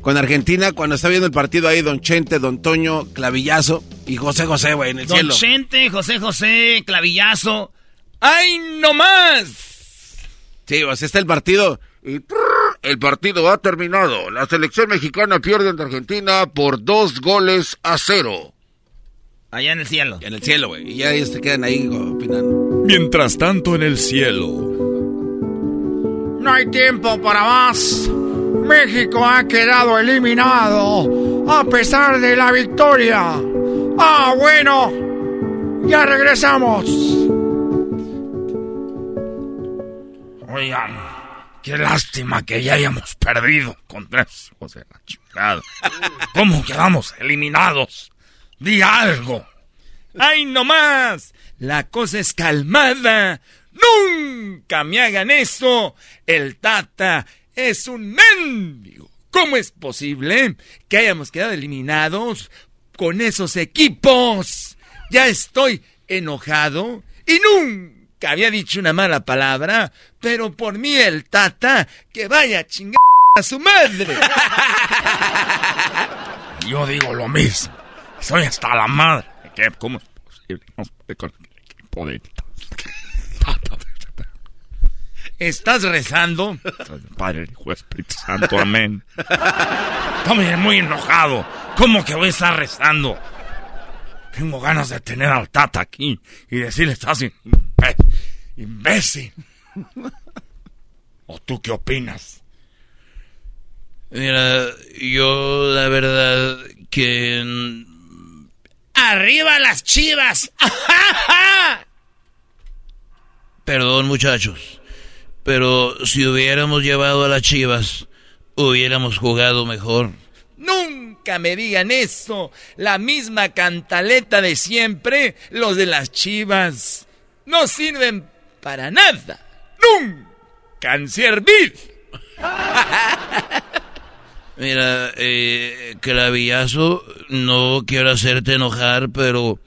Con Argentina, cuando está viendo el partido ahí, Don Chente, Don Toño, Clavillazo y José José, güey, en el cielo. Don Chente, José José, Clavillazo. ¡Ay, no más! Sí, pues está el partido y el partido ha terminado. La selección mexicana pierde ante Argentina por dos goles a cero. Allá en el cielo. En el cielo, güey. Y ya ellos se quedan ahí opinando. Mientras tanto, en el cielo. No hay tiempo para más. México ha quedado eliminado a pesar de la victoria. Ah, bueno. Ya regresamos. Oigan, qué lástima que ya hayamos perdido contra José la ¿Cómo quedamos eliminados? Di algo. ¡Ay, no más! La cosa es calmada. ¡Nunca me hagan eso! El Tata es un mendigo. ¿Cómo es posible que hayamos quedado eliminados con esos equipos? Ya estoy enojado y nunca había dicho una mala palabra, pero por mí el Tata que vaya a chingar a su madre. Yo digo lo mismo. Soy hasta la madre. ¿Cómo es posible? ¿Estás rezando? Padre, Hijo, Espíritu Santo, amén. Estoy muy enojado. ¿Cómo que voy a estar rezando? Tengo ganas de tener al Tata aquí y decirle, estás imbécil. ¿O tú qué opinas? Mira, yo la verdad que ¡Arriba las chivas! Perdón, muchachos. Pero si hubiéramos llevado a las chivas, hubiéramos jugado mejor. Nunca me digan eso. La misma cantaleta de siempre, los de las chivas. No sirven para nada. Nunca han servido. Mira, eh, Clavillazo, no quiero hacerte enojar, pero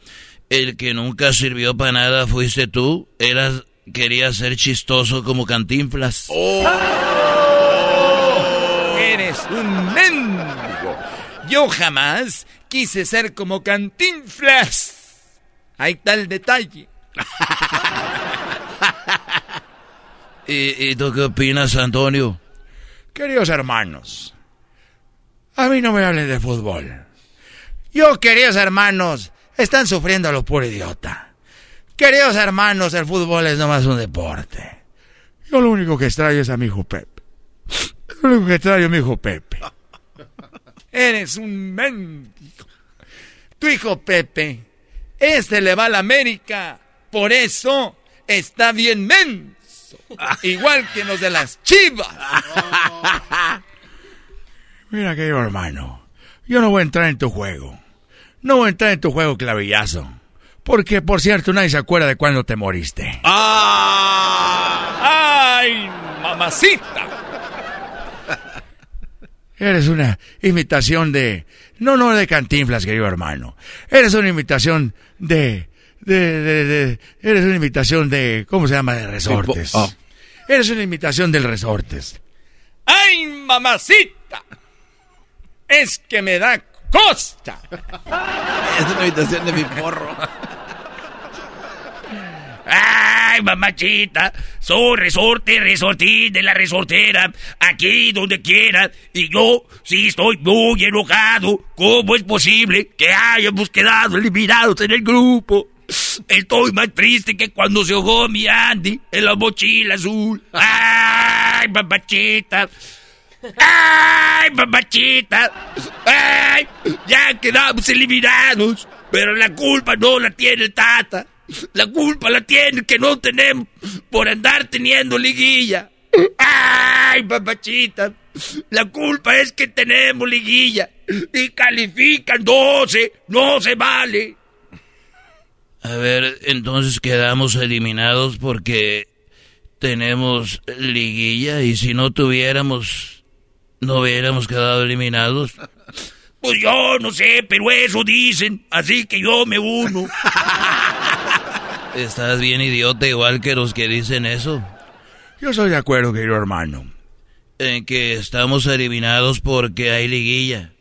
El que nunca sirvió para nada fuiste tú. Eras, querías ser chistoso como cantinflas. Oh. Eres un mendigo. Yo jamás quise ser como cantinflas. Ahí está el detalle. ¿Y, ¿Y, tú qué opinas, Antonio? Queridos hermanos, a mí no me hablen de fútbol. Yo, queridos hermanos, están sufriendo a lo puro idiota. Queridos hermanos, el fútbol es nomás un deporte. Yo lo único que extraño es a mi hijo Pepe. Lo único que extraño a mi hijo Pepe. Eres un mendigo. Tu hijo Pepe, este le va a la América. Por eso está bien menso. Igual que los de las chivas. Mira, querido hermano, yo no voy a entrar en tu juego. No voy a entrar en tu juego clavillazo. Porque, por cierto, nadie se acuerda de cuándo te moriste. ¡Ah! ¡Ay, mamacita! Eres una imitación de... No, no de cantinflas, querido hermano. Eres una imitación de... De, de, de, eres una imitación de... ¿Cómo se llama? De resortes. Oh. Eres una imitación del resortes. ¡Ay, mamacita! Es que me da costa. es una imitación de mi porro. Ay, mamachita, soy resorte, resortín de la resortera, aquí donde quiera, y yo sí estoy muy enojado. ¿Cómo es posible que hayamos quedado eliminados en el grupo? Estoy más triste que cuando se ahogó mi Andy en la mochila azul. ¡Ay, mamachita! ¡Ay, mamachita! ¡Ay! Ya quedamos eliminados. Pero la culpa no la tiene el Tata. La culpa la tiene que no tenemos por andar teniendo liguilla. ¡Ay, papachita! La culpa es que tenemos liguilla y califican 12. No se vale. A ver, entonces quedamos eliminados porque tenemos liguilla y si no tuviéramos, no hubiéramos quedado eliminados. Pues yo no sé, pero eso dicen, así que yo me uno. Estás bien idiota igual que los que dicen eso. Yo estoy de acuerdo, querido hermano. En que estamos eliminados porque hay liguilla.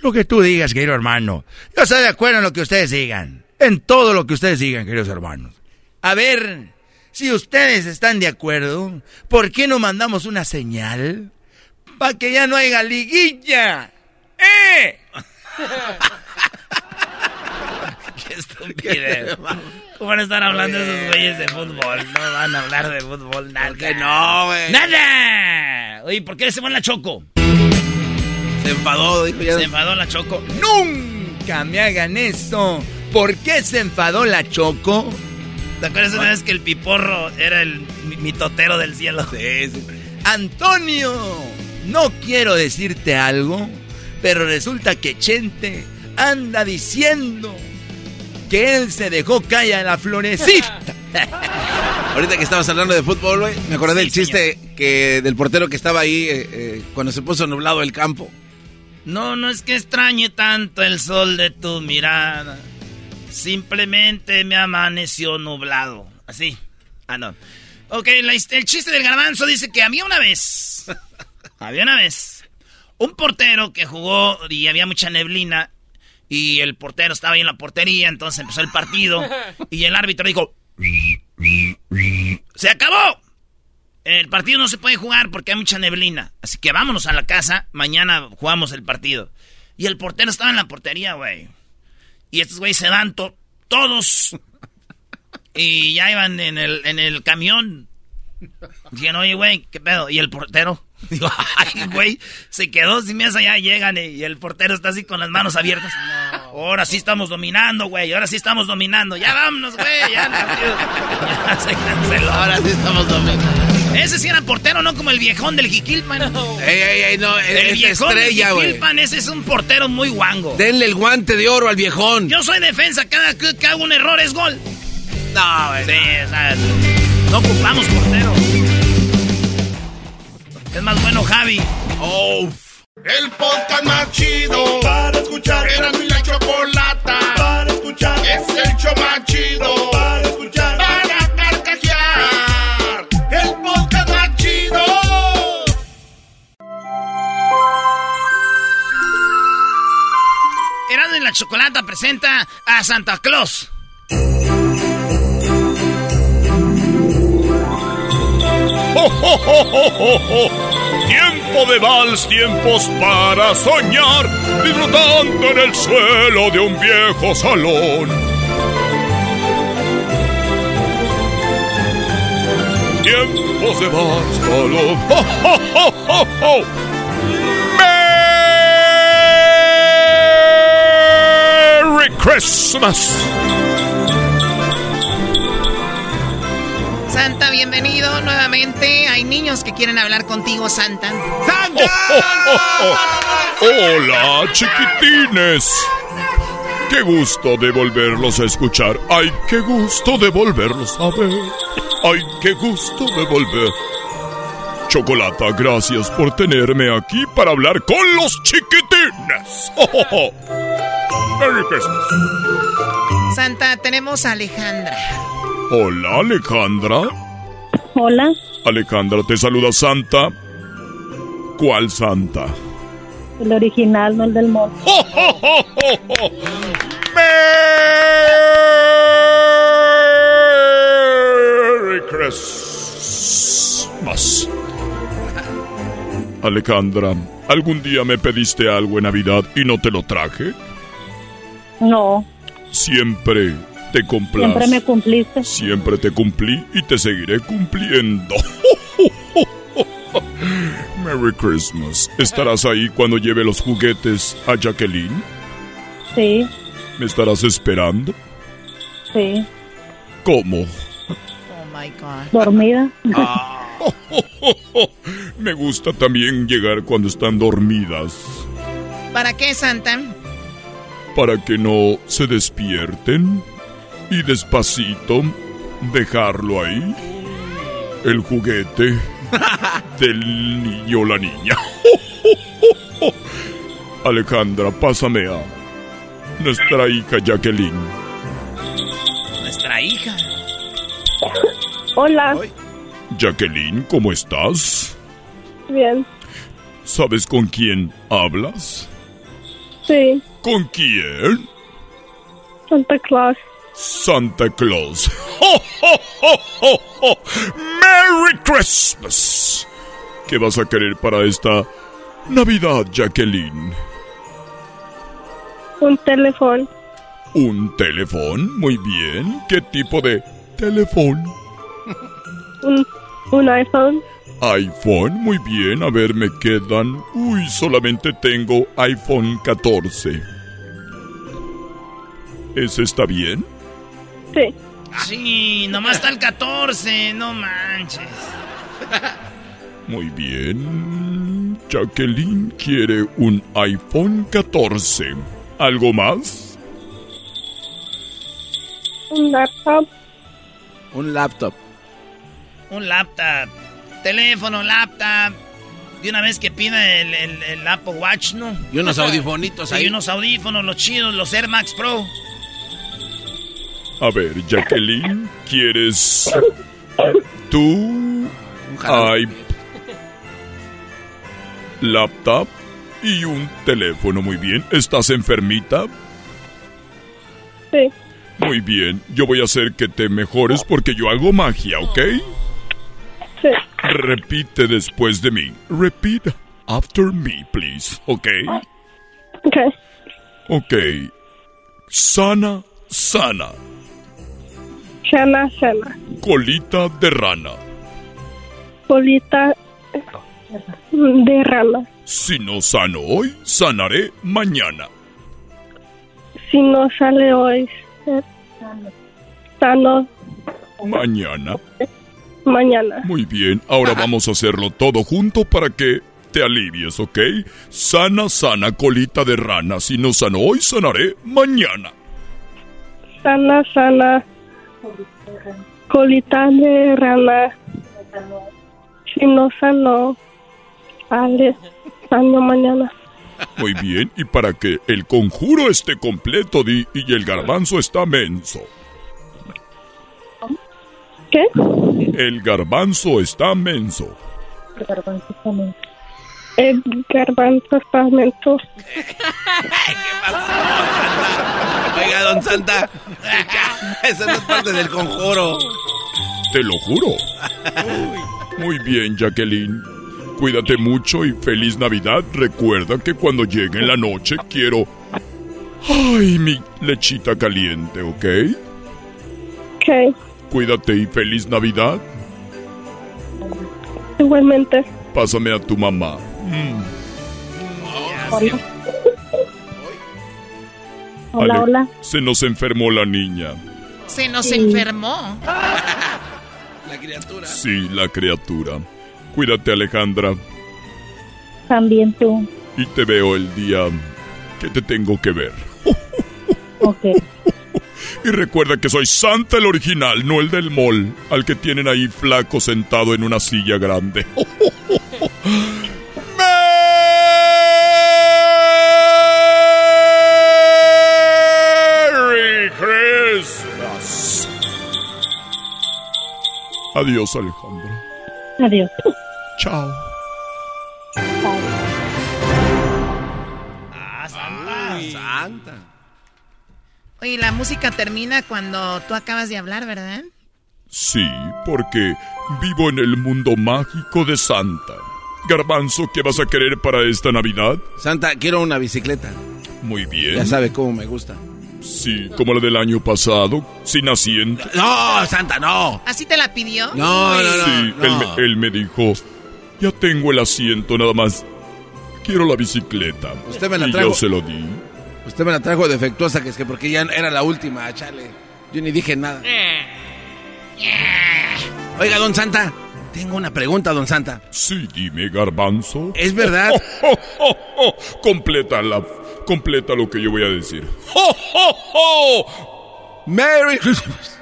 Lo que tú digas, querido hermano. Yo estoy de acuerdo en lo que ustedes digan. En todo lo que ustedes digan, queridos hermanos. A ver, si ustedes están de acuerdo, ¿por qué no mandamos una señal? Para que ya no haya liguilla. ¡Eh! Estupidez. ¿Cómo van a estar hablando de esos güeyes de fútbol? No van a hablar de fútbol nada. ¿Por qué no, güey? ¡Nada! Oye, ¿por qué se fue la Choco? Se enfadó, dijo ya. Se enfadó la Choco. ¡Nunca me hagan eso! ¿Por qué se enfadó la Choco? ¿Te acuerdas una vez que el piporro era el mitotero del cielo? Sí, sí. Antonio, no quiero decirte algo, pero resulta que Chente anda diciendo que él se dejó caer a la florecita. Ahorita que estabas hablando de fútbol, güey, me acordé sí, del chiste señor. que del portero que estaba ahí eh, eh, cuando se puso nublado el campo. No, no es que extrañe tanto el sol de tu mirada. Simplemente me amaneció nublado. Así. Ah, no. Ok, la, el chiste del garbanzo dice que había una vez. había una vez. Un portero que jugó y había mucha neblina y el portero estaba ahí en la portería, entonces empezó el partido y el árbitro dijo, ¡Se acabó! El partido no se puede jugar porque hay mucha neblina, así que vámonos a la casa, mañana jugamos el partido. Y el portero estaba en la portería, güey. Y estos güeyes se dan to todos y ya iban en el, en el camión. Dijeron, oye, güey, ¿qué pedo? ¿Y el portero? Digo, ay, güey, se quedó sin mesa, ya llegan y el portero está así con las manos abiertas. No. Ahora sí estamos dominando, güey, ahora sí estamos dominando. Ya vámonos, güey, ya, ya se canceló. Ahora sí estamos dominando. Ese sí era portero, no como el viejón del Jiquilpan. No. Ey, ey, ey, no, el viejón estrella, del Jiquilpan, ese es un portero muy guango. Denle el guante de oro al viejón. Yo soy defensa, cada que hago un error es gol. No, güey. Sí, o sea, no ocupamos portero. Es más bueno Javi. Oh. El podcast más chido para escuchar. Era mi la chocolata para escuchar. Es el show más chido para escuchar. Para carcajear. El podcast más chido. Era de la chocolata presenta a Santa Claus. Tiempo de vals, tiempos para soñar, disfrutando en el suelo de un viejo salón. Tiempos de vals. ¡Oh, merry Christmas! Santa, bienvenido nuevamente. Hay niños que quieren hablar contigo, Santa. ¡Santa! Hola, chiquitines. Qué gusto de volverlos a escuchar. Ay, qué gusto de volverlos a ver. Ay, qué gusto de volver. Chocolata, gracias por tenerme aquí para hablar con los chiquitines. Merry Christmas. Santa, tenemos a Alejandra. Hola, Alejandra. Hola. Alejandra, te saluda Santa. ¿Cuál Santa? El original, no el del monte. Merry Christmas. Alejandra, ¿algún día me pediste algo en Navidad y no te lo traje? No, Siempre te siempre me cumpliste. Siempre te cumplí y te seguiré cumpliendo. Merry Christmas. ¿Estarás ahí cuando lleve los juguetes a Jacqueline? Sí, ¿Me estarás esperando? sí. ¿Cómo? Oh my God. Dormida. Me gusta también llegar cuando están dormidas, ¿Para qué, Santa? para que no se despierten y despacito dejarlo ahí. El juguete del niño o la niña. Alejandra, pásame a nuestra hija Jacqueline. Nuestra hija. Hola. Jacqueline, ¿cómo estás? Bien. ¿Sabes con quién hablas? Sí. ¿Con quién? Santa Claus. Santa Claus. ¡Ho, ho, ho, ho, ho! ¡Merry Christmas! ¿Qué vas a querer para esta Navidad, Jacqueline? Un teléfono. ¿Un teléfono? Muy bien. ¿Qué tipo de teléfono? Un, un iPhone. iPhone, muy bien. A ver, me quedan... Uy, solamente tengo iPhone 14. ¿Ese está bien? Sí. Sí, nomás está el 14, no manches. Muy bien. Jacqueline quiere un iPhone 14. ¿Algo más? Un laptop. Un laptop. Un laptop. Teléfono, laptop. De una vez que pida el, el- el Apple Watch, ¿no? Y unos audifonitos ahí. Y unos audífonos, los chidos, los Air Max Pro. A ver, Jacqueline, ¿quieres tú laptop y un teléfono? Muy bien. ¿Estás enfermita? Sí. Muy bien. Yo voy a hacer que te mejores porque yo hago magia, ¿ok? Sí. Repite después de mí. Repeat after me, please, ¿ok? Ok. Ok. Sana, sana. Shana, Shana. Colita de rana. Bolita de rana. Si no sano hoy, sanaré mañana. Si no sale hoy, sano Mañana. mañana. Muy bien, ahora vamos a hacerlo todo junto para que te alivies, ¿ok? Sana, sana, colita de rana. Si no sano hoy, sanaré mañana. Sana, sana. Colita de rana. Si no sale sano mañana. Muy bien, y para que el conjuro esté completo di, y el garbanzo está menso. ¿Qué? El garbanzo está menso. El garbanzo estamento. Oiga, don Santa. Esa no es parte del conjuro. Te lo juro. Muy bien, Jacqueline. Cuídate mucho y feliz Navidad. Recuerda que cuando llegue la noche quiero... Ay, mi lechita caliente, ¿ok? Ok. Cuídate y feliz Navidad. Igualmente. Pásame a tu mamá. Hola. Hola, hola. Se nos enfermó la niña. Se nos Sí. enfermó. La criatura. Sí, la criatura. Cuídate, Alejandra. También tú. Y te veo el día que te tengo que ver. Ok. Y recuerda que soy Santa el original, no el del mall, al que tienen ahí flaco sentado en una silla grande. Adiós, Alejandra. Adiós. Chao. Ah, Santa. Santa. Oye, la música termina cuando tú acabas de hablar, ¿verdad? Sí, porque vivo en el mundo mágico de Santa. Garbanzo, ¿qué vas a querer para esta Navidad? Santa, quiero una bicicleta. Muy bien. Ya sabe cómo me gusta. Sí, como la del año pasado, sin asiento. No, Santa, no. ¿Así te la pidió? No, no, no. Sí, no. Él, me, él me dijo, ya tengo el asiento, nada más. Quiero la bicicleta. Usted me la y trajo. yo se lo di. Usted me la trajo defectuosa, que es que porque ya era la última, chale. Yo ni dije nada. Oiga, don Santa, tengo una pregunta, don Santa. Sí, dime, garbanzo. ¿Es verdad? completa la... Completa lo que yo voy a decir. ¡Ho, ho, ho! ¡Merry Christmas!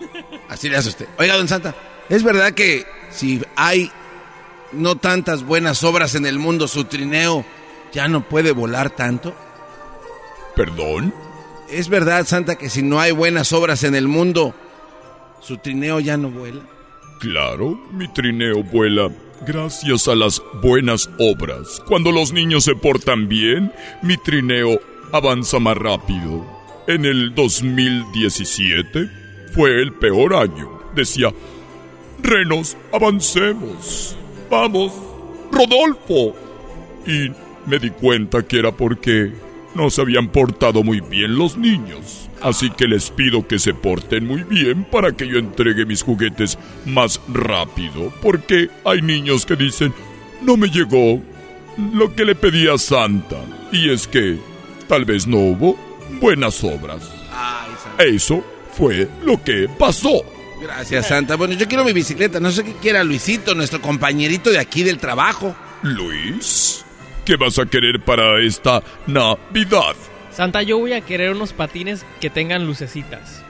Así le hace usted. Oiga, don Santa, ¿es verdad que si hay no tantas buenas obras en el mundo, su trineo ya no puede volar tanto? ¿Perdón? ¿Es verdad, Santa, que si no hay buenas obras en el mundo, su trineo ya no vuela? Claro, mi trineo vuela gracias a las buenas obras. Cuando los niños se portan bien, mi trineo avanza más rápido. En el 2017 fue el peor año. Decía, Renos, avancemos. Vamos, Rodolfo. Y me di cuenta que era porque no se habían portado muy bien los niños. Así que les pido que se porten muy bien para que yo entregue mis juguetes más rápido. Porque hay niños que dicen, no me llegó lo que le pedí a Santa. Y es que tal vez no hubo buenas obras. Eso fue lo que pasó. Gracias, Santa. Bueno, yo quiero mi bicicleta. No sé qué quiera Luisito, nuestro compañerito de aquí del trabajo. Luis, ¿qué vas a querer para esta Navidad? Santa, yo voy a querer unos patines que tengan lucecitas.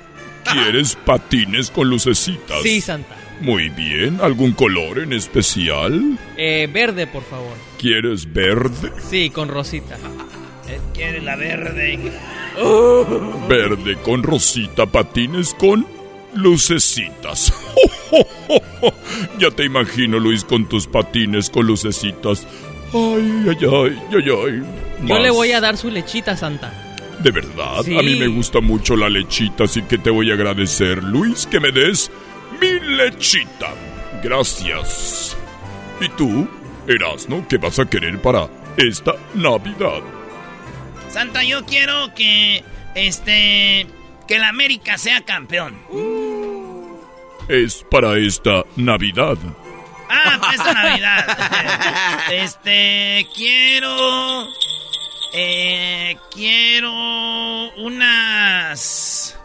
¿Quieres patines con lucecitas? Sí, Santa. Muy bien. ¿Algún color en especial? Eh, verde, por favor. ¿Quieres verde? Sí, con rosita. Él quiere la verde. Verde con rosita, patines con lucecitas. ya te imagino, Luis, con tus patines con lucecitas. Ay, ay, ay, ay, ay. Yo le voy a dar su lechita, Santa. ¿De verdad? Sí. A mí me gusta mucho la lechita, así que te voy a agradecer, Luis, que me des mi lechita. Gracias. ¿Y tú, Erasno, qué vas a querer para esta Navidad? Santa, yo quiero que. Este. Que la América sea campeón. Es para esta Navidad. Ah, para esta Navidad. Este. Quiero. Eh, quiero unas.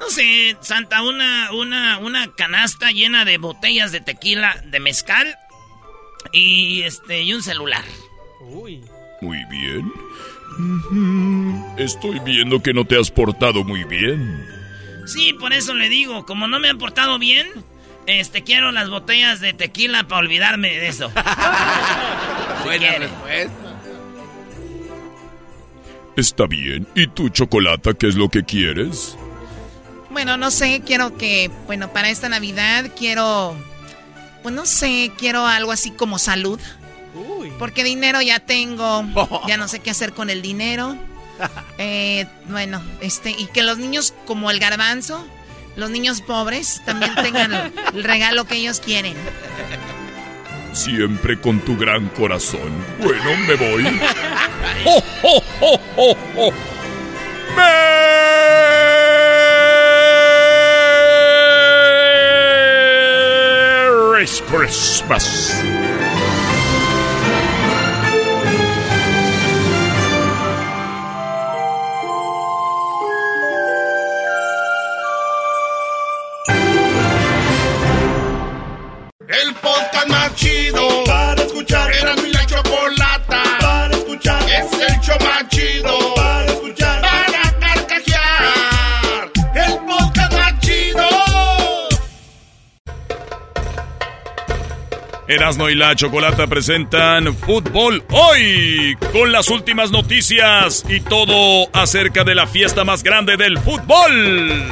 No sé, Santa, una, una, una canasta llena de botellas de tequila de mezcal y este y un celular. Uy. Muy bien. Estoy viendo que no te has portado muy bien. Sí, por eso le digo, como no me han portado bien, este quiero las botellas de tequila para olvidarme de eso. Buena respuesta. Está bien. ¿Y tú, Chocolata, qué es lo que quieres? Bueno, no sé, quiero que, bueno, para esta Navidad quiero, pues no sé, quiero algo así como salud. Porque dinero ya tengo. Ya no sé qué hacer con el dinero. Eh, bueno, este, y que los niños como el garbanzo, los niños pobres, también tengan el regalo que ellos quieren. Siempre con tu gran corazón. Bueno, me voy. ¡Oh, oh, oh, oh, oh! Merry Christmas. El podcast más chido para escuchar. Era mi la chocolata para escuchar. Es el show más chido para escuchar. Para carcajear. El podcast más chido. Erasno y la Chocolata presentan Fútbol Hoy con las últimas noticias y todo acerca de la fiesta más grande del fútbol.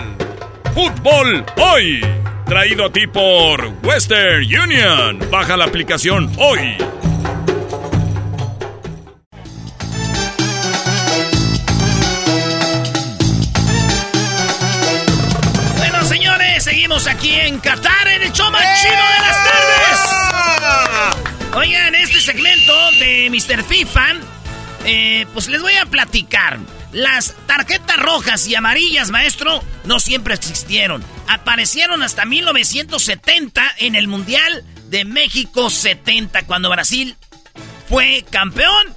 Fútbol Hoy, traído a ti por Western Union. Baja la aplicación hoy. Bueno, señores, seguimos aquí en Qatar, en el show más chido de las tardes. Oigan, este segmento de Mr. FIFA, eh, pues les voy a platicar. Las tarjetas rojas y amarillas, maestro, no siempre existieron. Aparecieron hasta 1970 en el Mundial de México 70, cuando Brasil fue campeón.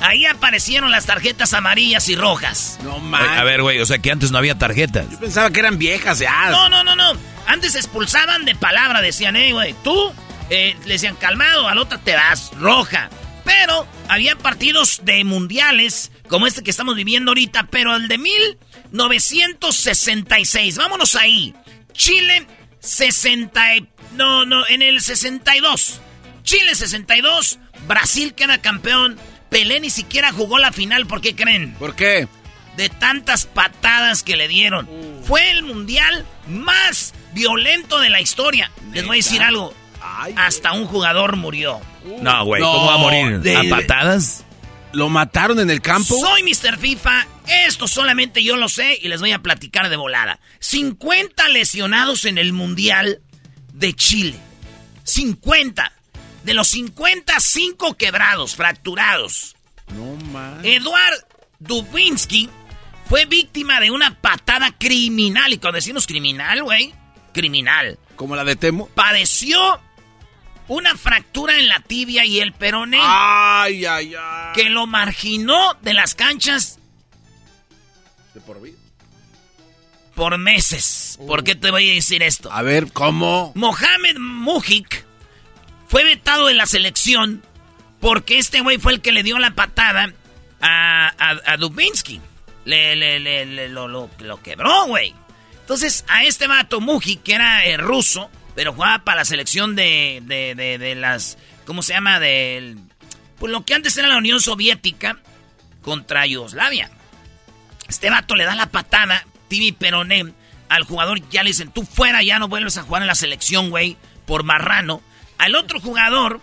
Ahí aparecieron las tarjetas amarillas y rojas. No A ver, güey, o sea que antes no había tarjetas. Yo pensaba que eran viejas ya. No, no, no, no. Antes expulsaban de palabra, decían, eh, güey, tú, eh, le decían calmado, al otro te das roja. Pero había partidos de mundiales, como este que estamos viviendo ahorita, pero el de 1966. Vámonos ahí. Chile 60. y- No, no, en el 62. Chile 62. Brasil queda campeón. Pelé ni siquiera jugó la final, ¿por qué creen? ¿Por qué? De tantas patadas que le dieron. Fue el mundial más violento de la historia. Les voy a decir algo. Hasta un jugador murió. No, güey, ¿cómo va a morir? de- ¿A patadas? ¿Lo mataron en el campo? Soy Mr. FIFA. Esto solamente yo lo sé y les voy a platicar de volada. 50 lesionados en el Mundial de Chile. 50. De los 50, 5 quebrados, fracturados. No más. Eduard Dubinsky fue víctima de una patada criminal. Y cuando decimos criminal, güey, criminal. ¿Como la de Temo? Padeció una fractura en la tibia y el peroné. Ay, ay, ay. Que lo marginó de las canchas De por vida. por meses. ¿Por qué te voy a decir esto? A ver, ¿cómo? Mohamed Mujik fue vetado de la selección porque este güey fue el que le dio la patada a, a, a Dubinsky. Le, le, le, le- lo, lo- lo quebró, güey. Entonces, a este vato Mujik, que era eh, ruso, pero jugaba para la selección de, de, de, las... ¿Cómo se llama? Del... Pues lo que antes era la Unión Soviética contra Yugoslavia. Este vato le da la patada, Tibi Peroné, al jugador ya le dicen, tú fuera, ya no vuelves a jugar en la selección, güey, por marrano. Al otro jugador,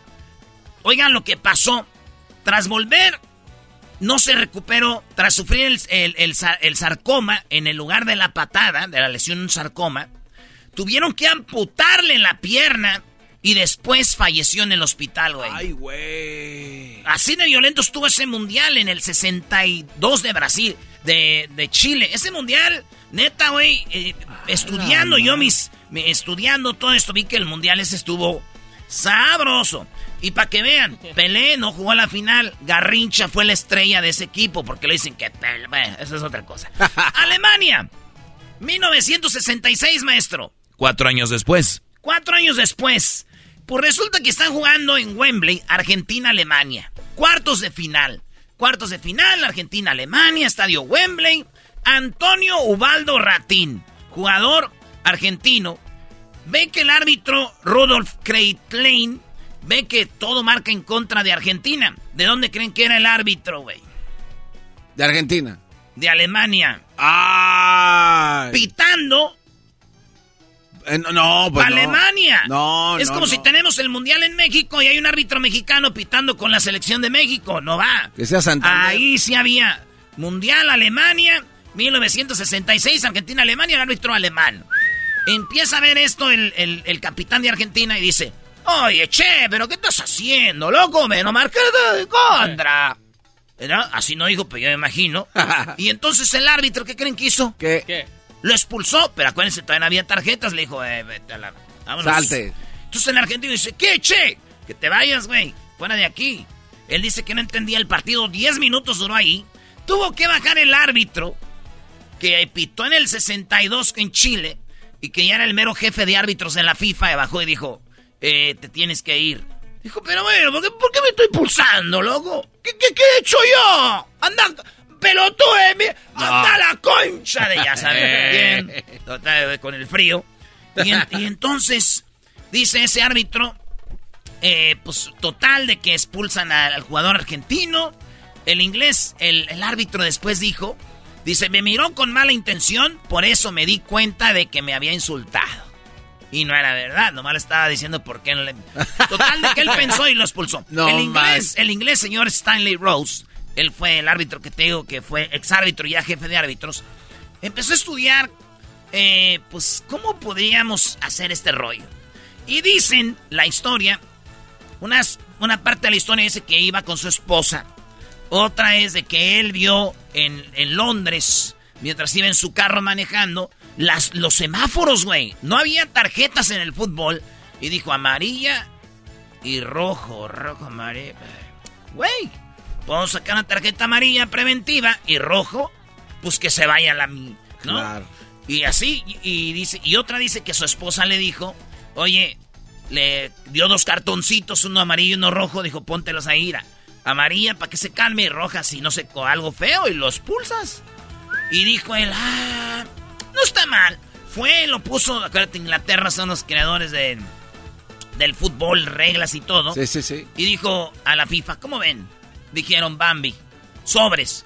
oigan lo que pasó, tras volver, no se recuperó, tras sufrir el, el sarcoma en el lugar de la patada, de la lesión un sarcoma, tuvieron que amputarle la pierna y después falleció en el hospital, güey. Ay, güey. Así de violento estuvo ese mundial en el 62 de Brasil, de, de Chile. Ese mundial, neta, güey, eh, estudiando yo mis, mi- estudiando todo esto, vi que el mundial ese estuvo sabroso. Y para que vean, Pelé no jugó a la final, Garrincha fue la estrella de ese equipo, porque le dicen que bueno, eso es otra cosa. Alemania, 1966, maestro. Cuatro años después. Cuatro años después, pues resulta que están jugando en Wembley, Argentina-Alemania. Cuartos de final. Cuartos de final, Argentina-Alemania, estadio Wembley. Antonio Ubaldo Ratín, jugador argentino, ve que el árbitro Rudolf Kreitlein ve que todo marca en contra de Argentina. ¿De dónde creen que era el árbitro, güey? De Argentina. De Alemania. ¡Ay! Pitando Eh, no, no, pues no. Alemania. No, Es no, como no. si tenemos el mundial en México y hay un árbitro mexicano pitando con la selección de México. No va. Que sea Santander. Ahí sí había mundial Alemania, 1966, Argentina, Alemania, el árbitro alemán. Empieza a ver esto el, el- el capitán de Argentina y dice: Oye, che, pero ¿qué estás haciendo, loco? Me no marqué de contra. ¿Verdad? Así no dijo, pero yo me imagino. y entonces el árbitro, ¿qué creen que hizo? ¿Qué? Lo expulsó, pero acuérdense, todavía no había tarjetas. Le dijo, eh, vete a la... vámonos. Salte. Entonces el argentino dice, ¿qué, che? Que te vayas, güey. Fuera de aquí. Él dice que no entendía el partido. Diez minutos duró ahí. Tuvo que bajar el árbitro que pitó en el 62 en Chile y que ya era el mero jefe de árbitros en la FIFA. Y bajó y dijo, eh, te tienes que ir. Dijo, pero bueno, ¿por qué, por qué me estoy pulsando, loco? ¿Qué, qué, qué he hecho yo? Anda, pelotudo, eh, mi- anda la concha de ya sabes bien. Total, con el frío. Y, en- y entonces, dice ese árbitro, eh, pues total de que expulsan al, al jugador argentino. El inglés, el, el árbitro después dijo, dice, me miró con mala intención, por eso me di cuenta de que me había insultado. Y no era verdad, nomás le estaba diciendo por qué no le... Total de que él pensó y lo expulsó. No el inglés, más. el inglés señor Stanley Rose, él fue el árbitro que te digo que fue exárbitro y ya jefe de árbitros, empezó a estudiar, eh, pues, cómo podríamos hacer este rollo. Y dicen la historia, unas, una parte de la historia dice que iba con su esposa, otra es de que él vio en, en Londres, mientras iba en su carro manejando, las, los semáforos, güey. No había tarjetas en el fútbol. Y dijo amarilla y rojo, rojo, amarilla. Güey, puedo sacar una tarjeta amarilla preventiva y rojo, pues que se vaya la ¿no? Claro. Y así, y, y dice, y otra dice que su esposa le dijo, oye, le dio dos cartoncitos, uno amarillo y uno rojo, dijo, póntelos ahí, ira. Amarilla para que se calme y roja si no se co algo feo y los pulsas. Y dijo él, ah, no está mal. Fue, lo puso, acuérdate, Inglaterra son los creadores de, del fútbol, reglas y todo. Sí, sí, sí. Y dijo a la FIFA, ¿cómo ven? Dijeron Bambi, sobres.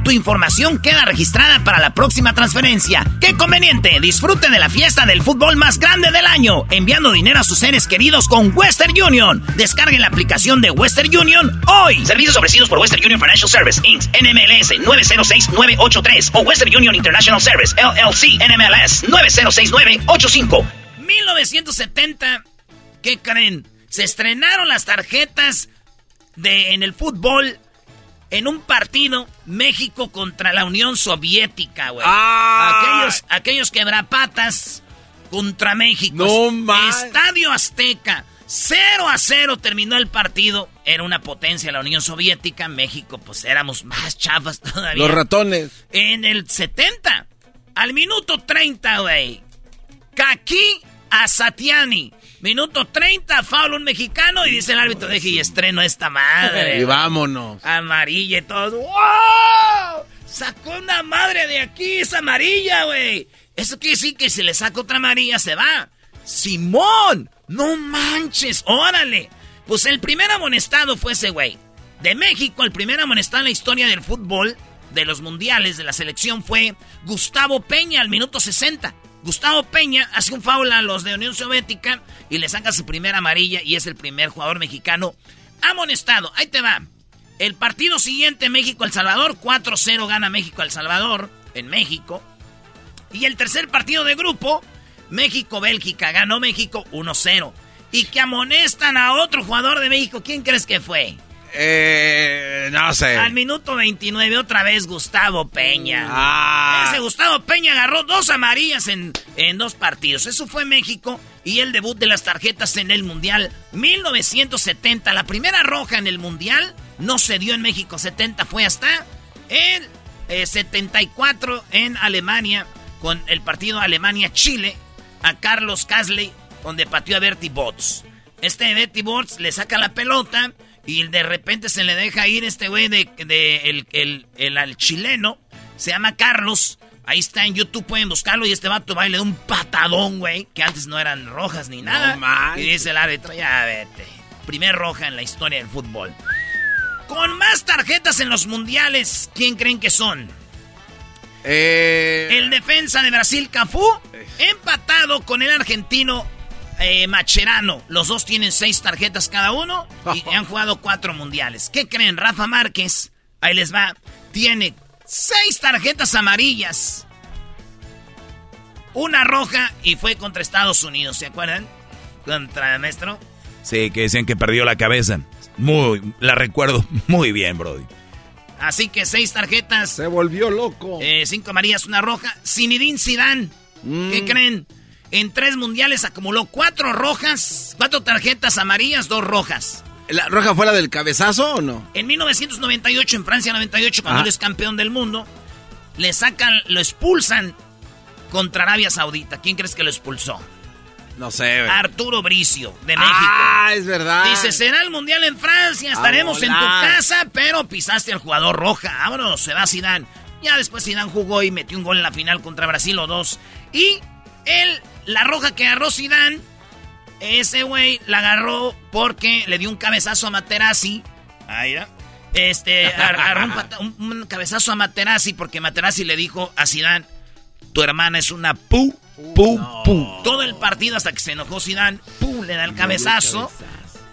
tu información queda registrada para la próxima transferencia. ¡Qué conveniente! Disfrute de la fiesta del fútbol más grande del año, enviando dinero a sus seres queridos con Western Union. Descarguen la aplicación de Western Union hoy. Servicios ofrecidos por Western Union Financial Service, Inc., NMLS 906983 o Western Union International Service, LLC, NMLS 906985. 1970, ¿qué creen? Se estrenaron las tarjetas de en el fútbol en un partido México contra la Unión Soviética, güey. Ah. Aquellos, aquellos quebrapatas contra México. No más. Estadio Azteca. 0 a 0 terminó el partido. Era una potencia la Unión Soviética. México, pues éramos más chafas todavía. Los ratones. En el 70, al minuto 30, güey. Kaki Asatiani. Minuto 30, foul un mexicano y dice el árbitro, deje y estreno esta madre. Y vámonos. Amarilla y todo. ¡Wow! Sacó una madre de aquí, es amarilla, güey. Eso quiere decir que si le saca otra amarilla se va. Simón, no manches, órale. Pues el primer amonestado fue ese güey. De México, el primer amonestado en la historia del fútbol, de los mundiales, de la selección, fue Gustavo Peña al minuto 60. Gustavo Peña hace un foul a los de Unión Soviética y le saca su primera amarilla y es el primer jugador mexicano amonestado. Ahí te va. El partido siguiente, México-El Salvador, 4-0 gana México-El Salvador en México. Y el tercer partido de grupo, México-Bélgica, ganó México 1-0. Y que amonestan a otro jugador de México, ¿quién crees que fue? Eh, no sé. Al minuto 29 otra vez Gustavo Peña. Ah. Ese Gustavo Peña agarró dos amarillas en, en dos partidos. Eso fue México y el debut de las tarjetas en el Mundial 1970. La primera roja en el Mundial no se dio en México. 70 fue hasta el eh, 74 en Alemania con el partido Alemania-Chile. a Carlos Casley, donde pateó a Bertie Bots. Este Bertie Bots le saca la pelota y de repente se le deja ir este güey de, el, el, el, chileno. Se llama Carlos. Ahí está en YouTube, pueden buscarlo. Y este vato va y le da un patadón, güey. Que antes no eran rojas ni nada. y dice el árbitro, ya vete. Primer roja en la historia del fútbol. Con más tarjetas en los mundiales, ¿quién creen que son? Eh... El defensa de Brasil, Cafú, empatado con el argentino eh, Macherano. Los dos tienen seis tarjetas cada uno y han jugado cuatro mundiales. ¿Qué creen? Rafa Márquez, ahí les va, tiene seis tarjetas amarillas. Una roja y fue contra Estados Unidos, ¿se acuerdan? Contra el maestro. Sí, que decían que perdió la cabeza. Muy, la recuerdo muy bien, Brody. Así que seis tarjetas. Se volvió loco. Eh, cinco amarillas, una roja. Zinedine Zidane. ¿Qué mm. creen? En tres mundiales acumuló cuatro rojas, cuatro tarjetas amarillas, dos rojas. ¿La roja fue la del cabezazo o no? En 1998, en Francia 98, cuando él es campeón del mundo, le sacan, lo expulsan contra Arabia Saudita. ¿Quién crees que lo expulsó? No sé. Arturo Bricio, de México. Ah, es verdad. Dice, será el Mundial en Francia, estaremos en tu casa, pero pisaste al jugador roja. Vámonos, se va Zidane. Ya después Zidane jugó y metió un gol en la final contra Brasil o dos. Y él la roja que agarró Zidane, ese güey la agarró porque le dio un cabezazo a Materazzi. Ahí era. Este, agarró un, cabezazo a Materazzi porque Materazzi le dijo a Zidane, tu hermana es una pu, pu, pu. Todo el partido hasta que se enojó Zidane, pu, le da el cabezazo.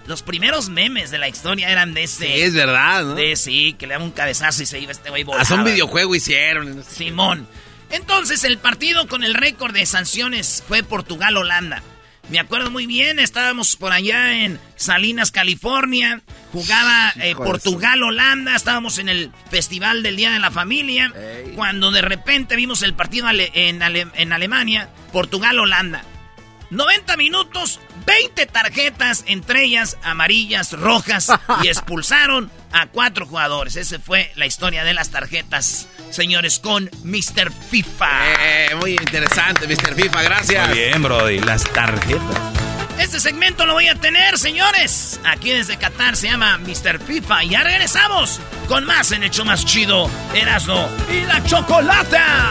Los primeros memes de la historia eran de ese. Sí, es verdad, ¿no? De sí, que le daba un cabezazo y se iba este güey volando. Hasta un videojuego hicieron. Simón. Entonces, el partido con el récord de sanciones fue Portugal-Holanda. Me acuerdo muy bien, estábamos por allá en Salinas, California. Jugaba eh, Portugal-Holanda, estábamos en el Festival del Día de la Familia. Cuando de repente vimos el partido en, en Alemania, Portugal-Holanda. 90 minutos, 20 tarjetas, entre ellas amarillas, rojas, y expulsaron a cuatro jugadores. Esa fue la historia de las tarjetas, señores, con Mr. FIFA. Eh, muy interesante, Mr. FIFA, gracias. Muy bien, Brody, las tarjetas. Este segmento lo voy a tener, señores. Aquí desde Qatar se llama Mr. FIFA. Y ya regresamos con más en Hecho Más Chido, Erasmo y la Chocolata.